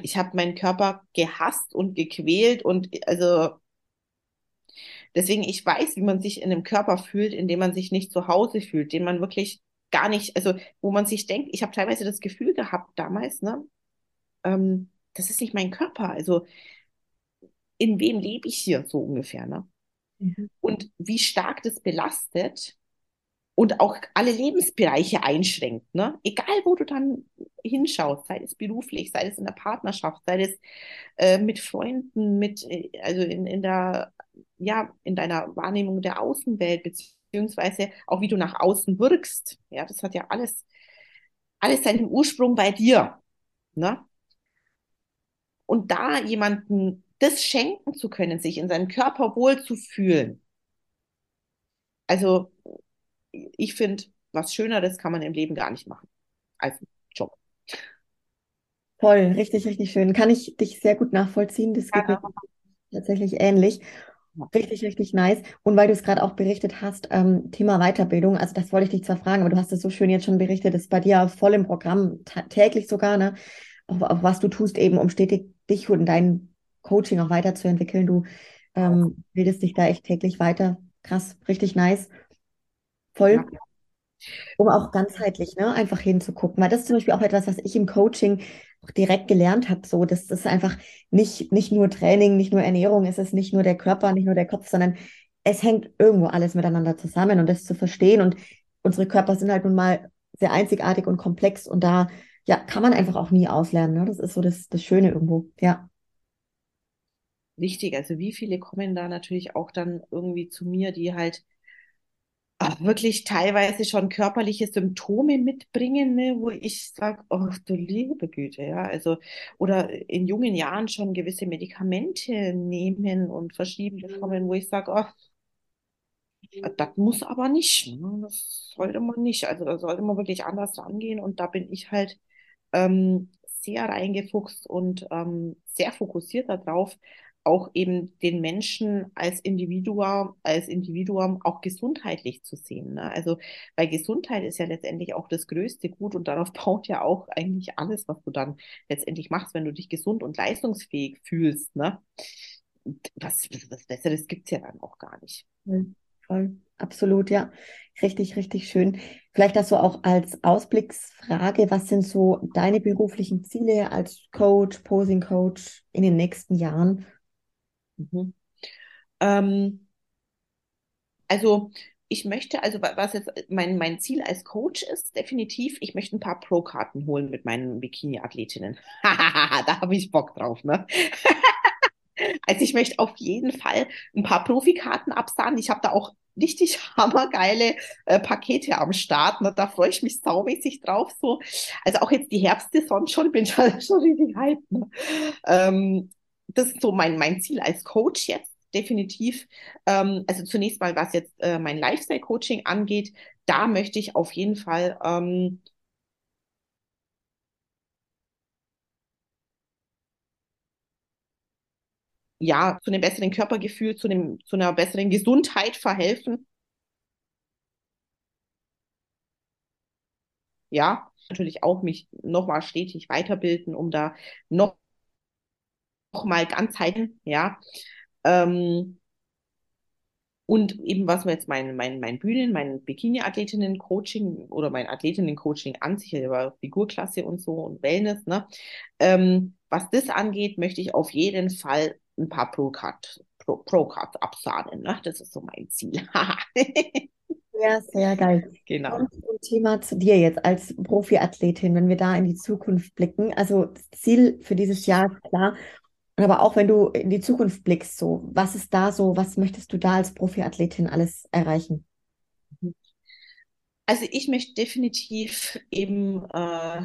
ich habe meinen Körper gehasst und gequält und also Deswegen, ich weiß, wie man sich in einem Körper fühlt, in dem man sich nicht zu Hause fühlt, den man wirklich gar nicht, also wo man sich denkt, ich habe teilweise das Gefühl gehabt damals, ne, ähm, das ist nicht mein Körper. Also in wem lebe ich hier so ungefähr, ne? Mhm. Und wie stark das belastet und auch alle Lebensbereiche einschränkt, ne? Egal, wo du dann hinschaust, sei es beruflich, sei es in der Partnerschaft, sei es äh, mit Freunden, mit, äh, also in, in der ja, in deiner Wahrnehmung der Außenwelt, beziehungsweise auch wie du nach außen wirkst. Ja, das hat ja alles, alles seinen Ursprung bei dir. Ne? Und da jemanden das schenken zu können, sich in seinem Körper wohl zu fühlen. Also, ich finde, was Schöneres kann man im Leben gar nicht machen als Job. Toll, richtig, richtig schön. Kann ich dich sehr gut nachvollziehen. Das geht ja. mir tatsächlich ähnlich. Richtig, richtig nice. Und weil du es gerade auch berichtet hast, ähm, Thema Weiterbildung, also das wollte ich dich zwar fragen, aber du hast es so schön jetzt schon berichtet, ist bei dir voll im Programm, täglich sogar, ne? Auch, auch, was du tust, eben um stetig dich und dein Coaching auch weiterzuentwickeln. Du ähm, bildest dich da echt täglich weiter. Krass, richtig nice. Voll. Ja. Um auch ganzheitlich, ne, einfach hinzugucken. Weil das ist zum Beispiel auch etwas, was ich im Coaching direkt gelernt habe. So, das ist einfach nicht, nicht nur Training, nicht nur Ernährung, es ist nicht nur der Körper, nicht nur der Kopf, sondern es hängt irgendwo alles miteinander zusammen und das zu verstehen. Und unsere Körper sind halt nun mal sehr einzigartig und komplex und da ja, kann man einfach auch nie auslernen. Ne? Das ist so das, das Schöne irgendwo, ja. Wichtig, also wie viele kommen da natürlich auch dann irgendwie zu mir, die halt wirklich teilweise schon körperliche Symptome mitbringen, ne, wo ich sage, oh du liebe Güte, ja, also oder in jungen Jahren schon gewisse Medikamente nehmen und verschrieben bekommen, wo ich sage, oh, das muss aber nicht, ne? das sollte man nicht, also da sollte man wirklich anders rangehen und da bin ich halt ähm, sehr reingefuchst und ähm, sehr fokussiert darauf, auch eben den Menschen als Individuum, als Individuum auch gesundheitlich zu sehen. Ne? Also, weil Gesundheit ist ja letztendlich auch das größte Gut und darauf <laughs> baut ja auch eigentlich alles, was du dann letztendlich machst, wenn du dich gesund und leistungsfähig fühlst. Ne? Was, was Besseres gibt's ja dann auch gar nicht. Voll, absolut, ja. Richtig, richtig schön. Vielleicht hast du auch als Ausblicksfrage, was sind so deine beruflichen Ziele als Coach, Posing Coach in den nächsten Jahren? Mhm. Ähm, also ich möchte, also was jetzt mein, mein Ziel als Coach ist, definitiv, ich möchte ein paar Pro-Karten holen mit meinen Bikini-Athletinnen. <laughs> da habe ich Bock drauf, ne? <laughs> also ich möchte auf jeden Fall ein paar Profikarten absahnen. Ich habe da auch richtig <laughs> hammergeile äh, Pakete am Start. Ne? Da freue ich mich saumäßig drauf. So. Also auch jetzt die Herbstsaison schon, bin schon, schon richtig hype. Ne? Ähm, das ist so mein, mein Ziel als Coach jetzt definitiv. Ähm, also zunächst mal, was jetzt äh, mein Lifestyle-Coaching angeht, da möchte ich auf jeden Fall ähm, ja, zu einem besseren Körpergefühl, zu, einem, zu einer besseren Gesundheit verhelfen. Ja, natürlich auch mich nochmal stetig weiterbilden, um da noch noch mal ganzheitlich, ja. Ähm, und eben was mir jetzt mein, mein, mein Bühnen, mein Bikini-Athletinnen-Coaching oder mein Athletinnen-Coaching an sich, über Figurklasse und so und Wellness, ne? Ähm, was das angeht, möchte ich auf jeden Fall ein paar Pro-Cards Pro, Pro absahnen. Ne? Das ist so mein Ziel. <laughs> ja, sehr geil. Genau. Und zum Thema zu dir jetzt als Profiathletin, wenn wir da in die Zukunft blicken. Also das Ziel für dieses Jahr ist klar, aber auch wenn du in die Zukunft blickst, so, was ist da so, was möchtest du da als Profiathletin alles erreichen? Also ich möchte definitiv eben äh,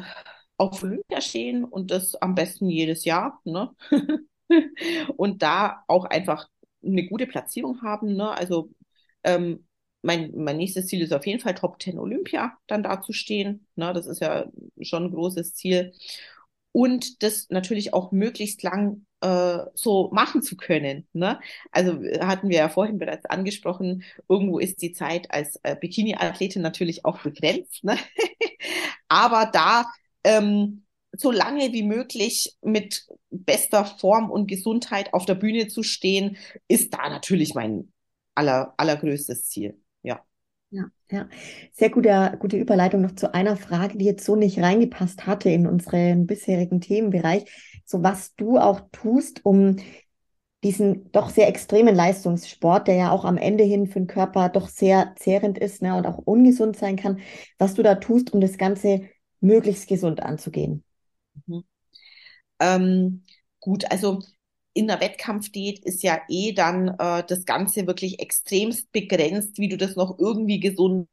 auf Olympia stehen und das am besten jedes Jahr. Ne? <laughs> und da auch einfach eine gute Platzierung haben. Ne? Also ähm, mein, mein nächstes Ziel ist auf jeden Fall Top 10 Olympia dann da zu stehen. Ne? Das ist ja schon ein großes Ziel. Und das natürlich auch möglichst lang äh, so machen zu können. Ne? Also hatten wir ja vorhin bereits angesprochen, irgendwo ist die Zeit als äh, Bikini-Athletin natürlich auch begrenzt. Ne? <laughs> Aber da ähm, so lange wie möglich mit bester Form und Gesundheit auf der Bühne zu stehen, ist da natürlich mein aller, allergrößtes Ziel. Ja. Ja. Sehr gute, gute Überleitung noch zu einer Frage, die jetzt so nicht reingepasst hatte in unseren bisherigen Themenbereich. So was du auch tust, um diesen doch sehr extremen Leistungssport, der ja auch am Ende hin für den Körper doch sehr zehrend ist ne, und auch ungesund sein kann, was du da tust, um das Ganze möglichst gesund anzugehen. Mhm. Ähm, gut, also in der Wettkampfdiät ist ja eh dann äh, das Ganze wirklich extremst begrenzt, wie du das noch irgendwie gesund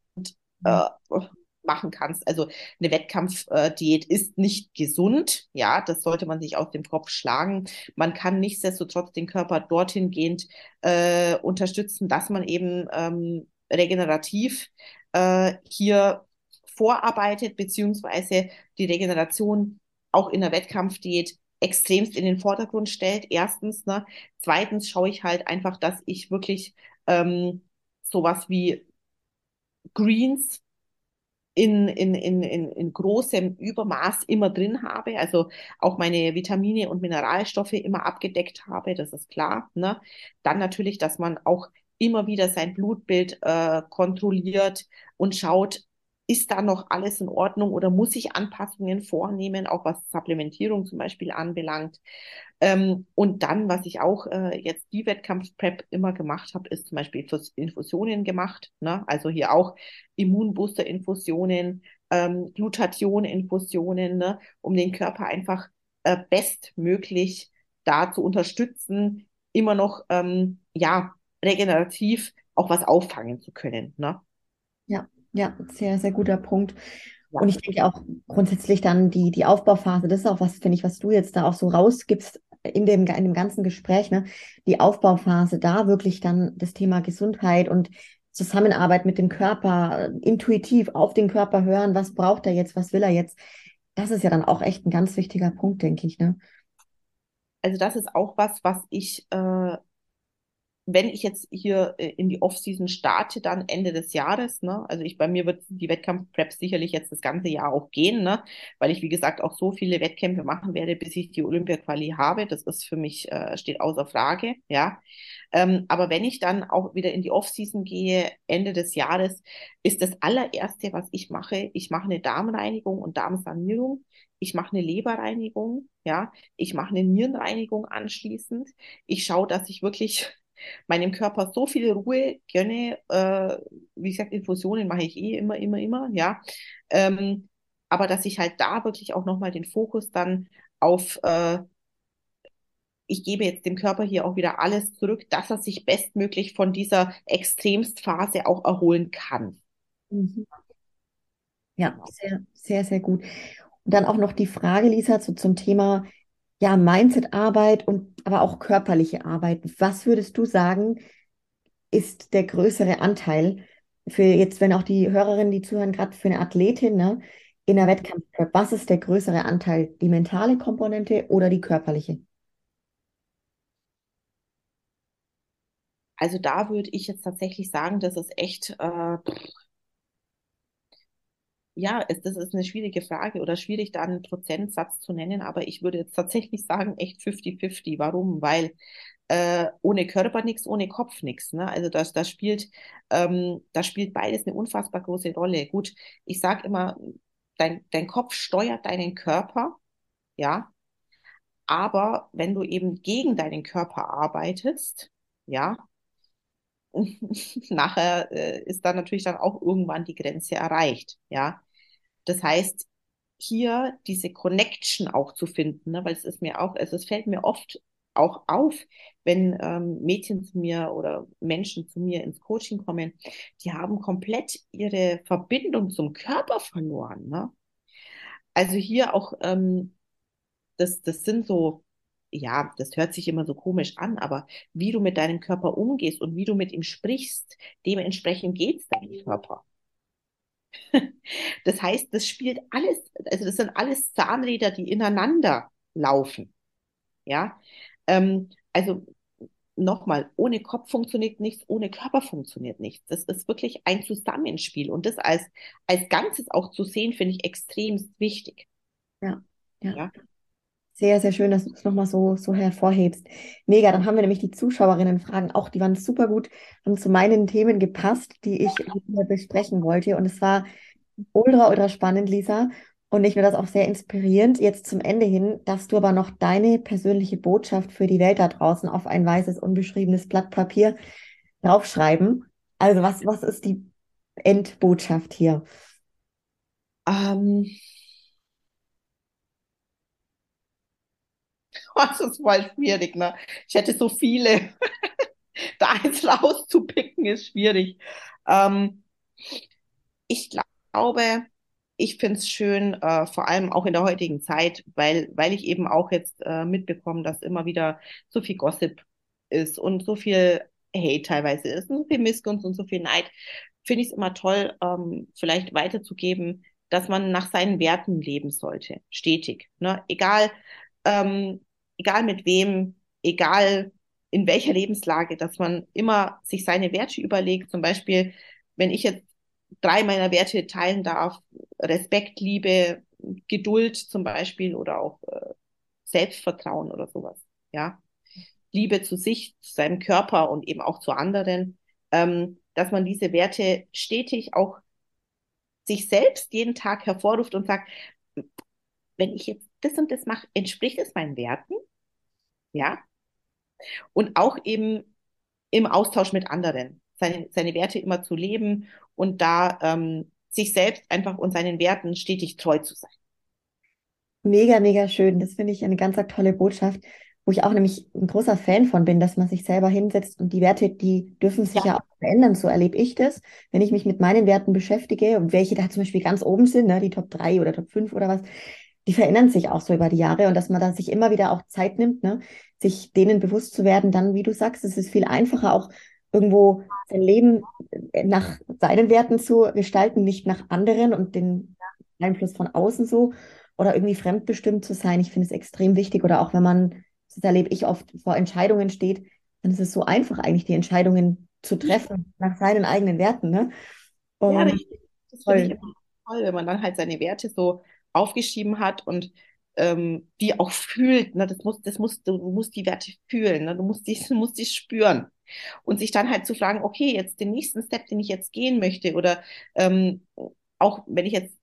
äh, machen kannst. Also eine Wettkampfdiät ist nicht gesund. Ja, das sollte man sich aus dem Kopf schlagen. Man kann nichtsdestotrotz den Körper dorthin gehend äh, unterstützen, dass man eben ähm, regenerativ äh, hier vorarbeitet, beziehungsweise die Regeneration auch in der Wettkampfdiät extremst in den Vordergrund stellt. Erstens, ne? Zweitens schaue ich halt einfach, dass ich wirklich ähm, sowas wie Greens in, in, in, in, in großem Übermaß immer drin habe, also auch meine Vitamine und Mineralstoffe immer abgedeckt habe, das ist klar. Ne? Dann natürlich, dass man auch immer wieder sein Blutbild äh, kontrolliert und schaut, ist da noch alles in Ordnung oder muss ich Anpassungen vornehmen, auch was Supplementierung zum Beispiel anbelangt. Ähm, und dann, was ich auch äh, jetzt die Wettkampfprep immer gemacht habe, ist zum Beispiel Infusionen gemacht. Ne? Also hier auch Immunbooster-Infusionen, ähm, Glutathion-Infusionen, ne? um den Körper einfach äh, bestmöglich da zu unterstützen, immer noch ähm, ja regenerativ auch was auffangen zu können. Ne? Ja, ja, sehr, sehr guter Punkt. Und ich denke auch grundsätzlich dann die, die Aufbauphase, das ist auch was, finde ich, was du jetzt da auch so rausgibst in dem, in dem ganzen Gespräch, ne? Die Aufbauphase, da wirklich dann das Thema Gesundheit und Zusammenarbeit mit dem Körper, intuitiv auf den Körper hören, was braucht er jetzt, was will er jetzt. Das ist ja dann auch echt ein ganz wichtiger Punkt, denke ich, ne? Also das ist auch was, was ich äh, wenn ich jetzt hier äh, in die Offseason starte, dann Ende des Jahres, ne? Also ich bei mir wird die Wettkampfprep sicherlich jetzt das ganze Jahr auch gehen, ne? Weil ich, wie gesagt, auch so viele Wettkämpfe machen werde, bis ich die Olympia-Quali habe. Das ist für mich, äh, steht außer Frage, ja. Ähm, aber wenn ich dann auch wieder in die Offseason gehe, Ende des Jahres, ist das allererste, was ich mache, ich mache eine Darmreinigung und Darmsanierung. Ich mache eine Leberreinigung, ja. Ich mache eine Nierenreinigung anschließend. Ich schaue, dass ich wirklich meinem Körper so viel Ruhe gönne. Äh, wie gesagt, Infusionen mache ich eh immer, immer, immer, ja. Ähm, aber dass ich halt da wirklich auch nochmal den Fokus dann auf, äh, ich gebe jetzt dem Körper hier auch wieder alles zurück, dass er sich bestmöglich von dieser Extremstphase auch erholen kann. Mhm. Ja, sehr, sehr, sehr gut. Und dann auch noch die Frage, Lisa, so zum Thema ja, Mindset-Arbeit und aber auch körperliche Arbeit. Was würdest du sagen, ist der größere Anteil für jetzt, wenn auch die Hörerinnen, die zuhören, gerade für eine Athletin ne, in der Wettkampf, was ist der größere Anteil? Die mentale Komponente oder die körperliche? Also da würde ich jetzt tatsächlich sagen, das ist echt äh, ja, es, das ist eine schwierige Frage oder schwierig, da einen Prozentsatz zu nennen, aber ich würde jetzt tatsächlich sagen, echt 50-50. Warum? Weil äh, ohne Körper nichts, ohne Kopf nichts. Ne? Also das, das spielt, ähm, das spielt beides eine unfassbar große Rolle. Gut, ich sage immer, dein, dein Kopf steuert deinen Körper, ja, aber wenn du eben gegen deinen Körper arbeitest, ja, <laughs> nachher äh, ist dann natürlich dann auch irgendwann die Grenze erreicht, ja. Das heißt, hier diese Connection auch zu finden, ne, weil es ist mir auch, also es fällt mir oft auch auf, wenn ähm, Mädchen zu mir oder Menschen zu mir ins Coaching kommen, die haben komplett ihre Verbindung zum Körper verloren. Ne? Also hier auch, ähm, das, das sind so, ja, das hört sich immer so komisch an, aber wie du mit deinem Körper umgehst und wie du mit ihm sprichst, dementsprechend geht es deinem Körper. Das heißt, das spielt alles, also das sind alles Zahnräder, die ineinander laufen. Ja, ähm, also nochmal, ohne Kopf funktioniert nichts, ohne Körper funktioniert nichts. Das ist wirklich ein Zusammenspiel und das als, als Ganzes auch zu sehen, finde ich extrem wichtig. Ja, ja. ja. Sehr, sehr schön, dass du es nochmal so, so hervorhebst. Mega, dann haben wir nämlich die Zuschauerinnen-Fragen auch, die waren super gut, haben zu meinen Themen gepasst, die ich besprechen wollte. Und es war ultra, ultra spannend, Lisa. Und ich finde das auch sehr inspirierend, jetzt zum Ende hin, dass du aber noch deine persönliche Botschaft für die Welt da draußen auf ein weißes, unbeschriebenes Blatt Papier draufschreiben. Also was, was ist die Endbotschaft hier? Ähm, <laughs> das ist voll schwierig, ne? Ich hätte so viele. <laughs> da eins rauszupicken ist schwierig. Ähm, ich glaube, ich finde es schön, äh, vor allem auch in der heutigen Zeit, weil, weil ich eben auch jetzt äh, mitbekomme, dass immer wieder so viel Gossip ist und so viel Hate teilweise ist und so viel Missgunst und so viel Neid, finde ich es immer toll, ähm, vielleicht weiterzugeben, dass man nach seinen Werten leben sollte, stetig. Ne? Egal, ähm, egal mit wem, egal in welcher Lebenslage, dass man immer sich seine Werte überlegt. Zum Beispiel, wenn ich jetzt drei meiner Werte teilen darf, Respekt, Liebe, Geduld zum Beispiel oder auch äh, Selbstvertrauen oder sowas, ja. Liebe zu sich, zu seinem Körper und eben auch zu anderen, ähm, dass man diese Werte stetig auch sich selbst jeden Tag hervorruft und sagt, wenn ich jetzt das und das mache, entspricht es meinen Werten? Ja. Und auch eben im Austausch mit anderen, seine, seine Werte immer zu leben und da ähm, sich selbst einfach und seinen Werten stetig treu zu sein. Mega, mega schön. Das finde ich eine ganz tolle Botschaft, wo ich auch nämlich ein großer Fan von bin, dass man sich selber hinsetzt und die Werte, die dürfen sich ja, ja auch verändern. So erlebe ich das, wenn ich mich mit meinen Werten beschäftige und welche da zum Beispiel ganz oben sind, ne, die Top 3 oder Top 5 oder was, die verändern sich auch so über die Jahre und dass man da sich immer wieder auch Zeit nimmt, ne, sich denen bewusst zu werden, dann, wie du sagst, es ist viel einfacher auch irgendwo sein Leben äh, nach seinen Werten zu gestalten, nicht nach anderen und den Einfluss von außen so oder irgendwie fremdbestimmt zu sein. Ich finde es extrem wichtig oder auch wenn man, das erlebe ich oft, vor Entscheidungen steht, dann ist es so einfach eigentlich, die Entscheidungen zu treffen nach seinen eigenen Werten. Ne? Und ja, das finde ich immer toll, wenn man dann halt seine Werte so aufgeschrieben hat und ähm, die auch fühlt. Ne? Das muss, das muss, du musst die Werte fühlen, ne? du musst die, du <laughs> musst die spüren. Und sich dann halt zu fragen, okay, jetzt den nächsten Step, den ich jetzt gehen möchte, oder ähm, auch wenn ich jetzt,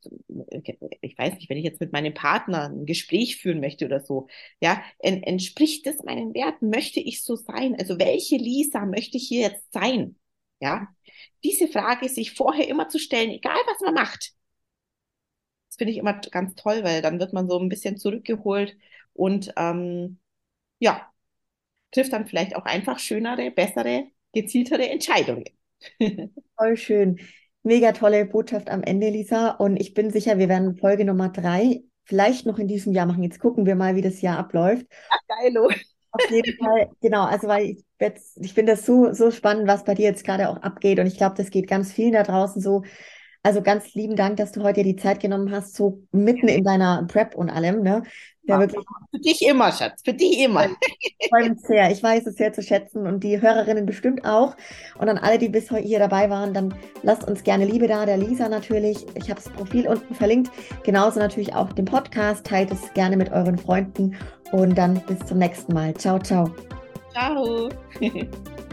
ich weiß nicht, wenn ich jetzt mit meinem Partner ein Gespräch führen möchte oder so, ja, en, entspricht es meinen Werten? Möchte ich so sein? Also welche Lisa möchte ich hier jetzt sein? Ja, diese Frage sich vorher immer zu stellen, egal was man macht. Finde ich immer ganz toll, weil dann wird man so ein bisschen zurückgeholt und ähm, ja, trifft dann vielleicht auch einfach schönere, bessere, gezieltere Entscheidungen. <laughs> Voll schön. Mega tolle Botschaft am Ende, Lisa. Und ich bin sicher, wir werden Folge Nummer drei vielleicht noch in diesem Jahr machen. Jetzt gucken wir mal, wie das Jahr abläuft. Ach, geilo. Auf jeden <laughs> Fall, genau. Also, weil ich, ich finde das so, so spannend, was bei dir jetzt gerade auch abgeht. Und ich glaube, das geht ganz vielen da draußen so. Also ganz lieben Dank, dass du heute die Zeit genommen hast, so mitten in deiner Prep und allem. Ne? Ja, wirklich. Für dich immer, Schatz, für dich immer. Ich freue mich sehr. Ich weiß es sehr zu schätzen und die Hörerinnen bestimmt auch. Und an alle, die bis heute hier dabei waren, dann lasst uns gerne Liebe da, der Lisa natürlich. Ich habe das Profil unten verlinkt. Genauso natürlich auch den Podcast. Teilt es gerne mit euren Freunden und dann bis zum nächsten Mal. Ciao, ciao. Ciao. <laughs>